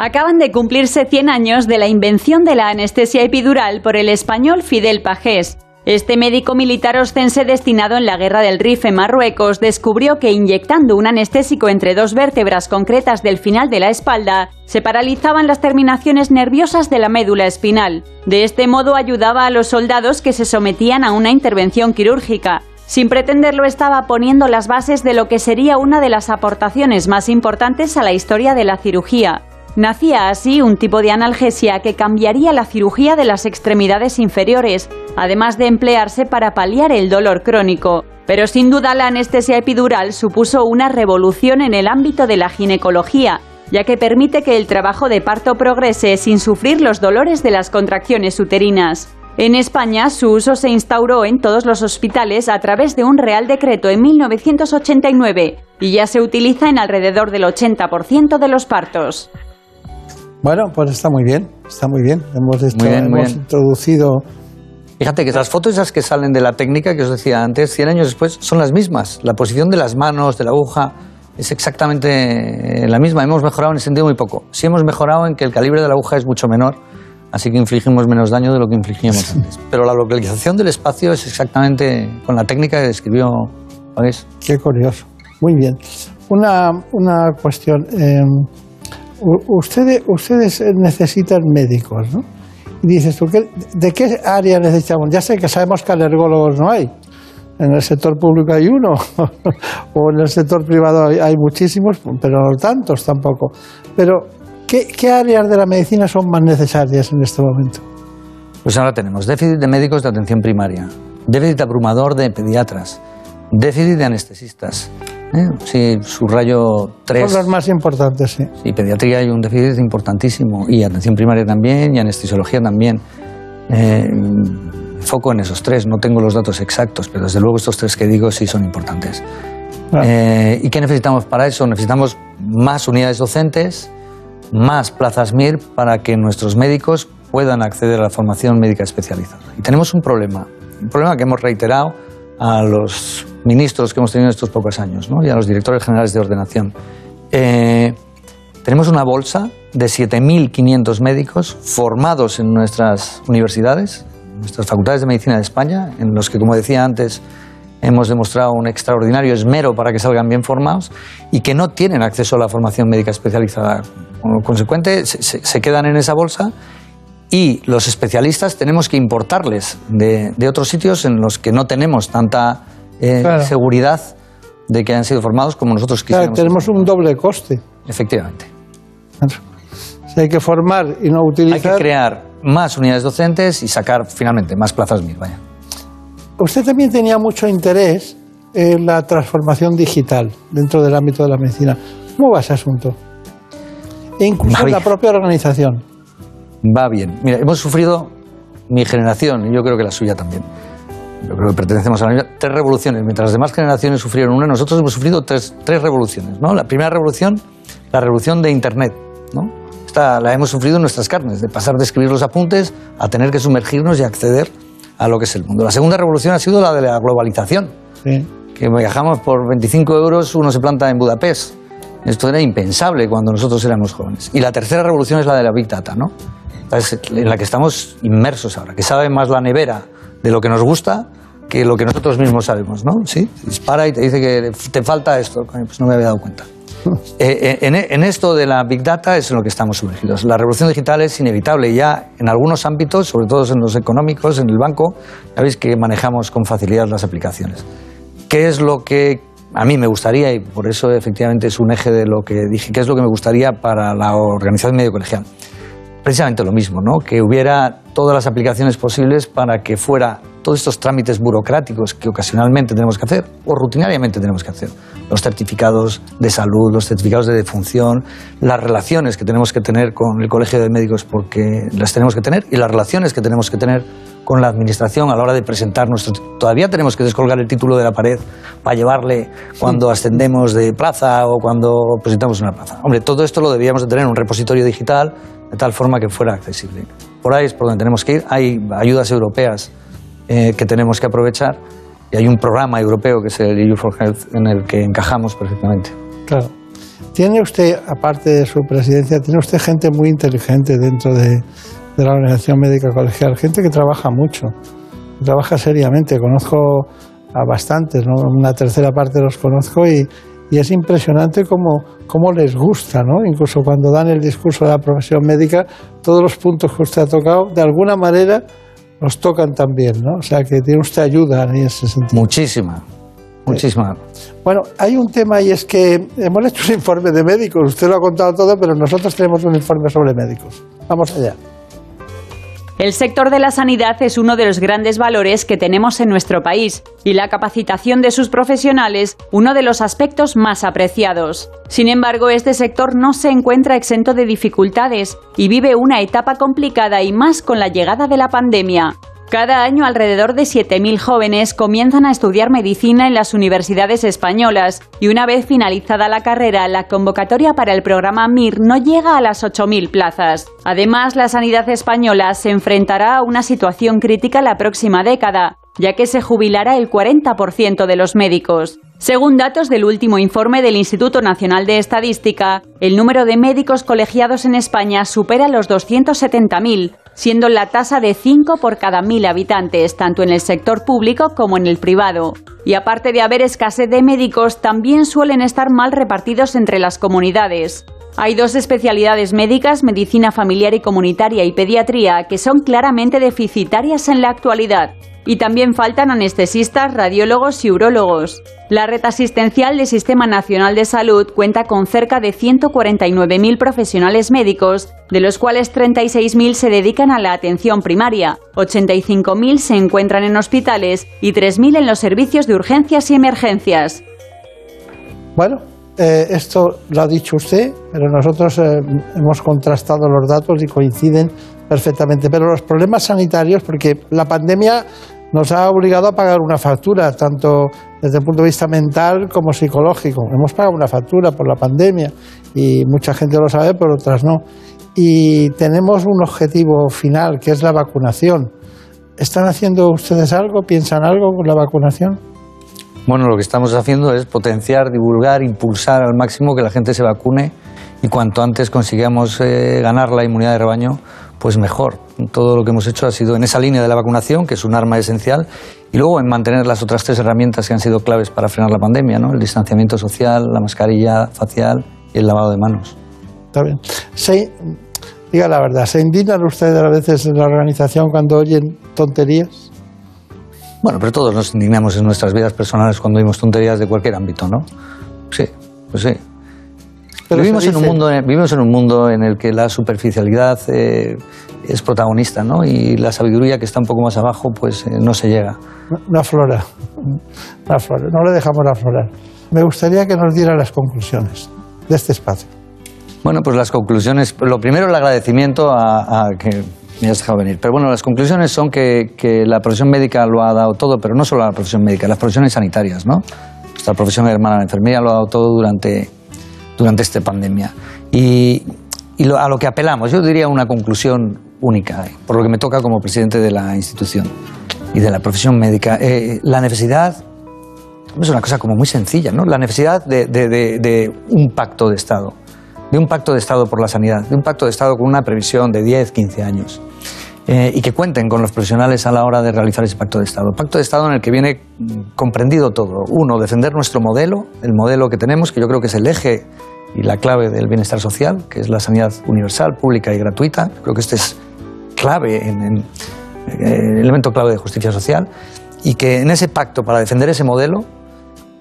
Acaban de cumplirse 100 años de la invención de la anestesia epidural por el español Fidel Pajés. Este médico militar oscense destinado en la guerra del Rif en Marruecos descubrió que inyectando un anestésico entre dos vértebras concretas del final de la espalda se paralizaban las terminaciones nerviosas de la médula espinal. De este modo ayudaba a los soldados que se sometían a una intervención quirúrgica. Sin pretenderlo estaba poniendo las bases de lo que sería una de las aportaciones más importantes a la historia de la cirugía. Nacía así un tipo de analgesia que cambiaría la cirugía de las extremidades inferiores, además de emplearse para paliar el dolor crónico. Pero sin duda la anestesia epidural supuso una revolución en el ámbito de la ginecología, ya que permite que el trabajo de parto progrese sin sufrir los dolores de las contracciones uterinas. En España, su uso se instauró en todos los hospitales a través de un Real Decreto en 1989 y ya se utiliza en alrededor del 80% de los partos. Bueno, pues está muy bien, está muy bien. Hemos, hecho, Muy bien, muy hemos bien. introducido. Fíjate que las fotos esas que salen de la técnica que os decía antes, 100 años después, son las mismas. La posición de las manos, de la aguja, es exactamente la misma. Hemos mejorado en ese sentido muy poco. Sí hemos mejorado en que el calibre de la aguja es mucho menor, así que infligimos menos daño de lo que infligíamos antes. Pero la localización del espacio es exactamente con la técnica que describió Pavés. Qué curioso. Muy bien. Una, una cuestión. eh, ustedes, ustedes necesitan médicos, ¿no? Y dices tú, ¿qué- ¿de qué área necesitamos? Ya sé que sabemos que alergólogos no hay. En el sector público hay uno, o en el sector privado hay, hay muchísimos, pero no tantos tampoco. Pero, ¿qué, ¿qué áreas de la medicina son más necesarias en este momento? Pues ahora tenemos déficit de médicos de atención primaria, déficit abrumador de pediatras, déficit de anestesistas. ¿Eh? Sí, subrayo tres. Son las más importantes, sí. Sí, pediatría hay un déficit importantísimo y atención primaria también y anestesiología también. Eh, foco en esos tres, no tengo los datos exactos, pero desde luego estos tres que digo sí son importantes. Eh, ¿Y qué necesitamos para eso? Necesitamos más unidades docentes, más plazas MIR para que nuestros médicos puedan acceder a la formación médica especializada. Y tenemos un problema, un problema que hemos reiterado a los ministros que hemos tenido en estos pocos años ¿no? y a los directores generales de ordenación. Eh, tenemos una bolsa de 7.500 médicos formados en nuestras universidades, en nuestras facultades de medicina de España, en los que, como decía antes, hemos demostrado un extraordinario esmero para que salgan bien formados y que no tienen acceso a la formación médica especializada. Como consecuente, se, quedan en esa bolsa y los especialistas tenemos que importarles de otros sitios en los que no tenemos tanta eh, Claro. seguridad de que han sido formados como nosotros Claro, quisiéramos. tenemos un doble coste. Efectivamente. Si hay que formar y no utilizar. Hay que crear más unidades docentes y sacar finalmente más plazas MIR. Vaya. Usted también tenía mucho interés en la transformación digital dentro del ámbito de la medicina. ¿Cómo va ese asunto? E incluso Va en la propia organización. Va bien. Mira, hemos sufrido, mi generación, y yo creo que la suya también, yo creo que pertenecemos a la misma, tres revoluciones. Mientras las demás generaciones sufrieron una, nosotros hemos sufrido tres, tres revoluciones. ¿no? La primera revolución, la revolución de Internet. ¿no? Esta la hemos sufrido en nuestras carnes, de pasar de escribir los apuntes a tener que sumergirnos y acceder a lo que es el mundo. La segunda revolución ha sido la de la globalización. Que viajamos por 25 euros, uno se planta en Budapest. Esto era impensable cuando nosotros éramos jóvenes. Y la tercera revolución es la de la Big Data, ¿no? Es en la que estamos inmersos ahora, que sabe más la nevera de lo que nos gusta que lo que nosotros mismos sabemos, ¿no? Sí, dispara y te dice que te falta esto. Pues no me había dado cuenta. Eh, eh, en, en esto de la Big Data es en lo que estamos sumergidos. La revolución digital es inevitable ya en algunos ámbitos, sobre todo en los económicos, en el banco, ya veis que manejamos con facilidad las aplicaciones. ¿Qué es lo que a mí me gustaría, y por eso efectivamente es un eje de lo que dije, qué es lo que me gustaría para la organización medio colegial? Precisamente lo mismo, ¿no? que hubiera todas las aplicaciones posibles para que fuera todos estos trámites burocráticos que ocasionalmente tenemos que hacer o rutinariamente tenemos que hacer. Los certificados de salud, los certificados de defunción, las relaciones que tenemos que tener con el Colegio de Médicos porque las tenemos que tener y las relaciones que tenemos que tener con la Administración a la hora de presentar nuestro... Todavía tenemos que descolgar el título de la pared para llevarle cuando ascendemos de plaza o cuando presentamos una plaza. Hombre, todo esto lo debíamos de tener en un repositorio digital de tal forma que fuera accesible. Por ahí es por donde tenemos que ir. Hay ayudas europeas eh, que tenemos que aprovechar y hay un programa europeo que es el EU for Health en el que encajamos perfectamente. Claro. Tiene usted, aparte de su presidencia, tiene usted gente muy inteligente dentro de, de la Organización Médica Colegial, gente que trabaja mucho, que trabaja seriamente. Conozco a bastantes, ¿no? una tercera parte los conozco y, y es impresionante cómo, cómo les gusta, ¿no? Incluso cuando dan el discurso de la profesión médica, todos los puntos que usted ha tocado, de alguna manera, los tocan también, ¿no? O sea, que tiene usted ayuda en ese sentido. Muchísima, muchísima. Bueno, hay un tema y es que hemos hecho un informe de médicos, usted lo ha contado todo, pero nosotros tenemos un informe sobre médicos. Vamos allá. El sector de la sanidad es uno de los grandes valores que tenemos en nuestro país y la capacitación de sus profesionales uno de los aspectos más apreciados. Sin embargo, este sector no se encuentra exento de dificultades y vive una etapa complicada y más con la llegada de la pandemia. Cada año alrededor de 7.000 jóvenes comienzan a estudiar medicina en las universidades españolas y una vez finalizada la carrera, la convocatoria para el programa MIR no llega a las 8.000 plazas. Además, la sanidad española se enfrentará a una situación crítica la próxima década, ya que se jubilará el 40% de los médicos. Según datos del último informe del Instituto Nacional de Estadística, el número de médicos colegiados en España supera los 270.000, siendo la tasa de 5 por cada 1.000 habitantes, tanto en el sector público como en el privado. Y aparte de haber escasez de médicos, también suelen estar mal repartidos entre las comunidades. Hay dos especialidades médicas, medicina familiar y comunitaria y pediatría, que son claramente deficitarias en la actualidad. Y también faltan anestesistas, radiólogos y urólogos. La red asistencial del Sistema Nacional de Salud cuenta con cerca de 149.000 profesionales médicos, de los cuales 36.000 se dedican a la atención primaria, 85.000 se encuentran en hospitales y 3.000 en los servicios de urgencias y emergencias. Bueno, eh, esto lo ha dicho usted, pero nosotros eh, hemos contrastado los datos y coinciden perfectamente. Pero los problemas sanitarios, porque la pandemia nos ha obligado a pagar una factura, tanto desde el punto de vista mental como psicológico. Hemos pagado una factura por la pandemia y mucha gente lo sabe, pero otras no. Y tenemos un objetivo final, que es la vacunación. ¿Están haciendo ustedes algo? ¿Piensan algo con la vacunación? Bueno, lo que estamos haciendo es potenciar, divulgar, impulsar al máximo que la gente se vacune y cuanto antes consigamos eh, ganar la inmunidad de rebaño, pues mejor. Todo lo que hemos hecho ha sido en esa línea de la vacunación, que es un arma esencial, y luego en mantener las otras tres herramientas que han sido claves para frenar la pandemia, ¿no? el distanciamiento social, la mascarilla facial y el lavado de manos. Está bien. Se, diga la verdad, ¿se indignan ustedes a veces en la organización cuando oyen tonterías? Bueno, pero todos nos indignamos en nuestras vidas personales cuando oímos tonterías de cualquier ámbito, ¿no? Sí, pues sí. Pero vivimos, se en un dice- mundo, vivimos en un mundo en el que la superficialidad eh, es protagonista, ¿no? Y la sabiduría que está un poco más abajo, pues eh, no se llega. No, no aflora. No aflora. No le dejamos aflorar. Me gustaría que nos diera las conclusiones de este espacio. Bueno, pues las conclusiones. Lo primero, el agradecimiento a, a que Me has dejado venir. Pero bueno, las conclusiones son que, que la profesión médica lo ha dado todo, pero no solo la profesión médica, las profesiones sanitarias, ¿no? Nuestra profesión hermana, la enfermería, lo ha dado todo durante, durante esta pandemia. Y, y lo- a lo que apelamos, yo diría una conclusión única, eh, por lo que me toca como presidente de la institución y de la profesión médica. Eh, la necesidad es una cosa como muy sencilla, ¿no? La necesidad de, de- de- de un pacto de Estado, de un pacto de Estado por la sanidad, de un pacto de Estado con una previsión de 10, 15 años. Eh, y que cuenten con los profesionales a la hora de realizar ese pacto de Estado. Pacto de Estado en el que viene comprendido todo. Uno, defender nuestro modelo, el modelo que tenemos, que yo creo que es el eje y la clave del bienestar social, que es la sanidad universal, pública y gratuita. Creo que este es clave, en, en- eh, elemento clave de justicia social. Y que en ese pacto, para defender ese modelo,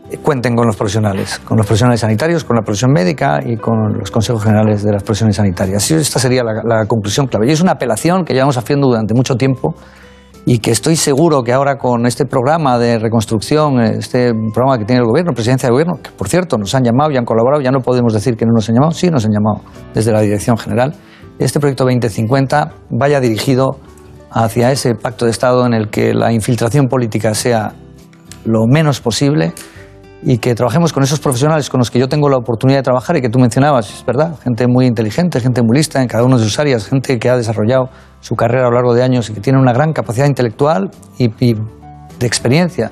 eh, cuenten con los profesionales, con los profesionales sanitarios, con la profesión médica y con los consejos generales de las profesiones sanitarias. Esta sería la, la conclusión clave. Y es una apelación que llevamos haciendo durante mucho tiempo y que estoy seguro que ahora con este programa de reconstrucción, este programa que tiene el gobierno, presidencia de gobierno, que por cierto nos han llamado y han colaborado, ya no podemos decir que no nos han llamado, sí nos han llamado desde la dirección general, este proyecto 2050 vaya dirigido hacia ese pacto de Estado en el que la infiltración política sea lo menos posible y que trabajemos con esos profesionales con los que yo tengo la oportunidad de trabajar y que tú mencionabas, es verdad, gente muy inteligente, gente muy lista en cada una de sus áreas, gente que ha desarrollado su carrera a lo largo de años y que tiene una gran capacidad intelectual y, y de experiencia,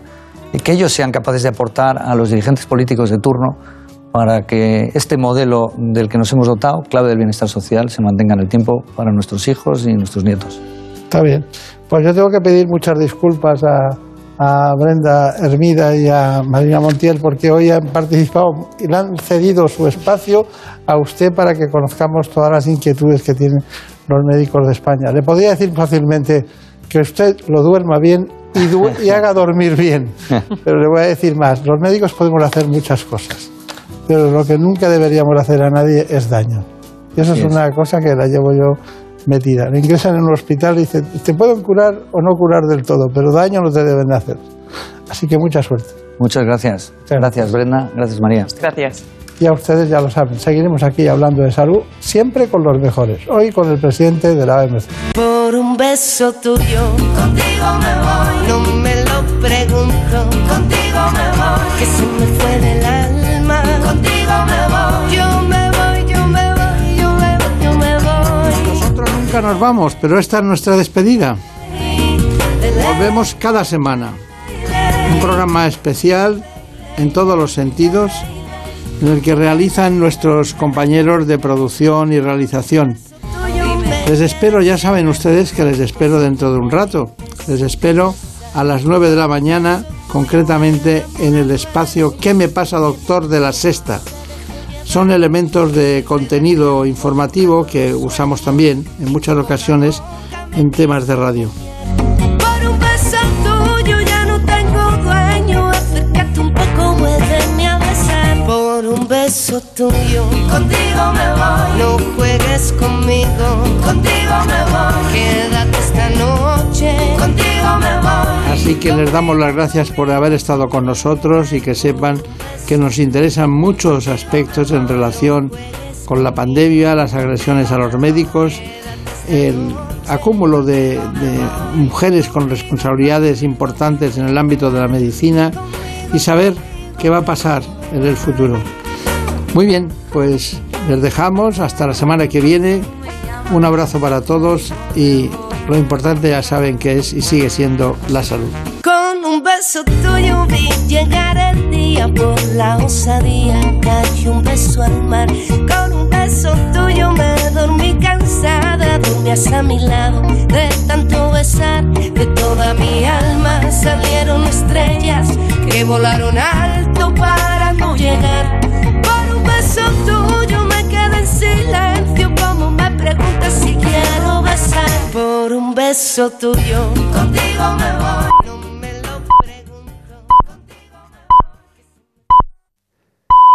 y que ellos sean capaces de aportar a los dirigentes políticos de turno para que este modelo del que nos hemos dotado, clave del bienestar social, se mantenga en el tiempo para nuestros hijos y nuestros nietos. Está bien. Pues yo tengo que pedir muchas disculpas a, a Brenda Hermida y a Marina Montiel porque hoy han participado y le han cedido su espacio a usted para que conozcamos todas las inquietudes que tienen los médicos de España. Le podría decir fácilmente que usted lo duerma bien y, du- y haga dormir bien, pero le voy a decir más. Los médicos podemos hacer muchas cosas, pero lo que nunca deberíamos hacer a nadie es daño. Y eso es una cosa que la llevo yo metida. Le ingresan en un hospital y dicen, te pueden curar o no curar del todo, pero daño no te deben de hacer. Así que mucha suerte. Muchas gracias. Gracias, Brenda. Gracias, María. Gracias. Y a ustedes ya lo saben, seguiremos aquí hablando de salud, siempre con los mejores. Hoy con el presidente de la OMC. Por un beso tuyo, contigo me voy. No me lo pregunto, contigo me voy. Que se me fue del nos vamos, pero esta es nuestra despedida. Volvemos cada semana. Un programa especial en todos los sentidos, en el que realizan nuestros compañeros de producción y realización. Les espero, ya saben ustedes que les espero dentro de un rato. Les espero a las 9 de la mañana, concretamente en el espacio ¿Qué me pasa, doctor? de la sexta. Son elementos de contenido informativo que usamos también en muchas ocasiones en temas de radio. Por un beso tuyo ya no tengo dueño. Acércate un poco, muéveme a besar. Por un beso tuyo, contigo me voy. No juegues conmigo, contigo me voy. Quédate esta noche, Así que les damos las gracias por haber estado con nosotros y que sepan que nos interesan muchos aspectos en relación con la pandemia, las agresiones a los médicos, el acúmulo de mujeres con responsabilidades importantes en el ámbito de la medicina y saber qué va a pasar en el futuro. Muy bien, pues les dejamos hasta la semana que viene. Un abrazo para todos y lo importante ya saben que es y sigue siendo la salud. Con un beso tuyo vi llegar el día por la osadía. Cayó un beso al mar. Con un beso tuyo me dormí cansada. Dormías a mi lado de tanto besar. De toda mi alma salieron estrellas que volaron alto para no llegar. Por un beso tuyo me quedé en silencio. Como me preguntas si quiero Por un beso tuyo, contigo me voy.